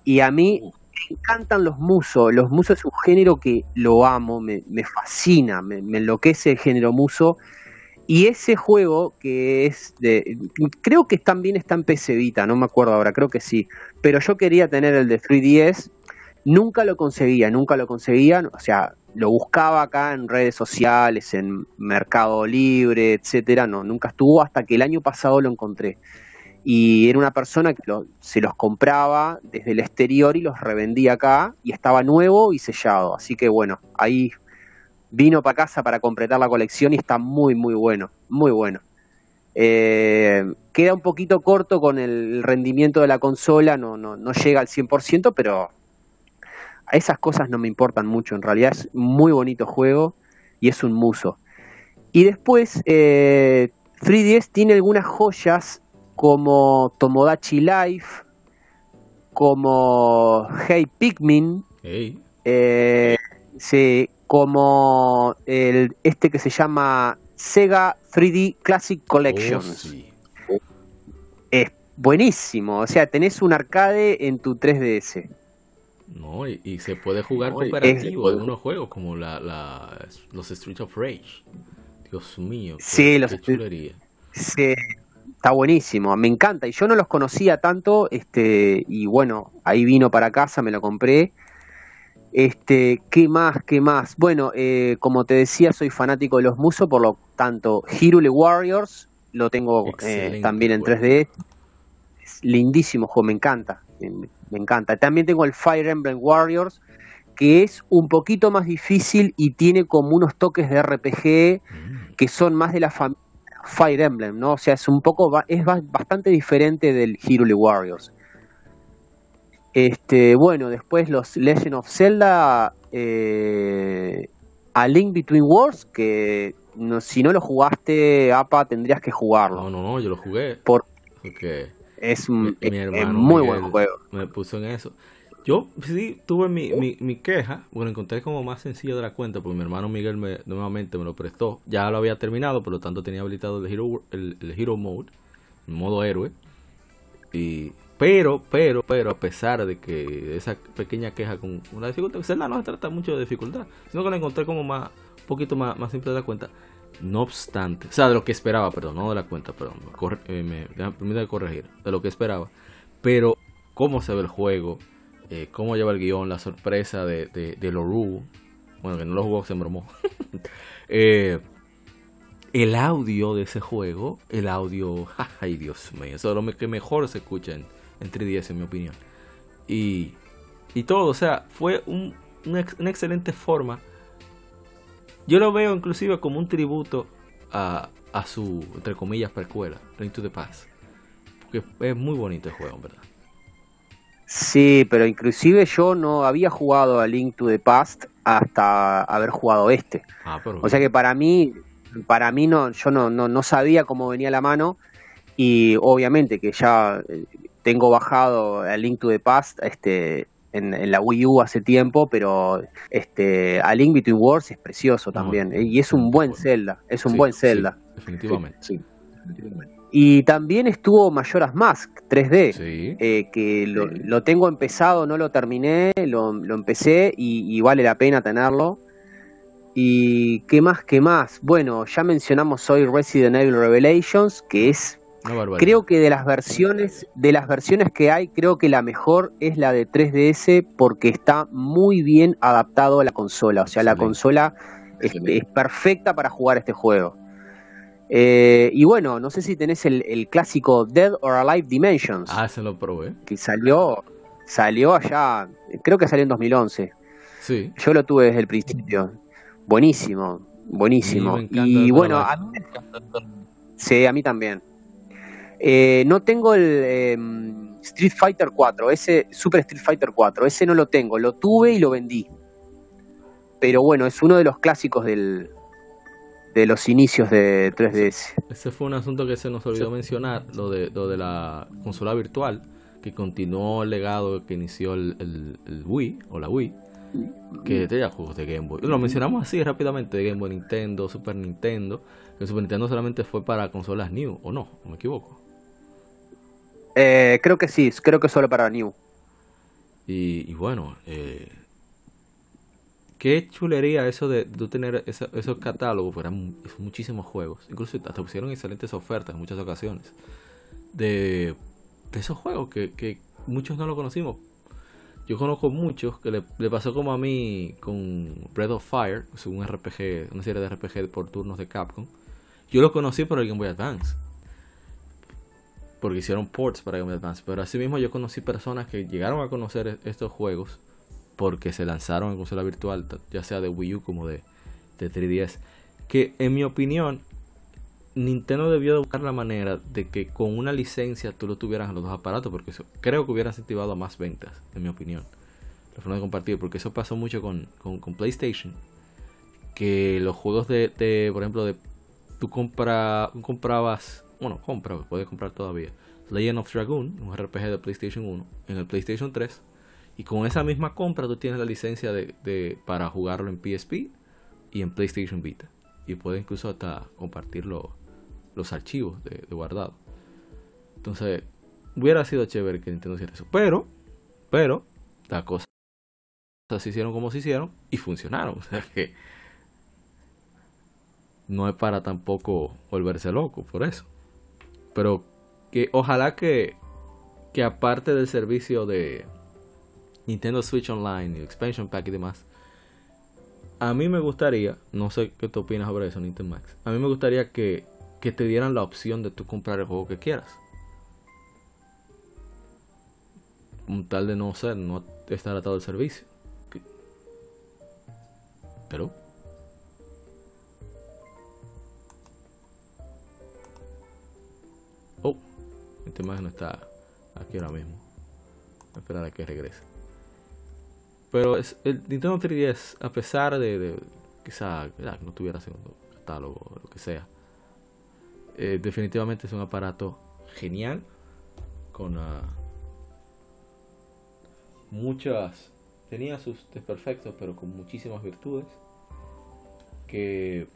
Y a mí me encantan los musos, los musos es un género que lo amo, me, fascina, me, enloquece el género muso. Y ese juego que es de, creo que también está en PC Vita, no me acuerdo ahora, creo que sí, pero yo quería tener el de 3DS, nunca lo conseguía, nunca lo conseguía, o sea, lo buscaba acá en redes sociales, en Mercado Libre, etcétera, no, nunca estuvo hasta que el año pasado lo encontré. Y era una persona que se los compraba desde el exterior y los revendía acá y estaba nuevo y sellado. Así que bueno, ahí vino para casa para completar la colección y está muy, muy bueno, muy bueno. Eh, queda un poquito corto con el rendimiento de la consola, no, no, no llega al 100%, pero esas cosas no me importan mucho, en realidad es muy bonito juego y es un muso. Y después, eh, 3DS tiene algunas joyas como Tomodachi Life, como Hey Pikmin, eh, como el, este que se llama Sega 3D Classic Collections. Oh, es buenísimo, o sea, tenés un arcade en tu 3DS. No, y, se puede jugar cooperativo en unos juegos como la, la, los Streets of Rage. Dios mío. sí, los Sí, está buenísimo, me encanta. Y yo no los conocía tanto, este, y bueno, ahí vino para casa, me lo compré. Este, ¿qué más? ¿Qué más? Bueno, eh, como te decía, soy fanático de los musos, por lo tanto, Hirule Warriors lo tengo eh, también en 3D. Es lindísimo juego, me encanta me encanta. También tengo el Fire Emblem Warriors, que es un poquito más difícil y tiene como unos toques de RPG mm. que son más de la familia Fire Emblem, ¿no? O sea, es un poco, es bastante diferente del Hyrule Warriors. Este, bueno, después los Legend of Zelda, eh, A Link Between Worlds, que si no lo jugaste, APA, tendrías que jugarlo. No, no, no, yo lo jugué. Por, es un muy buen juego. Me puso en eso. Yo sí tuve mi, mi, queja, bueno, encontré como más sencillo de la cuenta, porque mi hermano Miguel me, nuevamente me lo prestó. Ya lo había terminado, por lo tanto tenía habilitado el Hero, el, Hero Mode, el modo héroe. Y, pero, pero, pero, a pesar de que esa pequeña queja con una dificultad, Zelda no se trata mucho de dificultad, sino que lo encontré como más, un poquito más, más simple de la cuenta. No obstante, o sea, de lo que esperaba, perdón, no de la cuenta, perdón, eh, me, permite corregir, de lo que esperaba. Pero, cómo se ve el juego, eh, cómo lleva el guion, la sorpresa de, de, de Loru, bueno, que no lo jugó, se bromó. eh, el audio de ese juego, el audio, ay Dios mío, eso es lo que mejor se escucha en 3DS, en mi opinión. Y, y todo, o sea, fue un, una, una excelente forma yo lo veo inclusive como un tributo a, a su, entre comillas, precuela, Link to the Past. Porque es muy bonito el juego, ¿verdad? Sí, pero inclusive yo no había jugado a Link to the Past hasta haber jugado este. Ah, o sea que para mí, para mí no, yo no, no, no sabía cómo venía la mano y obviamente que ya eh, tengo bajado a Link to the Past, este, en, la Wii U hace tiempo, pero este A Link Between Worlds es precioso también. Y es un buen Zelda, es un buen Zelda. definitivamente. Y también estuvo Majora's Mask 3D, eh, que lo, tengo empezado, no lo terminé, lo, empecé y, vale la pena tenerlo. ¿Y qué más? ¿Qué más? Bueno, ya mencionamos hoy Resident Evil Revelations, que es Creo que de las versiones, de las versiones que hay, creo que la mejor es la de 3DS porque está muy bien adaptado a la consola. O sea, la consola es, perfecta para jugar este juego. Eh, y bueno, no sé si tenés el, clásico Dead or Alive Dimensions. Ah, se lo probé. Que salió, salió allá, creo que salió en 2011. Sí. Yo lo tuve desde el principio. Buenísimo, buenísimo. Y bueno, a sí, a mí también. Eh, no tengo el. Em, Street Fighter 4, ese Super Street Fighter 4, ese no lo tengo, lo tuve y lo vendí. Pero bueno, es uno de los clásicos del, de los inicios de 3DS. Ese fue un asunto que se nos olvidó mencionar, lo de, lo de la consola virtual, que continuó el legado que inició el, Wii o la Wii, que tenía juegos de Game Boy. Lo mencionamos así rápidamente, de Game Boy, Nintendo, Super Nintendo. El Super Nintendo solamente fue para consolas New, ¿o no? ¿O me equivoco? Eh, creo que sí, creo que solo para New. Y, bueno, eh, qué chulería eso de, tener esos catálogos, eran muchísimos juegos. Incluso hasta pusieron excelentes ofertas en muchas ocasiones. De, esos juegos que, muchos no lo conocimos. Yo conozco muchos que le, pasó como a mí con Breath of Fire, es un RPG, una serie de RPG por turnos de Capcom. Yo lo conocí por el Game Boy Advance. Porque hicieron ports para Game Advance. Pero así mismo yo conocí personas que llegaron a conocer e-, estos juegos porque se lanzaron en consola virtual, ya sea de Wii U como de, de 3DS. Que en mi opinión, Nintendo debió de buscar la manera de que con una licencia tú lo tuvieras en los dos aparatos, porque creo que hubiera incentivado a más ventas, en mi opinión. La forma de compartir, porque eso pasó mucho con, PlayStation. Que los juegos de, por ejemplo, de tú compra, comprabas, bueno, compra, puedes comprar todavía. Legend of Dragoon, un RPG de PlayStation 1, en el PlayStation 3 y con esa misma compra tú tienes la licencia de, para jugarlo en PSP y en PlayStation Vita. Y puedes incluso hasta compartir los archivos de, guardado. Entonces, hubiera sido chévere que Nintendo hiciera eso. Pero, pero, las cosas se hicieron como se hicieron y funcionaron. O sea que no es para tampoco volverse loco por eso. Pero que ojalá que, que aparte del servicio de, Nintendo Switch Online, Expansion Pack y demás. A mí me gustaría, no sé qué opinas sobre eso, Nintendo Max. A mí me gustaría que, que te dieran la opción de tú comprar el juego que quieras. Un tal de no ser, no estar atado al servicio. Pero. Nintendo Max no está aquí ahora mismo. esperar a que regrese. Pero el Nintendo 3DS, a pesar de, de quizá no tuviera segundo catálogo o lo que sea, eh, definitivamente es un aparato genial con uh, muchas tenía sus desperfectos pero con muchísimas virtudes que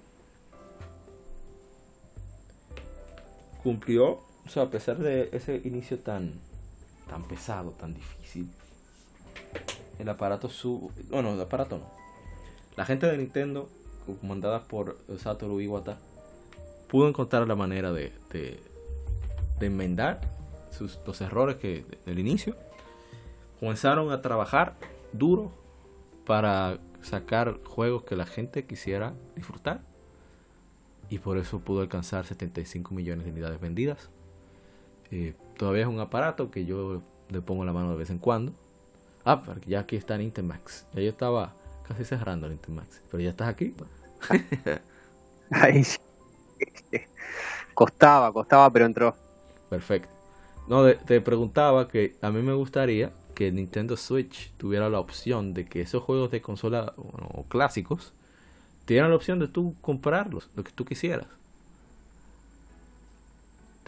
cumplió o a pesar de ese inicio tan tan pesado tan difícil el aparato su... Bueno, el aparato no. La gente de Nintendo, comandada por Satoru Iwata, pudo encontrar la manera de, de, enmendar sus, los errores que del inicio. Comenzaron a trabajar duro para sacar juegos que la gente quisiera disfrutar. Y por eso pudo alcanzar 75 millones de unidades vendidas. Eh, todavía es un aparato que yo le pongo la mano de vez en cuando Ah, porque ya aquí está Nintemax. Ya yo estaba casi cerrando Nintemax. Pero ya estás aquí. Ay, Costaba, costaba, pero entró. Perfecto. No, te preguntaba que a mí me gustaría que Nintendo Switch tuviera la opción de que esos juegos de consola o clásicos tuvieran la opción de tú comprarlos, lo que tú quisieras.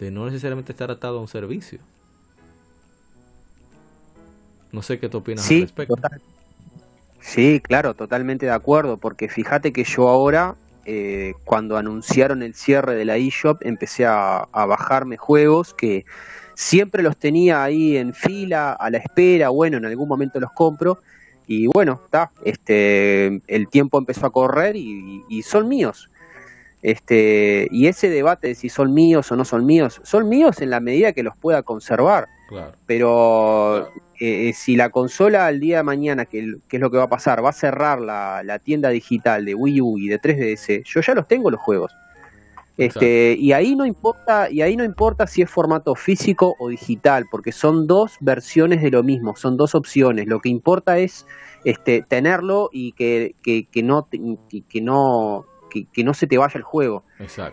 De no necesariamente estar atado a un servicio. No sé qué tú opinas al respecto. Sí, claro, totalmente de acuerdo, porque fíjate que yo ahora, eh, cuando anunciaron el cierre de la eShop, empecé a, bajarme juegos que siempre los tenía ahí en fila, a la espera, bueno, en algún momento los compro, y bueno, está, este, el tiempo empezó a correr y, y, son míos. Este, y ese debate de si son míos o no son míos, son míos en la medida que los pueda conservar. Claro. Pero eh, eh, si la consola al día de mañana, que, es lo que va a pasar, va a cerrar la, tienda digital de Wii U y de 3DS, yo ya los tengo los juegos. Este, y ahí no importa, y ahí no importa si es formato físico o digital, porque son dos versiones de lo mismo, son dos opciones. Lo que importa es este, tenerlo y que, que, no que, no que, no se te vaya el juego.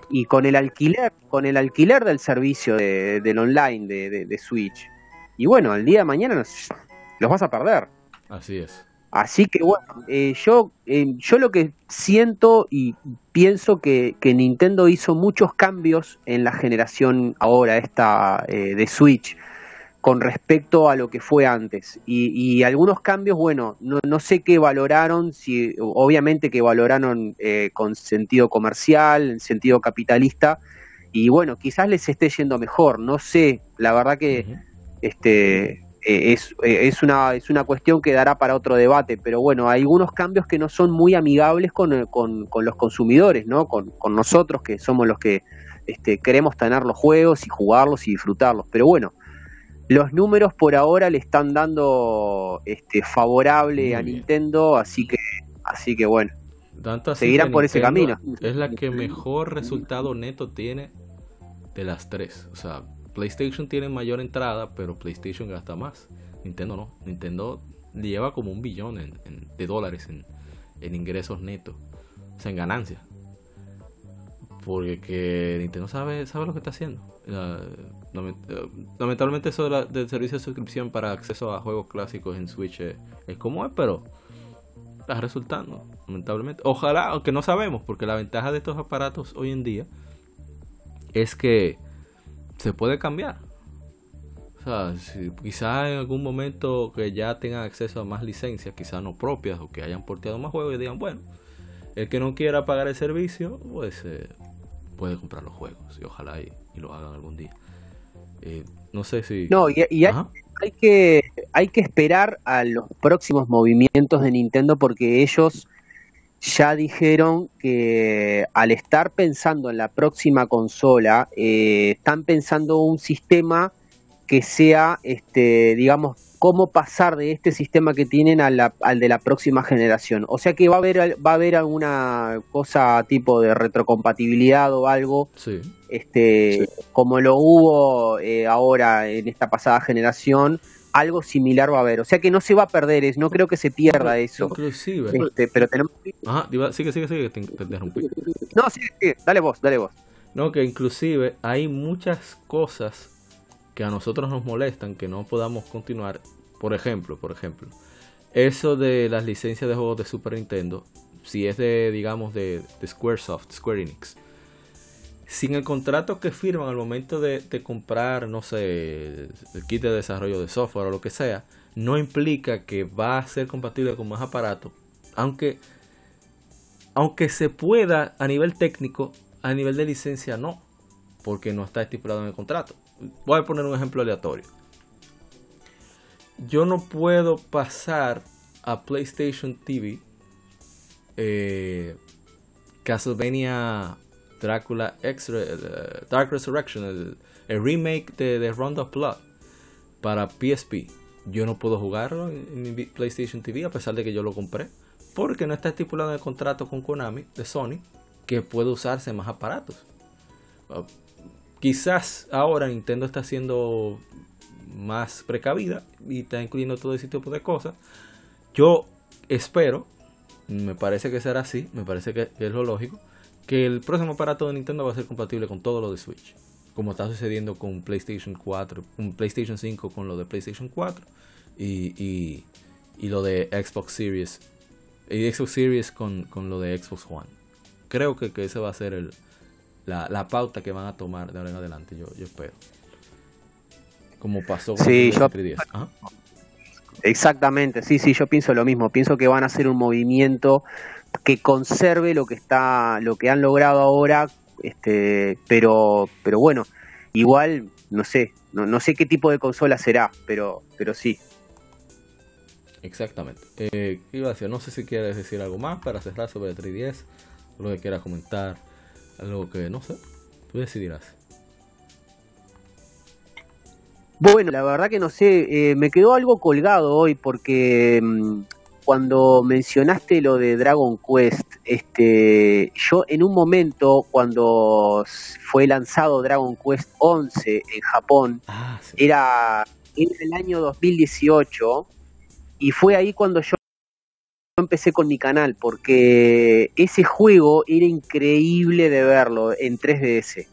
Y con el alquiler, con el alquiler del servicio de, del online de, de Switch, y bueno, el día de mañana los, los vas a perder. Así es. Así que bueno, eh, yo, eh, yo lo que siento y pienso que, que, Nintendo hizo muchos cambios en la generación ahora esta eh, de Switch con respecto a lo que fue antes. Y, y algunos cambios, bueno, no, no, sé qué valoraron, si obviamente que valoraron eh, con sentido comercial, en sentido capitalista, y bueno, quizás les esté yendo mejor, no sé, la verdad que uh -huh. este es, es, una, es una cuestión que dará para otro debate, pero bueno, hay algunos cambios que no son muy amigables con, con, con los consumidores, ¿no? Con, con, nosotros que somos los que este, queremos tener los juegos y jugarlos y disfrutarlos. Pero bueno, los números por ahora le están dando este, favorable muy a bien. Nintendo, así que, así que bueno, Tanto así seguirán por ese camino. Es la que mejor resultado neto tiene de las tres. O sea, PlayStation tiene mayor entrada, pero PlayStation gasta más. Nintendo no. Nintendo lleva como un billón en, en, de dólares en, en, ingresos netos. O sea, en ganancias. Porque que Nintendo sabe, sabe lo que está haciendo. Lamentablemente eso de del servicio de suscripción para acceso a juegos clásicos en Switch es, como es, pero está resultando. Lamentablemente. Ojalá, aunque no sabemos, porque la ventaja de estos aparatos hoy en día es que se puede cambiar. O sea, si, quizás en algún momento que ya tengan acceso a más licencias, quizás no propias, o que hayan porteado más juegos y digan, bueno, el que no quiera pagar el servicio, pues eh, puede comprar los juegos. Y ojalá y lo hagan algún día. Eh, no sé si... No, y, y hay, hay, que, hay que esperar a los próximos movimientos de Nintendo porque ellos ya dijeron que al estar pensando en la próxima consola, eh, están pensando un sistema que sea, este, digamos, cómo pasar de este sistema que tienen a la, al de la próxima generación. O sea que va a haber, va a haber alguna cosa tipo de retrocompatibilidad o algo, sí. Este, sí. como lo hubo eh, ahora en esta pasada generación, algo similar va a haber. O sea que no se va a perder, es, no creo que se pierda eso. Inclusive. Este, pero tenemos... Ajá, sigue, sigue, sigue, te, te interrumpí. No, sigue, sigue, dale vos, dale vos. No, que inclusive hay muchas cosas que a nosotros nos molestan que no podamos continuar. Por ejemplo, por ejemplo, eso de las licencias de juegos de Super Nintendo, si es de, digamos, de, de Squaresoft, Square Enix, sin el contrato que firman al momento de, comprar, no sé, el kit de desarrollo de software o lo que sea, no implica que va a ser compatible con más aparatos, aunque, aunque se pueda a nivel técnico, a nivel de licencia no, porque no está estipulado en el contrato. Voy a poner un ejemplo aleatorio. Yo no puedo pasar a PlayStation TV eh, Castlevania Drácula X, uh, Dark Resurrection, el, remake de, Round of Blood para PSP. Yo no puedo jugarlo en, mi PlayStation TV a pesar de que yo lo compré. Porque no está estipulado en el contrato con Konami de Sony que puede usarse más aparatos. Uh, quizás ahora Nintendo está siendo más precavida y está incluyendo todo ese tipo de cosas. Yo espero, me parece que será así, me parece que es lo lógico que el próximo aparato de Nintendo va a ser compatible con todo lo de Switch. Como está sucediendo con PlayStation 4, con PlayStation 5 con lo de PlayStation 4 y, y, y lo de Xbox Series. Y Xbox Series con, con lo de Xbox One. Creo que, que ese va a ser el, la, la, pauta que van a tomar de ahora en adelante, yo, yo espero. Como pasó con sí, el yo... 3DS. ¿Ah? Exactamente, sí, sí, yo pienso lo mismo. Pienso que van a hacer un movimiento que conserve lo que está lo que han logrado ahora este pero pero bueno igual no sé no, no sé qué tipo de consola será pero pero sí. Exactamente. Eh, iba a decir no sé si quieres decir algo más para cerrar sobre el 3DS o lo que quieras comentar algo que no sé tú decidirás. Bueno la verdad que no sé eh, me quedó algo colgado hoy porque mmm, cuando mencionaste lo de Dragon Quest, este, yo en un momento cuando fue lanzado Dragon Quest 11 en Japón, ah, sí. era en el año 2018 y fue ahí cuando yo empecé con mi canal porque ese juego era increíble de verlo en 3DS.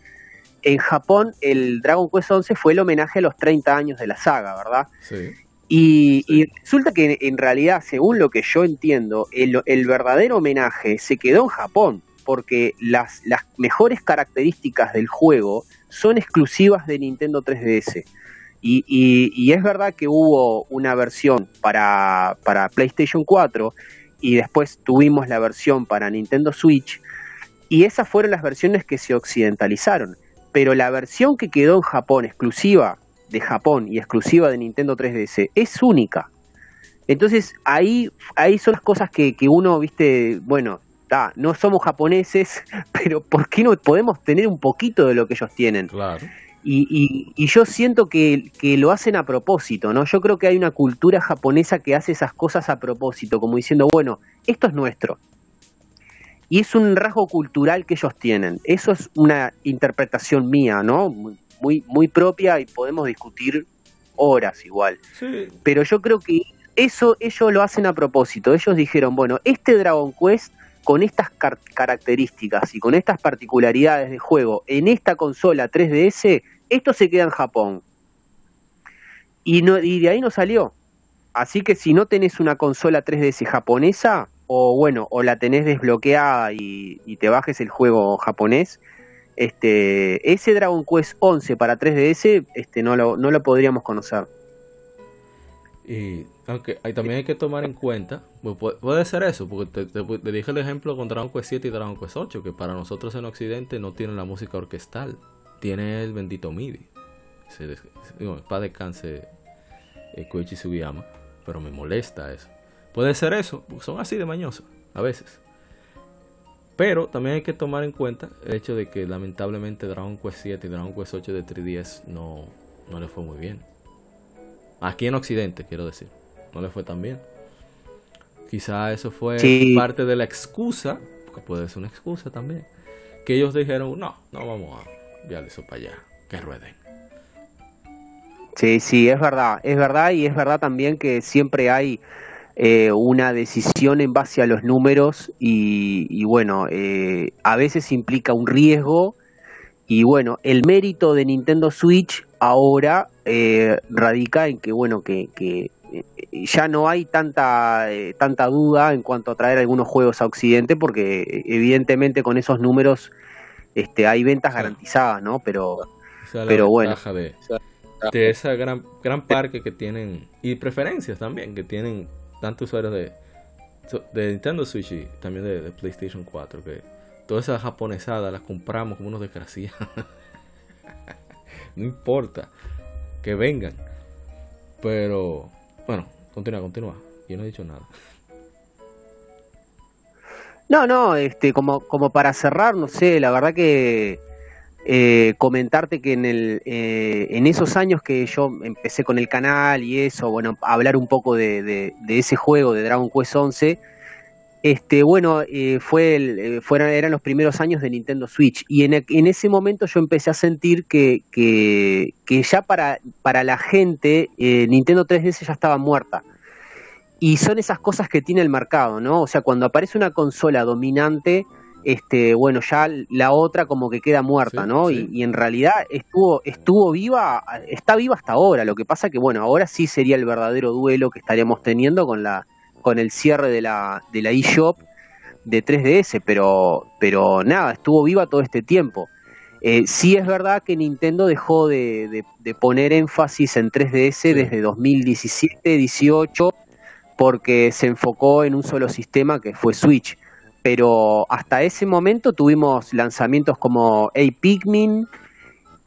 en Japón el Dragon Quest 11 fue el homenaje a los 30 años de la saga, ¿verdad? Sí. Y, resulta que en realidad, según lo que yo entiendo, el, el verdadero homenaje se quedó en Japón, porque las, las mejores características del juego son exclusivas de Nintendo 3DS. Y, y, es verdad que hubo una versión para, para PlayStation 4 y después tuvimos la versión para Nintendo Switch, y esas fueron las versiones que se occidentalizaron. Pero la versión que quedó en Japón, exclusiva de Japón y exclusiva de Nintendo 3DS, es única. Entonces ahí, ahí son las cosas que, que uno, viste, bueno, no somos japoneses, pero ¿por qué no podemos tener un poquito de lo que ellos tienen? Claro. Y, y, yo siento que, que, lo hacen a propósito, ¿no? Yo creo que hay una cultura japonesa que hace esas cosas a propósito, como diciendo, bueno, esto es nuestro. Y es un rasgo cultural que ellos tienen. Eso es una interpretación mía, ¿no? Muy, muy propia y podemos discutir horas igual. Pero yo creo que eso ellos lo hacen a propósito. Ellos dijeron, bueno, este Dragon Quest con estas características y con estas particularidades de juego en esta consola 3DS, esto se queda en Japón. Y, no, y de ahí no salió. Así que si no tenés una consola 3DS japonesa, o bueno, o la tenés desbloqueada y, te bajes el juego japonés, este, ese Dragon Quest 11 para 3DS este, no, lo, no lo podríamos conocer. Y aunque hay, también hay que tomar en cuenta, pues, puede, ser eso, porque te, dije el ejemplo con Dragon Quest 7 y Dragon Quest 8, que para nosotros en Occidente no tienen la música orquestal, tiene el bendito MIDI. Se, digo, para descanse eh, Koichi Sugiyama, pero me molesta eso. Puede ser eso, son así de mañosos a veces. Pero también hay que tomar en cuenta el hecho de que lamentablemente Dragon Quest 7 y Dragon Quest 8 de 3DS no, no le fue muy bien. Aquí en Occidente, quiero decir no le fue tan bien. Quizá eso fue parte de la excusa, porque puede ser una excusa también, que ellos dijeron, no, no vamos a enviar eso para allá, que rueden. Sí, sí, es verdad, es verdad y es verdad también que siempre hay eh, una decisión en base a los números y, bueno, eh, a veces implica un riesgo y bueno, el mérito de Nintendo Switch ahora eh, radica en que bueno, que, que ya no hay tanta, eh, tanta duda en cuanto a traer algunos juegos a Occidente, porque evidentemente con esos números este, hay ventas garantizadas, ¿no? Pero, pero bueno. De, de esa gran, gran parque que tienen, y preferencias también, que tienen tantos usuarios de, de Nintendo Switch y también de, PlayStation 4, que todas esas japonesadas las compramos como unos desgraciados. no importa, que vengan. Pero bueno, continúa, continúa. Yo no he dicho nada. No, no, este, como, como para cerrar, no sé, la verdad que eh, comentarte que en, el, eh, en esos años que yo empecé con el canal y eso, bueno, hablar un poco de, ese juego de Dragon Quest 11, este, bueno, eh, fue el, fueron, eran los primeros años de Nintendo Switch y en, en ese momento yo empecé a sentir que, que, que ya para, para la gente Nintendo 3DS ya estaba muerta. Y son esas cosas que tiene el mercado, ¿no? O sea, cuando aparece una consola dominante, este, bueno, ya la otra como que queda muerta, ¿no? Y, en realidad estuvo, estuvo viva, está viva hasta ahora. Lo que pasa que, bueno, ahora sí sería el verdadero duelo que estaríamos teniendo con la, con el cierre de la, de la eShop de 3DS, pero, pero nada, estuvo viva todo este tiempo. Eh, sí es verdad que Nintendo dejó de, poner énfasis en 3DS desde 2017, 18, porque se enfocó en un solo sistema que fue Switch. Pero hasta ese momento tuvimos lanzamientos como A Pikmin,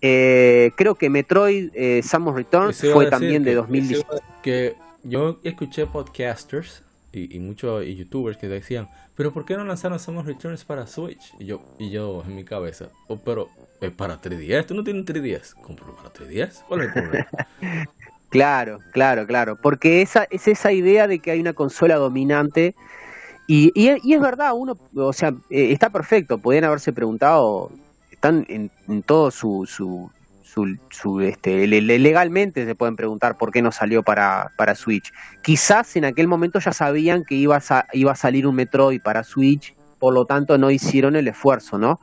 eh, creo que Metroid eh, Samus Returns fue también de 2017. Que yo escuché podcasters y, muchos youtubers que decían, pero ¿por qué no lanzaron Samus Returns para Switch? Y yo, y yo en mi cabeza, oh, pero es para 3DS, tú no tienes un 3DS, compro para 3DS, ¿cuál es el problema? claro, claro, claro, porque esa es esa idea de que hay una consola dominante y, y, es verdad, uno, o sea, eh, está perfecto, podrían haberse preguntado, están en, en todo su, su, su, este, legalmente se pueden preguntar por qué no salió para, para Switch. Quizás en aquel momento ya sabían que iba a, iba a salir un Metroid para Switch, por lo tanto no hicieron el esfuerzo, ¿no?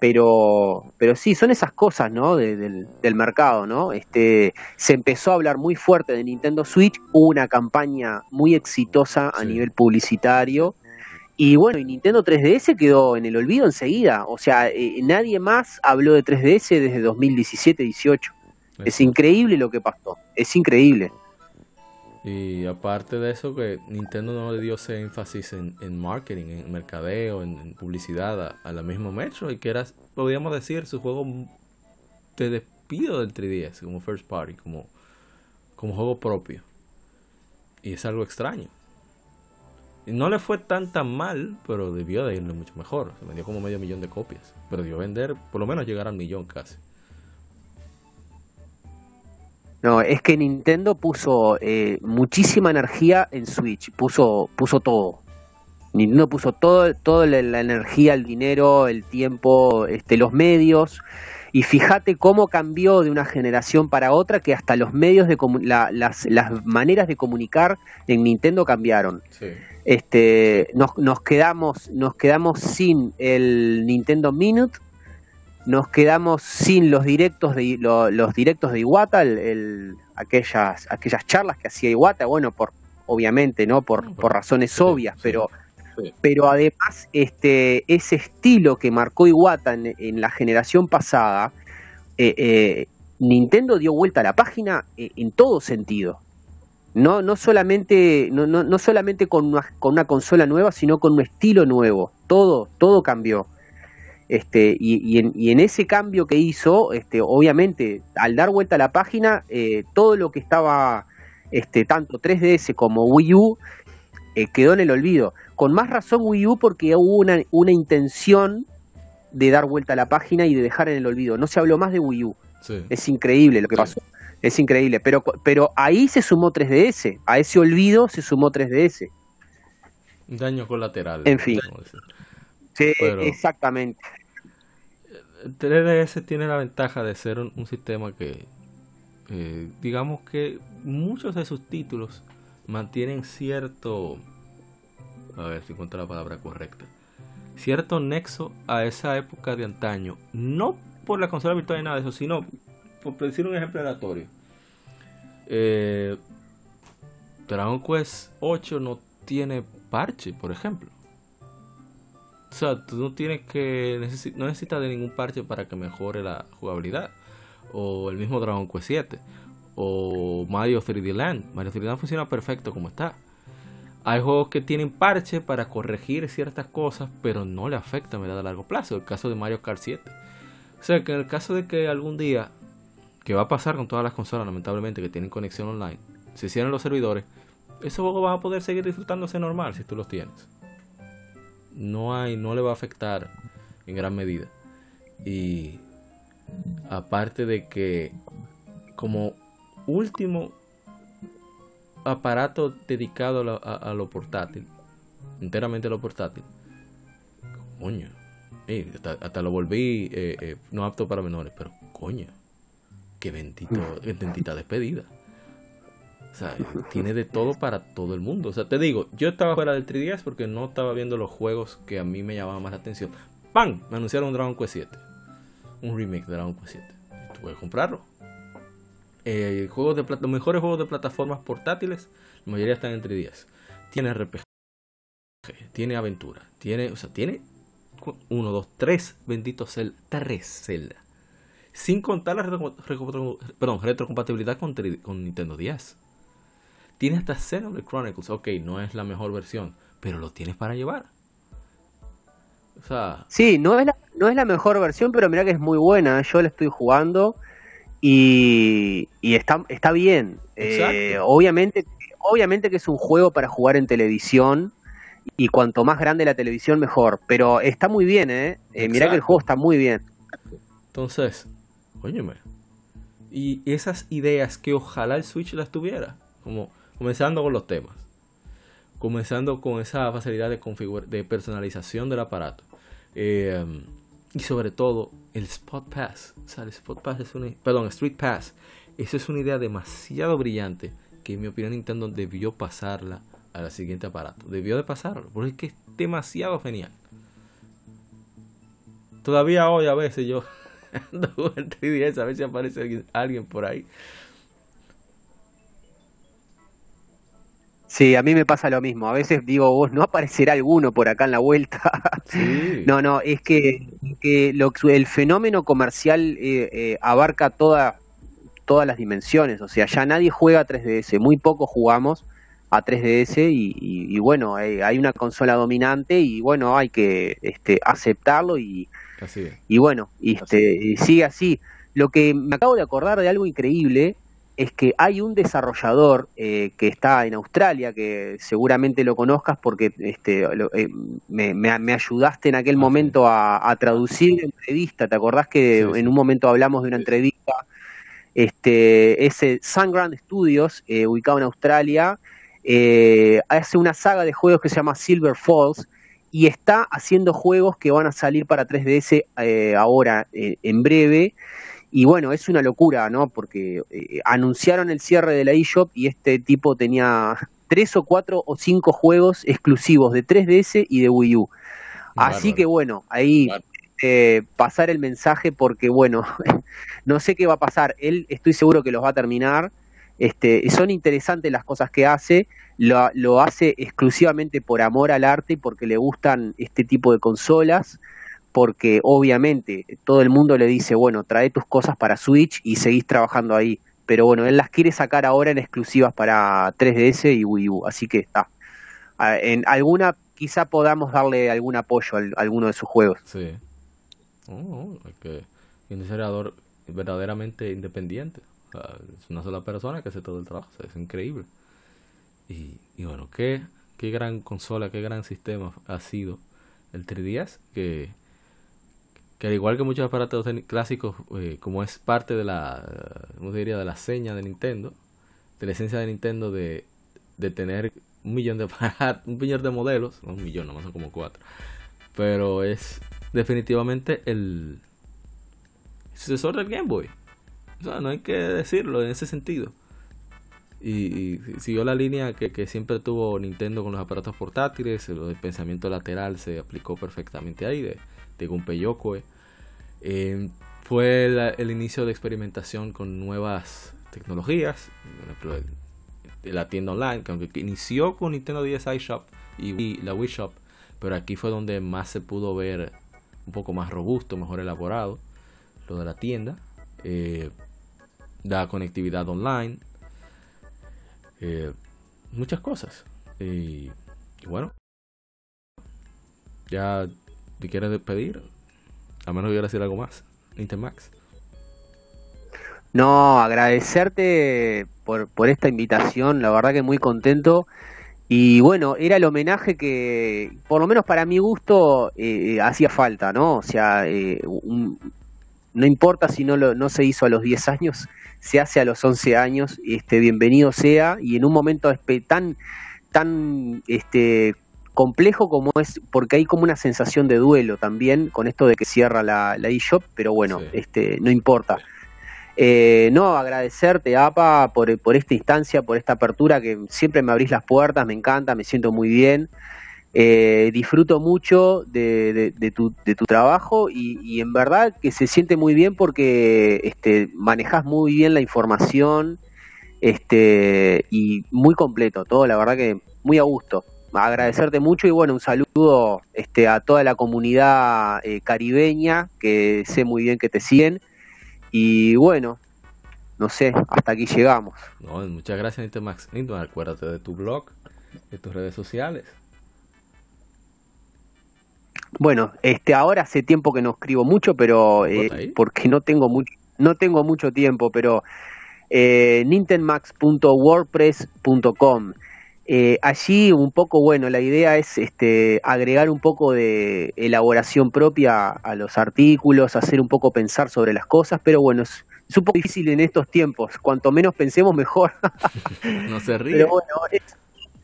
Pero pero sí son esas cosas no del, del, mercado no este se empezó a hablar muy fuerte de Nintendo Switch hubo una campaña muy exitosa a nivel publicitario y bueno y Nintendo 3DS quedó en el olvido enseguida o sea eh, nadie más habló de 3DS desde 2017-18 es increíble lo que pasó es increíble y aparte de eso, que Nintendo no le dio ese énfasis en, marketing, en mercadeo, en, publicidad a, la misma Metro, y que era, podríamos decir, su juego de despido del 3DS, como first party, como, como juego propio. Y es algo extraño. No le fue tan tan mal, pero debió de irle mucho mejor. Se vendió como medio millón de copias. Pero debió vender, por lo menos llegar al millón casi. No, es que Nintendo puso eh, muchísima energía en Switch, puso, puso todo. Nintendo puso todo, toda la, energía, el dinero, el tiempo, este, los medios. Y fíjate cómo cambió de una generación para otra que hasta los medios de las, las maneras de comunicar en Nintendo cambiaron. Este, nos, nos quedamos, nos quedamos sin el Nintendo Minute nos quedamos sin los directos de los directos de Iwata, el, aquellas aquellas charlas que hacía Iwata, bueno, por obviamente, ¿no? Por, por razones obvias, pero pero además este ese estilo que marcó Iwata en, la generación pasada eh, eh, Nintendo dio vuelta a la página eh, en todo sentido. No, no solamente, no, no, no solamente con una, con una consola nueva, sino con un estilo nuevo. Todo, todo cambió. Este, y, en, ese cambio que hizo, este, obviamente, al dar vuelta a la página, eh, todo lo que estaba, este, tanto 3DS como Wii U, eh, quedó en el olvido. Con más razón Wii U porque hubo una, una, intención de dar vuelta a la página y de dejar en el olvido. No se habló más de Wii U. Es increíble lo que pasó. Es increíble. Pero, pero ahí se sumó 3DS. A ese olvido se sumó 3DS. Daño colateral. En fin. Sí, exactamente. 3DS tiene la ventaja de ser un, sistema que, eh, digamos que muchos de sus títulos mantienen cierto, a ver si encuentro la palabra correcta, cierto nexo a esa época de antaño. No por la consola virtual ni nada de eso, sino por decir un ejemplo aleatorio. Eh, Dragon Quest 8 no tiene parche, por ejemplo. O sea, tú no tienes que. no necesitas de ningún parche para que mejore la jugabilidad. O el mismo Dragon Quest 7. O Mario 3D Land. Mario 3D Land funciona perfecto como está. Hay juegos que tienen parche para corregir ciertas cosas, pero no le afecta a largo plazo. El caso de Mario Kart 7. O sea, que en el caso de que algún día, que va a pasar con todas las consolas, lamentablemente, que tienen conexión online, se cierren los servidores, esos juegos van a poder seguir disfrutándose normal si tú los tienes no hay, no le va a afectar en gran medida. Y aparte de que como último aparato dedicado a, lo portátil, enteramente a lo portátil, coño, hasta, lo volví eh, eh, no apto para menores, pero coño, qué bendito, qué bendita despedida. O sea, tiene de todo para todo el mundo. O sea, te digo, yo estaba fuera del 3DS porque no estaba viendo los juegos que a mí me llamaban más la atención. ¡Pam! Me anunciaron Dragon Quest 7. Un remake de Dragon Quest 7. Tuve que comprarlo. Eh, juegos de los mejores juegos de plataformas portátiles, la mayoría están en 3DS. Tiene RPG, tiene aventura, tiene, o sea, tiene 1, 2, 3 benditos Zelda, 3 Zelda. Sin contar la retrocompatibilidad con, con Nintendo 10. Tiene hasta Xenoblade Chronicles. Ok, no es la mejor versión, pero lo tienes para llevar. O sea... Sí, no es, la, no es la mejor versión, pero mira que es muy buena. Yo la estoy jugando y, y está, está bien. Eh, obviamente, obviamente que es un juego para jugar en televisión y cuanto más grande la televisión mejor. Pero está muy bien, ¿eh? eh mira que el juego está muy bien. Entonces, óyeme. Y esas ideas que ojalá el Switch las tuviera. Como Comenzando con los temas. Comenzando con esa facilidad de, de personalización del aparato. Eh, y sobre todo el Spot Pass. O sea, el Spot Pass es una... Perdón, Street Pass. Esa es una idea demasiado brillante que en mi opinión Nintendo debió pasarla al siguiente aparato. Debió de pasarlo. Porque es que es demasiado genial. todavía hoy a veces yo ando con el 3DS a ver si aparece alguien por ahí. Sí, a mí me pasa lo mismo. A veces digo, vos no aparecerá alguno por acá en la vuelta. Sí. No, no, es que, que lo, el fenómeno comercial eh, eh, abarca toda, todas las dimensiones. O sea, ya nadie juega a 3DS, muy poco jugamos a 3DS y, y, y bueno, hay, hay, una consola dominante y bueno, hay que este, aceptarlo y, así y bueno, este, así. sigue así. Lo que me acabo de acordar de algo increíble es que hay un desarrollador eh, que está en Australia, que seguramente lo conozcas porque este, lo, eh, me, me, me, ayudaste en aquel ah, momento a, a, traducir la entrevista. ¿Te acordás que sí, sí. en un momento hablamos de una entrevista? Este, ese Sunground Studios, eh, ubicado en Australia, eh, hace una saga de juegos que se llama Silver Falls y está haciendo juegos que van a salir para 3DS eh, ahora, en breve. Y bueno, es una locura, ¿no? Porque eh, anunciaron el cierre de la eShop y este tipo tenía tres o cuatro o cinco juegos exclusivos de 3DS y de Wii U. Así que bueno, ahí eh, pasar el mensaje porque bueno, no sé qué va a pasar. Él estoy seguro que los va a terminar. Este, son interesantes las cosas que hace, lo, lo hace exclusivamente por amor al arte y porque le gustan este tipo de consolas porque obviamente todo el mundo le dice, bueno, trae tus cosas para Switch y seguís trabajando ahí. Pero bueno, él las quiere sacar ahora en exclusivas para 3DS y Wii U, así que está. En alguna, quizá podamos darle algún apoyo a alguno de sus juegos. Sí. Oh, es que un diseñador verdaderamente independiente. O sea, es una sola persona que hace todo el trabajo. Es increíble. Y, y bueno, qué, qué gran consola, qué gran sistema ha sido el 3DS que que al igual que muchos aparatos clásicos, eh, como es parte de la, ¿cómo diría? de la seña de Nintendo, de la esencia de Nintendo de, de tener un millón de un millón de modelos, no un millón, no son como cuatro, pero es definitivamente el sucesor del Game Boy. O sea, no hay que decirlo en ese sentido. Y, y siguió la línea que, que, siempre tuvo Nintendo con los aparatos portátiles, el pensamiento lateral se aplicó perfectamente ahí, de, de Gunpei Yokoi. Eh, fue la, el inicio de experimentación con nuevas tecnologías, por ejemplo, la tienda online, que aunque inició con Nintendo DS Shop y la Wii Shop, pero aquí fue donde más se pudo ver un poco más robusto, mejor elaborado, lo de la tienda, eh, la conectividad online, eh, muchas cosas. Y bueno, ya te quieres despedir, a menos que quieras decir algo más, Intermax. No, agradecerte por, por esta invitación, la verdad que muy contento. Y bueno, era el homenaje que, por lo menos para mi gusto, eh, hacía falta, ¿no? O sea, eh, no importa si no, lo, no se hizo a los 10 años, se hace a los 11 años, este, bienvenido sea, y en un momento tan, tan este, complejo como es, porque hay como una sensación de duelo también con esto de que cierra la, la eShop, pero bueno, sí. este, no importa. Eh, no, agradecerte, APA, por, por esta instancia, por esta apertura, que siempre me abrís las puertas, me encanta, me siento muy bien. Eh, disfruto mucho de, de, de, tu, de tu trabajo y, y, en verdad que se siente muy bien porque este, manejas muy bien la información este, y muy completo, todo, la verdad que muy a gusto agradecerte mucho y bueno, un saludo este, a toda la comunidad eh, caribeña que sé muy bien que te siguen y bueno, no sé, hasta aquí llegamos. No, muchas gracias Nintemax. Nintemax, acuérdate de tu blog, de tus redes sociales. Bueno, este ahora hace tiempo que no escribo mucho, pero eh, porque no tengo mucho no tengo mucho tiempo, pero eh, nintenmax.wordpress.com eh, allí un poco, bueno, la idea es este, agregar un poco de elaboración propia a los artículos, hacer un poco pensar sobre las cosas, pero bueno, es, es un poco difícil en estos tiempos. Cuanto menos pensemos, mejor. no se ríe. Pero bueno, es,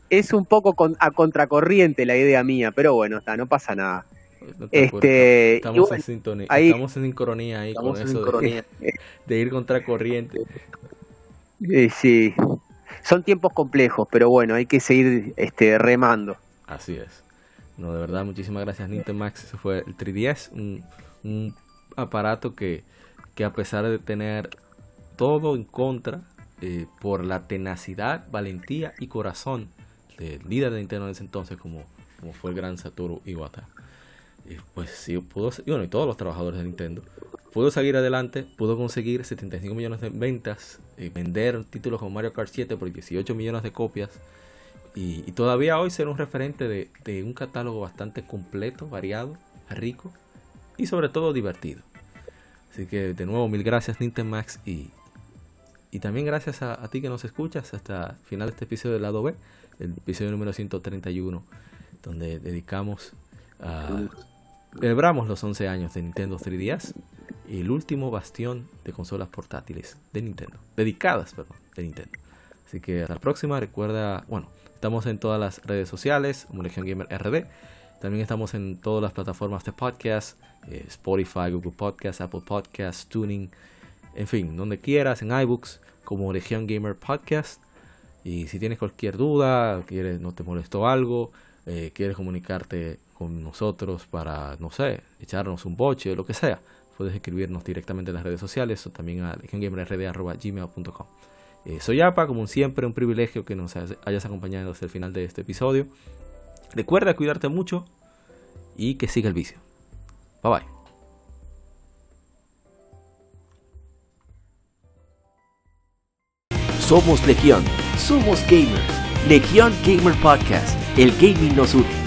es un poco con, a contracorriente la idea mía, pero bueno, está, no pasa nada. No este, estamos, bueno, en sintonía, ahí, estamos en sincronía ahí con eso de, de, ir contracorriente. Eh, sí, son tiempos complejos, pero bueno, hay que seguir este, remando. Así es. No, de verdad, muchísimas gracias Nintemax. Ese fue el 3DS, un, un aparato que, que a pesar de tener todo en contra, eh, por la tenacidad, valentía y corazón del líder de Nintendo en ese entonces, como, como fue el gran Satoru Iwata. Pues sí, pudo, y bueno, y todos los trabajadores de Nintendo, pudo seguir adelante, pudo conseguir 75 millones de ventas, y vender títulos como Mario Kart 7 por 18 millones de copias, y, todavía hoy ser un referente de, de, un catálogo bastante completo, variado, rico y sobre todo divertido. Así que de nuevo mil gracias Nintendo Max y, y también gracias a, ti que nos escuchas hasta el final de este episodio del lado B, el episodio número 131, donde dedicamos a... Celebramos los 11 años de Nintendo 3DS y el último bastión de consolas portátiles de Nintendo. Dedicadas, perdón, de Nintendo. Así que hasta la próxima. Recuerda, bueno, estamos en todas las redes sociales, como Legion Gamer RD. También estamos en todas las plataformas de podcast, eh, Spotify, Google Podcast, Apple Podcast, Tuning, en fin, donde quieras, en iBooks, como Legion Gamer Podcast. Y si tienes cualquier duda, quieres, no te molestó algo, eh, quieres comunicarte con nosotros para, no sé, echarnos un boche, lo que sea, puedes escribirnos directamente en las redes sociales o también a legiongamerrd.gmail.com. Eh, soy APA, como siempre, un privilegio que nos hayas acompañado hasta el final de este episodio. Recuerda cuidarte mucho y que siga el vicio. Bye bye. Somos Legión, somos gamers. Legión Gamer Podcast, el gaming nos une.